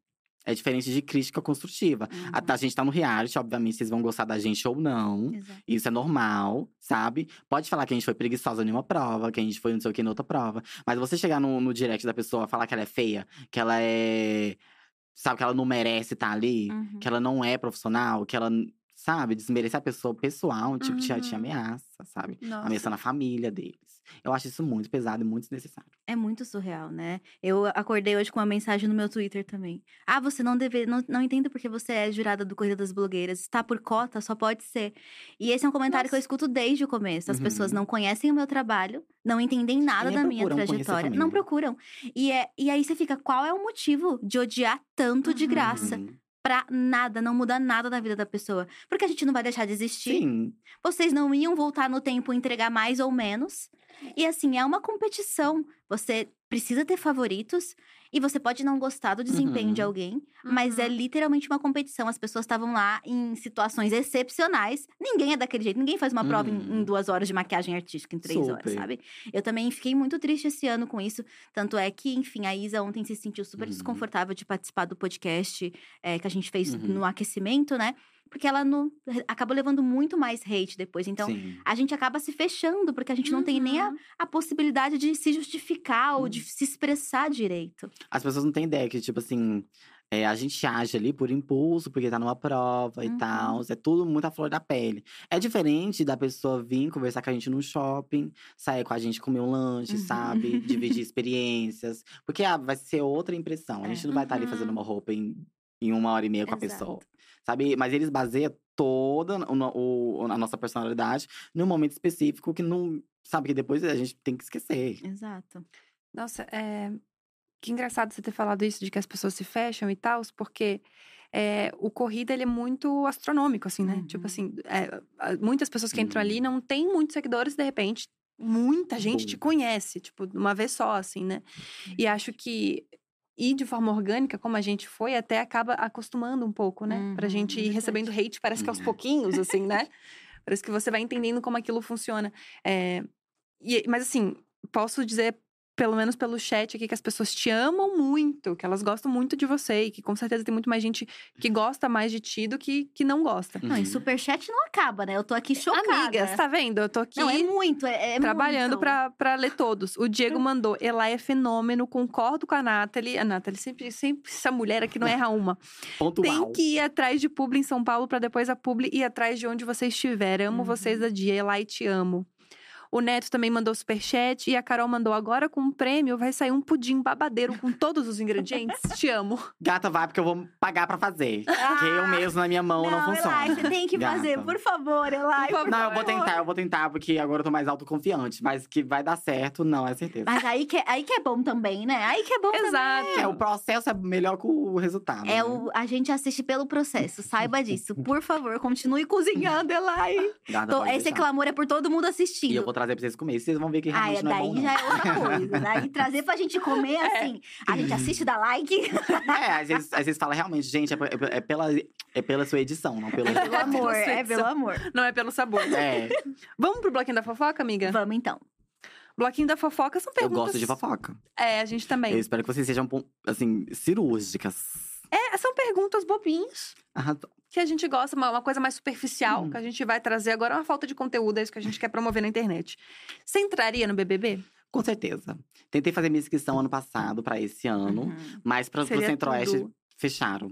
é diferente de crítica construtiva. Uhum. A, a gente tá no reality, obviamente, vocês vão gostar da gente ou não. Exato. Isso é normal, sabe? Pode falar que a gente foi preguiçosa em uma prova, que a gente foi não sei o que em outra prova. Mas você chegar no, no direct da pessoa, falar que ela é feia, que ela é. Sabe, que ela não merece estar ali, Uhum. que ela não é profissional, que ela, sabe, desmerecer a pessoa pessoal, tipo, te, te Uhum. ameaça, sabe? Nossa. Ameaçando a família deles. Eu acho isso muito pesado e muito desnecessário. É muito surreal, né? Eu acordei hoje com uma mensagem no meu Twitter também. Ah, você não deve, não, não entendo porque você é jurada do Corrida das Blogueiras. Está por cota, só pode ser. E esse é um comentário que eu Nossa. escuto desde o começo. As pessoas Uhum. não conhecem o meu trabalho, não entendem nada da minha trajetória. Não né? procuram. E, é, e aí você fica, qual é o motivo de odiar tanto de Uhum. graça? Pra nada, não muda nada na vida da pessoa. Porque a gente não vai deixar de existir. Sim. Vocês não iam voltar no tempo entregar mais ou menos. E assim, é uma competição. Você precisa ter favoritos e você pode não gostar do desempenho de Uhum. alguém, mas é Uhum. literalmente uma competição. As pessoas estavam lá em situações excepcionais. Ninguém é daquele jeito, ninguém faz uma prova em, Uhum. em duas horas de maquiagem artística, em três horas, Super. sabe? Eu também fiquei muito triste esse ano com isso. Tanto é que, enfim, a Isa ontem se sentiu super Uhum. desconfortável de participar do podcast eh, que a gente fez Uhum. no aquecimento, né? Porque ela não, acabou levando muito mais hate depois. Então, sim. a gente acaba se fechando, porque a gente não tem nem a, Uhum. a possibilidade de se justificar ou Uhum. de se expressar direito. As pessoas não têm ideia que, tipo assim, é, a gente age ali por impulso, porque tá numa prova Uhum. e tal. É tudo muito à flor da pele. É diferente da pessoa vir conversar com a gente no shopping, sair com a gente comer um lanche, Uhum. sabe? Dividir experiências. Porque ah, vai ser outra impressão. A É. gente não vai estar ali Uhum. fazendo uma roupa em, em uma hora e meia com a Exato. pessoa. Sabe? Mas eles baseiam toda o o- a nossa personalidade num momento específico que não. Sabe, que depois a gente tem que esquecer. Exato. Nossa, é... que engraçado você ter falado isso de que as pessoas se fecham e tal, porque é, o corrida ele é muito astronômico, assim, né? Uhum. Tipo assim, é, muitas pessoas que entram ali Uhum. não têm muitos seguidores, de repente, muita gente te conhece, tipo, de uma vez só, assim, né? E acho que ir de forma orgânica, como a gente foi, até acaba acostumando um pouco, né? Pra Uhum, gente é ir recebendo hate, parece que aos Uhum. pouquinhos, assim, né? Parece que você vai entendendo como aquilo funciona. É, e- mas assim, posso dizer, pelo menos pelo chat aqui, que as pessoas te amam muito, que elas gostam muito de você e que com certeza tem muito mais gente que gosta mais de ti do que, que não gosta. Não, e Uhum. superchat não acaba, né? Eu tô aqui chocada. Amigas, tá vendo? Eu tô aqui Não, é muito, é, é trabalhando muito. pra, pra ler todos. O Diego mandou, Elai é fenômeno, concordo com a Nathalie. A Nathalie, sempre, sempre essa mulher aqui não erra uma. Pontual. Tem que ir atrás de publi em São Paulo pra depois a publi ir atrás de onde você estiver. Amo Uhum. vocês da dia. Elai, te amo. O Neto também mandou superchat. E a Carol mandou agora com um prêmio vai sair um pudim babadeiro com todos os ingredientes. Te amo. Gata, vai, porque eu vou pagar pra fazer. Porque eu mesmo, na minha mão, não, funciona. Elai, você tem que Gata. fazer, por favor, Elai. Por favor. Não, eu vou tentar, eu vou tentar, porque agora eu tô mais autoconfiante. Mas que vai dar certo, não, é certeza. Mas aí que, aí que é bom também, né? Aí que é bom Exato. É, o processo é melhor que o resultado. É né? o, a gente assiste pelo processo, saiba disso. Por favor, continue cozinhando, Elai. Gata, Tô- esse deixar. clamor é por todo mundo assistindo. Eu trazer pra vocês comerem. Vocês vão ver que Ah, realmente é, não é bom, daí não. já é outra coisa. Daí trazer pra gente comer assim. A gente assiste, dá like. É, às vezes, às vezes fala realmente, gente, é, é- é pela, é pela sua edição, não pelo. É pelo amor, é pelo amor. Não é pelo sabor. É, Vamos pro bloquinho da fofoca, amiga? Vamos então. Bloquinho da fofoca são eu perguntas. gosto de fofoca. É, a gente também. Eu espero que vocês sejam, assim, cirúrgicas. É, são perguntas bobinhas. Arrasou. Que a gente gosta, uma, uma coisa mais superficial, Hum. que a gente vai trazer agora, é uma falta de conteúdo, é isso que a gente quer promover na internet. Você entraria no BBB? Com certeza. Tentei fazer minha inscrição ano passado pra esse ano, Uhum. mas pro Seria Centro-Oeste fecharam.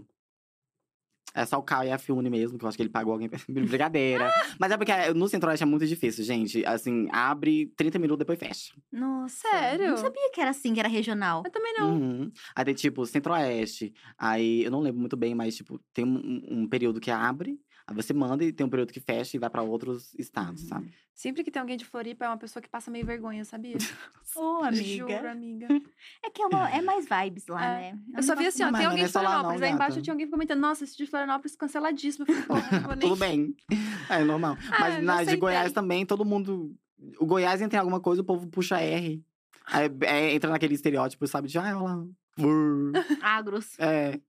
É só o Caio e a Fiune mesmo, que eu acho que ele pagou alguém. Brincadeira. Mas é porque no Centro-Oeste é muito difícil, gente. Assim, abre 30 minutos, depois fecha. Nossa. Sério? Não sabia que era assim, que era regional. Eu também não. Uhum. Aí tem, tipo, Centro-Oeste. Aí, eu não lembro muito bem, mas, tipo, tem um- um período que abre. Aí você manda e tem um período que fecha e vai pra outros estados, Uhum. sabe? Sempre que tem alguém de Floripa, é uma pessoa que passa meio vergonha, sabia? Ô, Juro, amiga. É que é, uma- é mais vibes lá, É. né? Um Eu só vi assim, ó, Mas tem não alguém de lá não, Florianópolis. Aí embaixo tinha alguém comentando, nossa, esse de Florianópolis canceladíssimo. Eu falei, porra, nem... Tudo bem. É normal. Ah, Mas na de. Goiás também, todo mundo. O Goiás entra em alguma coisa, o povo puxa R. Aí é, entra naquele estereótipo, sabe? De, ah, olha lá. Agros. É.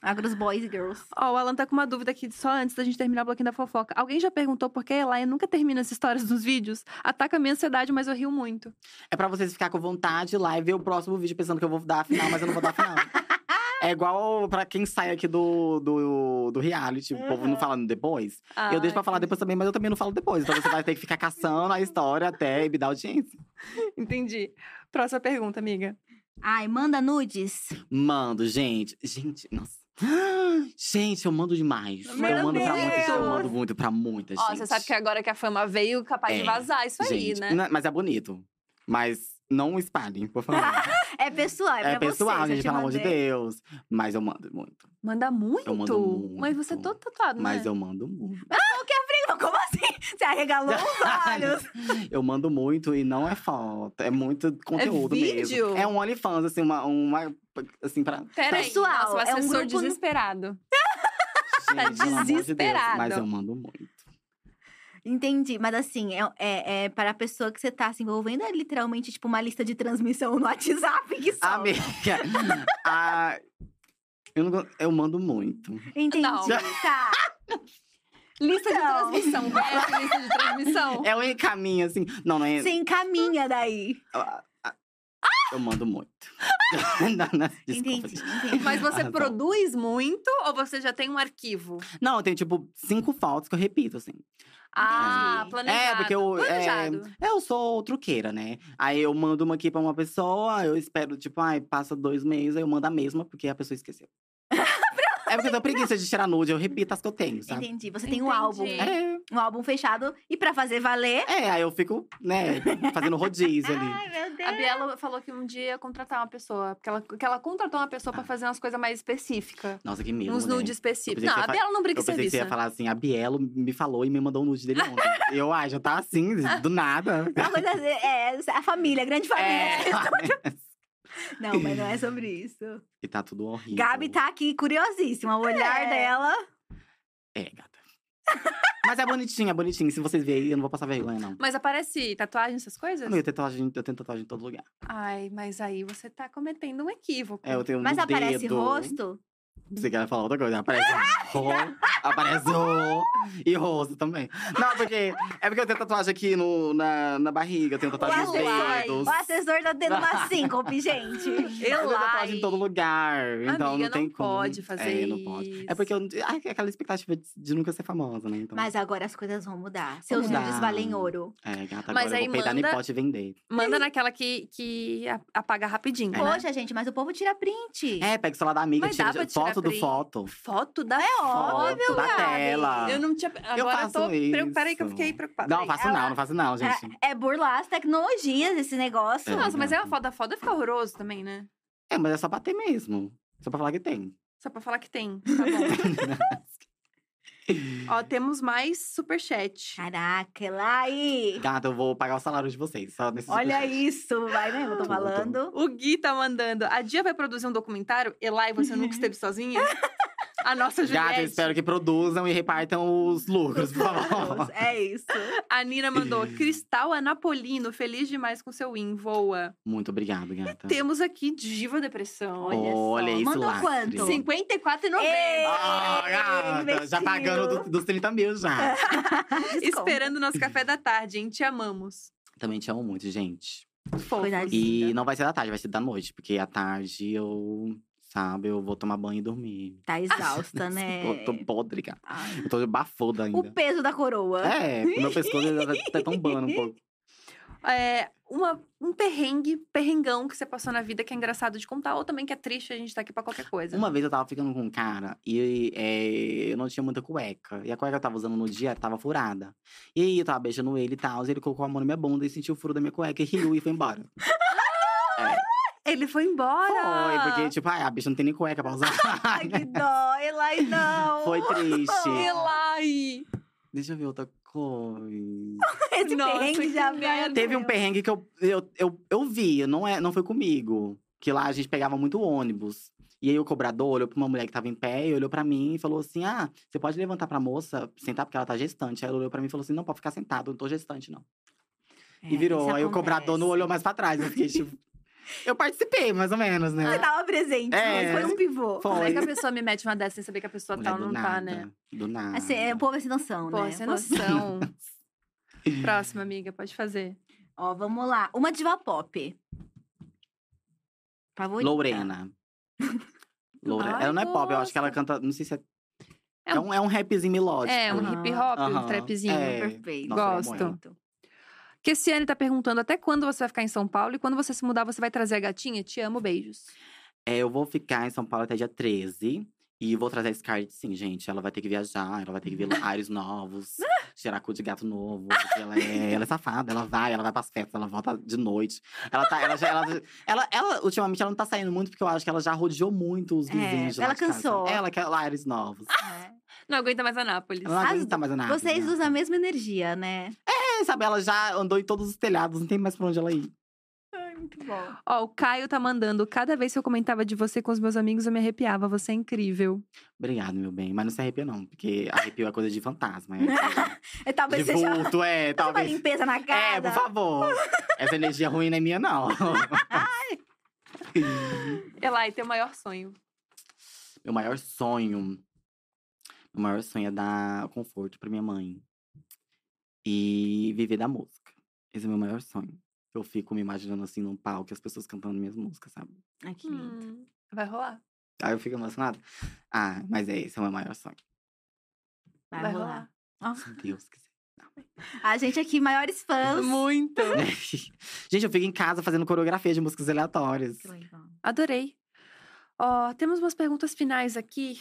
Agros boys e girls. Ó, o Alan tá com uma dúvida aqui, só antes da gente terminar o bloquinho da fofoca. Alguém já perguntou por que a Elaia nunca termina as histórias dos vídeos? Ataca a minha ansiedade, mas eu rio muito. É pra vocês ficar com vontade lá e ver o próximo vídeo pensando que eu vou dar a final, mas eu não vou dar a final. É igual pra quem sai aqui do, do, do reality, o povo não Uhum. falando depois. Ah, eu deixo pra falar depois também, mas eu também não falo depois. Então você vai ter que ficar caçando a história até e me dar audiência. Entendi. Próxima pergunta, amiga. Ai, manda nudes. Mando, gente. Gente, nossa. Gente, eu mando demais. Meu eu mando pra Deus! muita gente. Eu mando muito pra muita gente. Ó, você sabe que agora que a fama veio, capaz de É, vazar isso aí, Gente, né? na- Mas é bonito. Mas não espalhem, por favor. É pessoal, é, é pra pessoal, você, gente, te pelo amor de. Deus. Mas eu mando muito. Manda muito? Eu mando muito. Mas você é todo tatuado, Mas né? eu mando muito. Como assim? Você arregalou os olhos. Eu mando muito e não é foto. É muito conteúdo vídeo? mesmo. É um OnlyFans, assim, uma. uma assim, pra. Peraí, Pessoal, nossa, o é um assessor grupo desesperado. Pelo amor de Deus, desesperado. Mas eu mando muito. Entendi, mas assim, é, é, é para a pessoa que você tá se envolvendo, é literalmente tipo uma lista de transmissão no WhatsApp que só. Amiga, a- eu, não, eu mando muito. Entendi. Não. Tá. Lista de Então. transmissão. Conhece lista de transmissão? É um caminho, assim. Não, não é. Você encaminha daí. Eu mando muito. não, não, desculpa, Entendi, entendi. Mas você Arrasou. produz muito ou você já tem um arquivo? Não, eu tenho, tipo, cinco fotos que eu repito, assim. Ah, planejado. É, porque eu- é, Planejado. Eu sou truqueira, né? Aí eu mando uma aqui pra uma pessoa, eu espero, tipo, ai, passa dois meses, aí eu mando a mesma, porque a pessoa esqueceu. É porque eu tenho preguiça de tirar nude, eu repito as que eu tenho, sabe? Entendi. Você tem um Entendi. álbum. É, Um álbum fechado. E pra fazer valer. é, aí eu fico, né, fazendo rodízio ali. Ai, meu Deus. A Biela falou que um dia ia contratar uma pessoa. Porque ela, que ela contratou uma pessoa pra fazer umas coisas mais específicas. Nossa, que medo, Uns mulher. nudes específicos. Eu pensei Não, que a fa- Biela não brinca Eu em pensei que serviço. você ia falar assim, a Bielo me falou e me mandou um nude dele ontem. Eu, ai, já tá assim, do nada. Uma coisa, é, a família, a grande família. É. Não, mas não é sobre isso. e tá tudo horrível. Gabi tá aqui curiosíssima. O olhar É. dela. É, gata. Mas é bonitinho, é bonitinho. Se vocês verem, eu não vou passar vergonha, não. Mas aparece tatuagem, essas coisas? Eu tenho tatuagem, eu tenho tatuagem em todo lugar. Ai, mas aí você tá cometendo um equívoco. É, eu tenho Mas no aparece dedo. rosto? Você quer falar outra coisa? Aparece ro, aparece ro e rosto também. Não, porque é porque eu tenho tatuagem aqui no, na, na barriga, eu tenho tatuagem nos dedos. O assessor tá tendo uma síncope, gente. Eu tenho tatuagem em todo lugar. Então Amiga, não tem não como. pode fazer é, não pode. isso. É porque eu, ai, aquela expectativa de, de nunca ser famosa, né? Então, Mas agora as coisas vão mudar. Seus mudar. nudes valem ouro. É, gata, Mas agora eu aí vou peidar manda- no pote e vender. Manda naquela que, que apaga rapidinho. né? Poxa, gente, mas o povo tira print. É, pega o celular da amiga, Mas dá tira pra tirar foto do foto. Foto da É foto. óbvio, Sério, da Gabi? tela. Eu não tinha. Agora eu, faço tô. isso. Peraí que eu fiquei preocupada. Não, faço não, não faço não, gente. É, é burlar as tecnologias esse negócio. É. Nossa, mas é uma foda foda fica horroroso também, né? É, mas é só bater mesmo. Só pra falar que tem. Só pra falar que tem. Tá bom. Ó, temos mais superchat. Caraca, Elai! Gata, eu vou pagar o salário de vocês. Só nesse Olha isso, vai mesmo, eu tô falando. O Gui tá mandando. A Dia vai produzir um documentário? Elai, você nunca esteve sozinha? A nossa Juliette. Gata, espero que produzam e repartam os lucros, por favor. É isso. A Nina mandou. Cristal Anapolino, feliz demais com seu win, voa. Muito obrigado, gata. Temos aqui Diva Depressão. Olha Olha só. esse Mandou lastre. quanto? 54,90. Ei! Ah, gata, já pagando do- dos 30 mil já. Esperando o nosso café da tarde, hein? Te amamos. Também te amo muito, gente. Fofos. Coitadinha. E não vai ser da tarde, vai ser da noite. Porque à tarde eu, sabe, eu vou tomar banho e dormir. Tá exausta, né? Eu tô podre, cara. Ai. Eu tô bafoda ainda. O peso da coroa. É, meu pescoço tá tombando um pouco. É, uma, um perrengue, perrengão que você passou na vida que é engraçado de contar, ou também que é triste, a gente tá aqui pra qualquer coisa. Uma vez eu tava ficando com um cara e é, eu não tinha muita cueca. E a cueca que eu tava usando no dia tava furada. E aí eu tava beijando ele e tal. E ele colocou a mão na minha bunda e sentiu o furo da minha cueca e riu e foi embora. Ele foi embora! Foi, porque, tipo, ai, a bicha não tem nem cueca pra usar. Ai, que dó, Elai, não. Foi triste. Elai! Deixa eu ver outra coisa. Esse Nossa, perrengue já merda. Teve um perrengue que eu, eu, eu, eu vi, não, é, não foi comigo. Que lá a gente pegava muito ônibus. E aí o cobrador olhou pra uma mulher que tava em pé e olhou pra mim e falou assim: Ah, você pode levantar pra moça, sentar porque ela tá gestante. Aí ela olhou pra mim e falou assim: Não, pode ficar sentado, eu não tô gestante, não. É, e virou. Aí o cobrador não olhou mais pra trás. Eu fiquei tipo. eu participei, mais ou menos, né? Você tava presente, É. mas foi um pivô. Como é Foi. que a pessoa me mete uma dessa sem saber que a pessoa Mulher tá ou não nada, tá, né? Do nada. Assim, é, o povo é sem noção, Pô, né? sem Pô, noção. Próxima, amiga, pode fazer. Ó, vamos lá. Uma diva pop. Favorita. Lorena. Lorena. Ai, ela não é pop, eu acho que ela canta. Não sei se é. É É um- um, é um rapzinho melódico. É, um hip hop, um trapzinho. É. Perfeito. Nossa, amo Gosto. Ela. Kessiane tá perguntando até quando você vai ficar em São Paulo e quando você se mudar, você vai trazer a gatinha? Te amo, beijos. É, eu vou ficar em São Paulo até dia 13. E vou trazer a Scarlett, sim, gente. Ela vai ter que viajar, ela vai ter que ver ares novos, cheirar cu de gato novo. Porque ela é, ela é safada, ela vai, ela vai pras festas, ela volta de noite. Ela tá, ela já, ela, ela, ela, ultimamente, ela não tá saindo muito, porque eu acho que ela já rodeou muito os É, vizinhos lá ela de casa. cansou. Ela quer ares novos. É. Não aguenta mais Anápolis. Ela não aguenta mais nada. Vocês né? usam a mesma energia, né? É, sabe, ela já andou em todos os telhados, não tem mais pra onde ela ir. Ai, muito bom. Ó, o Caio tá mandando. Cada vez que eu comentava de você com os meus amigos, eu me arrepiava. Você é incrível. Obrigado, meu bem. Mas não se arrepia, não, porque arrepio é coisa de fantasma. É coisa É, talvez de seja vulto, é, uma talvez. limpeza na casa. É, por favor. Essa energia ruim não é minha, não. Elai, teu maior sonho. Meu maior sonho. Meu maior sonho é dar conforto pra minha mãe. E viver da música. Esse é o meu maior sonho. Eu fico me imaginando assim num palco, as pessoas cantando minhas músicas, sabe? Ai, que lindo. Hum, vai rolar. Aí eu fico emocionada. Ah, mas é esse é o meu maior sonho. Vai, vai rolar. Se Deus quiser. A gente aqui, maiores fãs. Muito. Gente, eu fico em casa fazendo coreografia de músicas aleatórias. Adorei. Ó, temos umas perguntas finais aqui.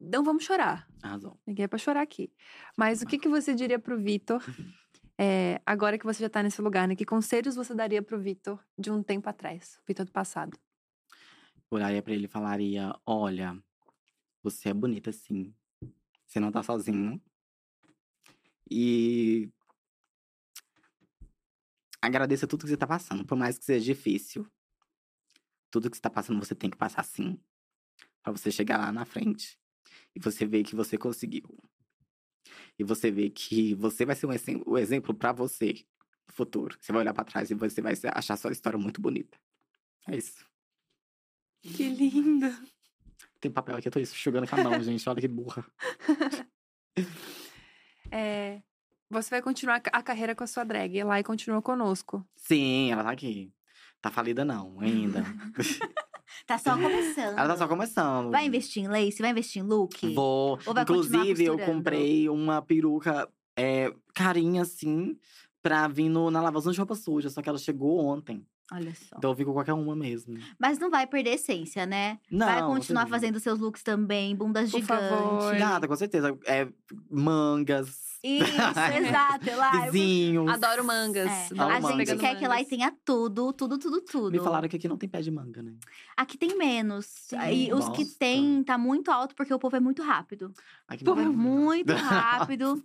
Não vamos chorar. Arrasou. Ninguém é pra chorar aqui. Mas o que, que você diria pro Vitor, é, agora que você já tá nesse lugar, né? Que conselhos você daria pro Vitor de um tempo atrás? Vitor do passado. Olharia pra ele e falaria: Olha, você é bonita sim. Você não tá sozinho. E. Agradeça tudo que você tá passando, por mais que seja difícil. Tudo que você tá passando, você tem que passar sim. Pra você chegar lá na frente. E você ver que você conseguiu. E você ver que você vai ser um o exemplo pra você no futuro. Você vai olhar pra trás e você vai achar sua história muito bonita. É isso. Que lindo. Tem papel aqui, eu tô enxugando com a mão, gente. Olha que burra. É, você vai continuar a carreira com a sua drag. Elai continua conosco. Sim, ela tá aqui. Tá falida não, ainda. Tá só começando. ela tá só começando. Vai investir em lace? Vai investir em look? Vou. Ou vai continuar Inclusive, eu comprei uma peruca é, carinha, assim, pra vir no, na lavação de roupa suja. Só que ela chegou ontem. Olha só. Então eu fico com qualquer uma mesmo. Mas não vai perder essência, né? Não, vai continuar fazendo seus looks também, bundas Por gigantes. favor. Nada, com certeza. É, mangas, Isso, exato, Elai. vizinhos. Adoro mangas. É. Amo A gente mangas. pegando quer que mangas. tenha tudo, tudo, tudo, tudo. Me falaram que aqui não tem pé de manga, né? Aqui tem menos. E os que tem tá muito alto porque o povo é muito rápido. Aqui O povo é muito rápido.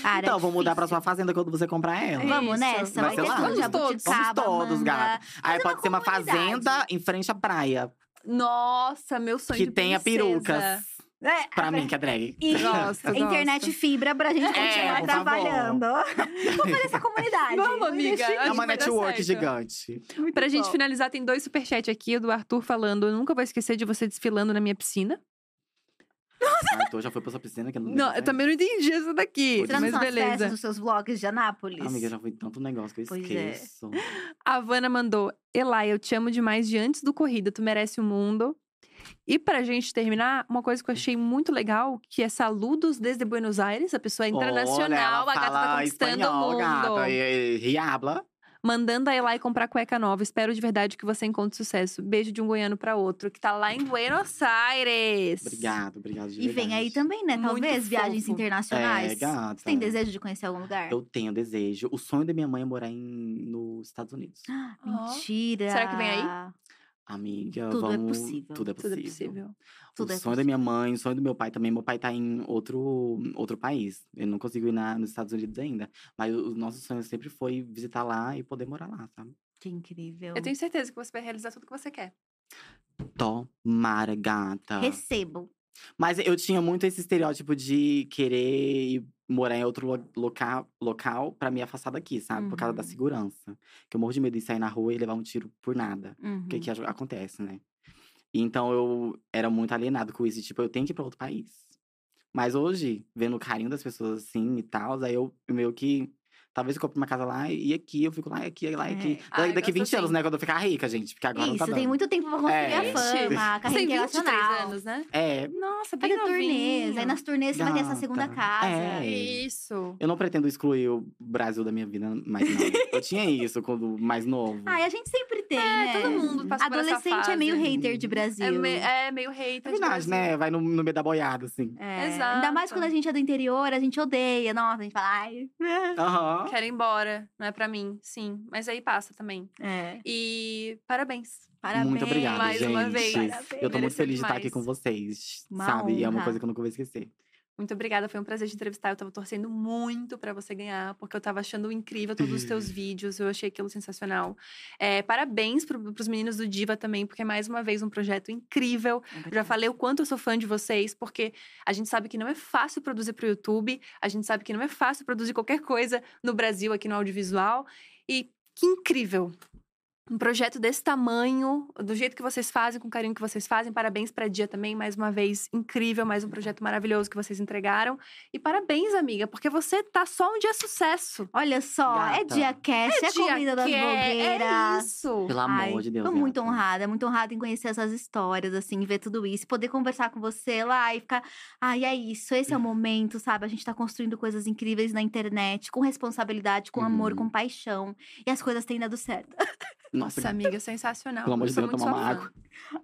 Cara, Então, é vou mudar pra sua fazenda quando você comprar ela. Vamos Isso. nessa? Vai Vai ser lá. Vamos todos. Vamos todos, gata. Aí pode uma ser uma fazenda em frente à praia. Nossa, meu sonho que de tenha princesa. perucas. É, Pra mim, que é drag. E Gosto, internet gosto. fibra pra gente É, continuar por trabalhando. Vamos fazer essa comunidade. Vamos, amiga. É uma network gigante. Muito Pra gente bom. finalizar, tem dois superchats aqui. O do Arthur falando: Eu nunca vou esquecer de você desfilando na minha piscina. Arthur já foi pra sua piscina que eu não Não, eu também não entendi isso daqui. Que mas beleza. dos seus vlogs de Anápolis? Amiga, já foi tanto negócio que eu Pois é. esqueço. A Vanna mandou: Elai, eu te amo demais de antes do corrida, tu merece o mundo. E pra gente terminar, uma coisa que eu achei muito legal, que é saludos desde Buenos Aires, a pessoa é Olha, internacional, ela a gata tá conquistando espanhol, o mundo. Gata, e, e, e habla. Mandando a Elai comprar cueca nova. Espero de verdade que você encontre sucesso. Beijo de um goiano pra outro, que tá lá em Buenos Aires. Obrigado, obrigado de E vem aí também, né? Muito Talvez viagens fofo. internacionais. É, gata. Você tem desejo de conhecer algum lugar? Eu tenho desejo. O sonho da minha mãe é morar em, nos Estados Unidos. Ó. Mentira. Será que vem aí? Amiga, Tudo é vamos... possível. Tudo é Tudo possível. é possível. Tudo o é sonho da minha mãe, o sonho do meu pai também. Meu pai tá em outro, outro país. Eu não consigo ir na, nos Estados Unidos ainda. Mas o, o nosso sonho sempre foi visitar lá e poder morar lá, sabe? Que incrível. Eu tenho certeza que você vai realizar tudo que você quer. Tomara, gata. Recebo. Mas eu tinha muito esse estereótipo de querer morar em outro lo- local, local para me afastar daqui, sabe? Por causa da Uhum. segurança. Que eu morro de medo de sair na rua e levar um tiro por nada. Uhum. Que que a- acontece, né? Então eu era muito alienado com isso. Tipo, eu tenho que ir pra outro país. Mas hoje, vendo o carinho das pessoas assim e tal, aí eu meio que. Talvez eu compre uma casa lá e aqui eu fico lá, e aqui, lá e aqui. É. Da- Ai, Daqui gosto 20 anos, assim. né? Quando eu ficar rica, gente. Porque agora não Isso, tá tem dando. muito tempo pra construir É. a fama, a carreira tem 23 internacional. anos, né? É, Nossa, bem Fazer turnês. Aí nas turnês você vai ter essa segunda Gata. casa. É. Isso. Eu não pretendo excluir o Brasil da minha vida, mas não. eu tinha isso quando mais novo. Ai, a gente sempre tem, né? todo mundo passa por essa Adolescente é meio hater de Brasil. É, me- é meio hater É de verdade, Brasil. né? Vai no, no meio da boiada, assim. É, Exato. Ainda mais quando a gente é do interior, a gente odeia. Nossa, a gente fala, ai. Aham. Quero ir embora, não é pra mim, sim. Mas aí passa também. É. E parabéns. Parabéns. Muito obrigado, mais gente. uma vez. Parabéns. Eu tô muito feliz de estar aqui com vocês, Uma sabe? E é uma honra. coisa que eu nunca vou esquecer. Muito obrigada, foi um prazer te entrevistar. Eu tava torcendo muito pra você ganhar, porque eu tava achando incrível todos os teus vídeos, eu achei aquilo sensacional. É, parabéns pro, pros meninos do Diva também, porque é mais uma vez um projeto incrível. Eu já falei o quanto eu sou fã de vocês, porque a gente sabe que não é fácil produzir pro YouTube, a gente sabe que não é fácil produzir qualquer coisa no Brasil, aqui no audiovisual. E que incrível! Um projeto desse tamanho, do jeito que vocês fazem, com o carinho que vocês fazem. Parabéns pra Dia também, mais uma vez, incrível, mais um projeto maravilhoso que vocês entregaram. E parabéns, amiga, porque você tá só um dia sucesso. Olha só, é Gata. dia cast, é, Dia comida das é, é blogueiras. isso. Pelo Ai, amor de Deus. Tô muito honrada, muito honrada em conhecer essas histórias, assim, ver tudo isso, poder conversar com você lá e ficar. Ai, é isso, esse é o momento, sabe? A gente tá construindo coisas incríveis na internet, com responsabilidade, com amor, Uhum. com paixão. E as coisas têm dado certo. Nossa, Nossa, amiga, sensacional. Pelo amor de Deus, muito tomar sua uma fã. água.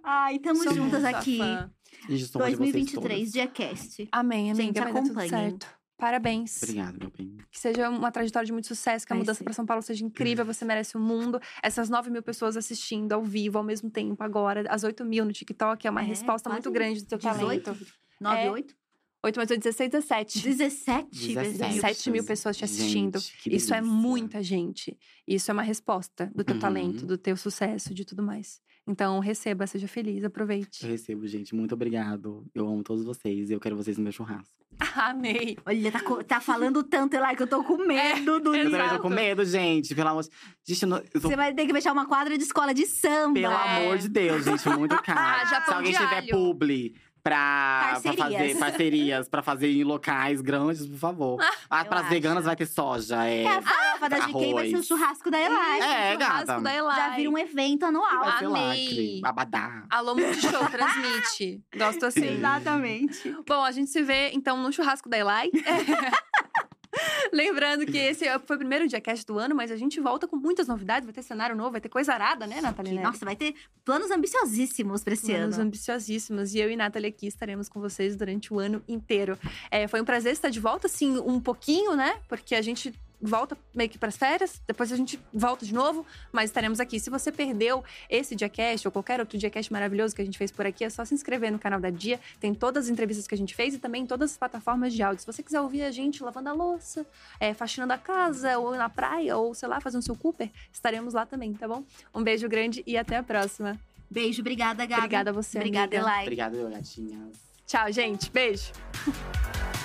Ai, tamo Sou juntas aqui. fã. gente, sou fã de vocês 2023, todas. dia cast. Amém, amiga. Gente, tudo acompanhem. certo. Parabéns. Obrigado, meu bem. Que seja uma trajetória de muito sucesso, que a Vai mudança para São Paulo seja incrível, você merece o mundo. Essas 9 mil pessoas assistindo ao vivo ao mesmo tempo agora, as 8 mil no TikTok, é uma É, resposta muito grande do teu 18? talento. 9, É. 8? 8 mais 8, 16, 17. 17? 17 17 mil pessoas te assistindo. Gente, Isso é muita gente. Isso é uma resposta do teu Uhum. talento, do teu sucesso, de tudo mais. Então, receba, seja feliz, Eu aproveite. recebo, gente. Muito obrigado. Eu amo todos vocês e eu quero vocês no meu churrasco. Amei. Olha, tá, tá falando tanto, Elai, que eu tô com medo do Eu também tô com medo, gente. Pelo amor de Gente, eu, não- eu tô... Você vai ter que fechar uma quadra de escola de samba. Pelo É. amor de Deus, gente. Muito caro. Ah, já Se alguém de tiver alho. publi pra, pra fazer parcerias, pra fazer em locais grandes, por favor. Ah, eu pras acho. veganas vai ter soja. É, É a farofa da GK, vai ser o arroz. churrasco da Elai. É, Churrasco gata. da Elai. Já vira um evento anual. vai ser amei. lacre, abadá. Alô Multishow, transmite. Gosto assim. Exatamente. Bom, a gente se vê então no churrasco da Elai. Lembrando que esse foi o primeiro Diacast do ano, mas a gente volta com muitas novidades. Vai ter cenário novo, vai ter coisa arada, né, Nathalie? Nossa, vai ter planos ambiciosíssimos pra esse Planos ano. ambiciosíssimos. E eu e Nathalie aqui estaremos com vocês durante o ano inteiro. É, foi um prazer estar de volta, assim, um pouquinho, né? Porque a gente volta meio que para as férias, depois a gente volta de novo, mas estaremos aqui. Se você perdeu esse Diacast ou qualquer outro Diacast maravilhoso que a gente fez por aqui, é só se inscrever no canal da Dia. Tem todas as entrevistas que a gente fez e também em todas as plataformas de áudio. Se você quiser ouvir a gente lavando a louça, é, faxinando a casa, ou na praia, ou sei lá, fazendo seu Cooper, estaremos lá também, tá bom? Um beijo grande e até a próxima. Beijo, obrigada, Gabi. Obrigada a você, Obrigada. Elai. Obrigado, gatinhas. Tchau, gente. Beijo.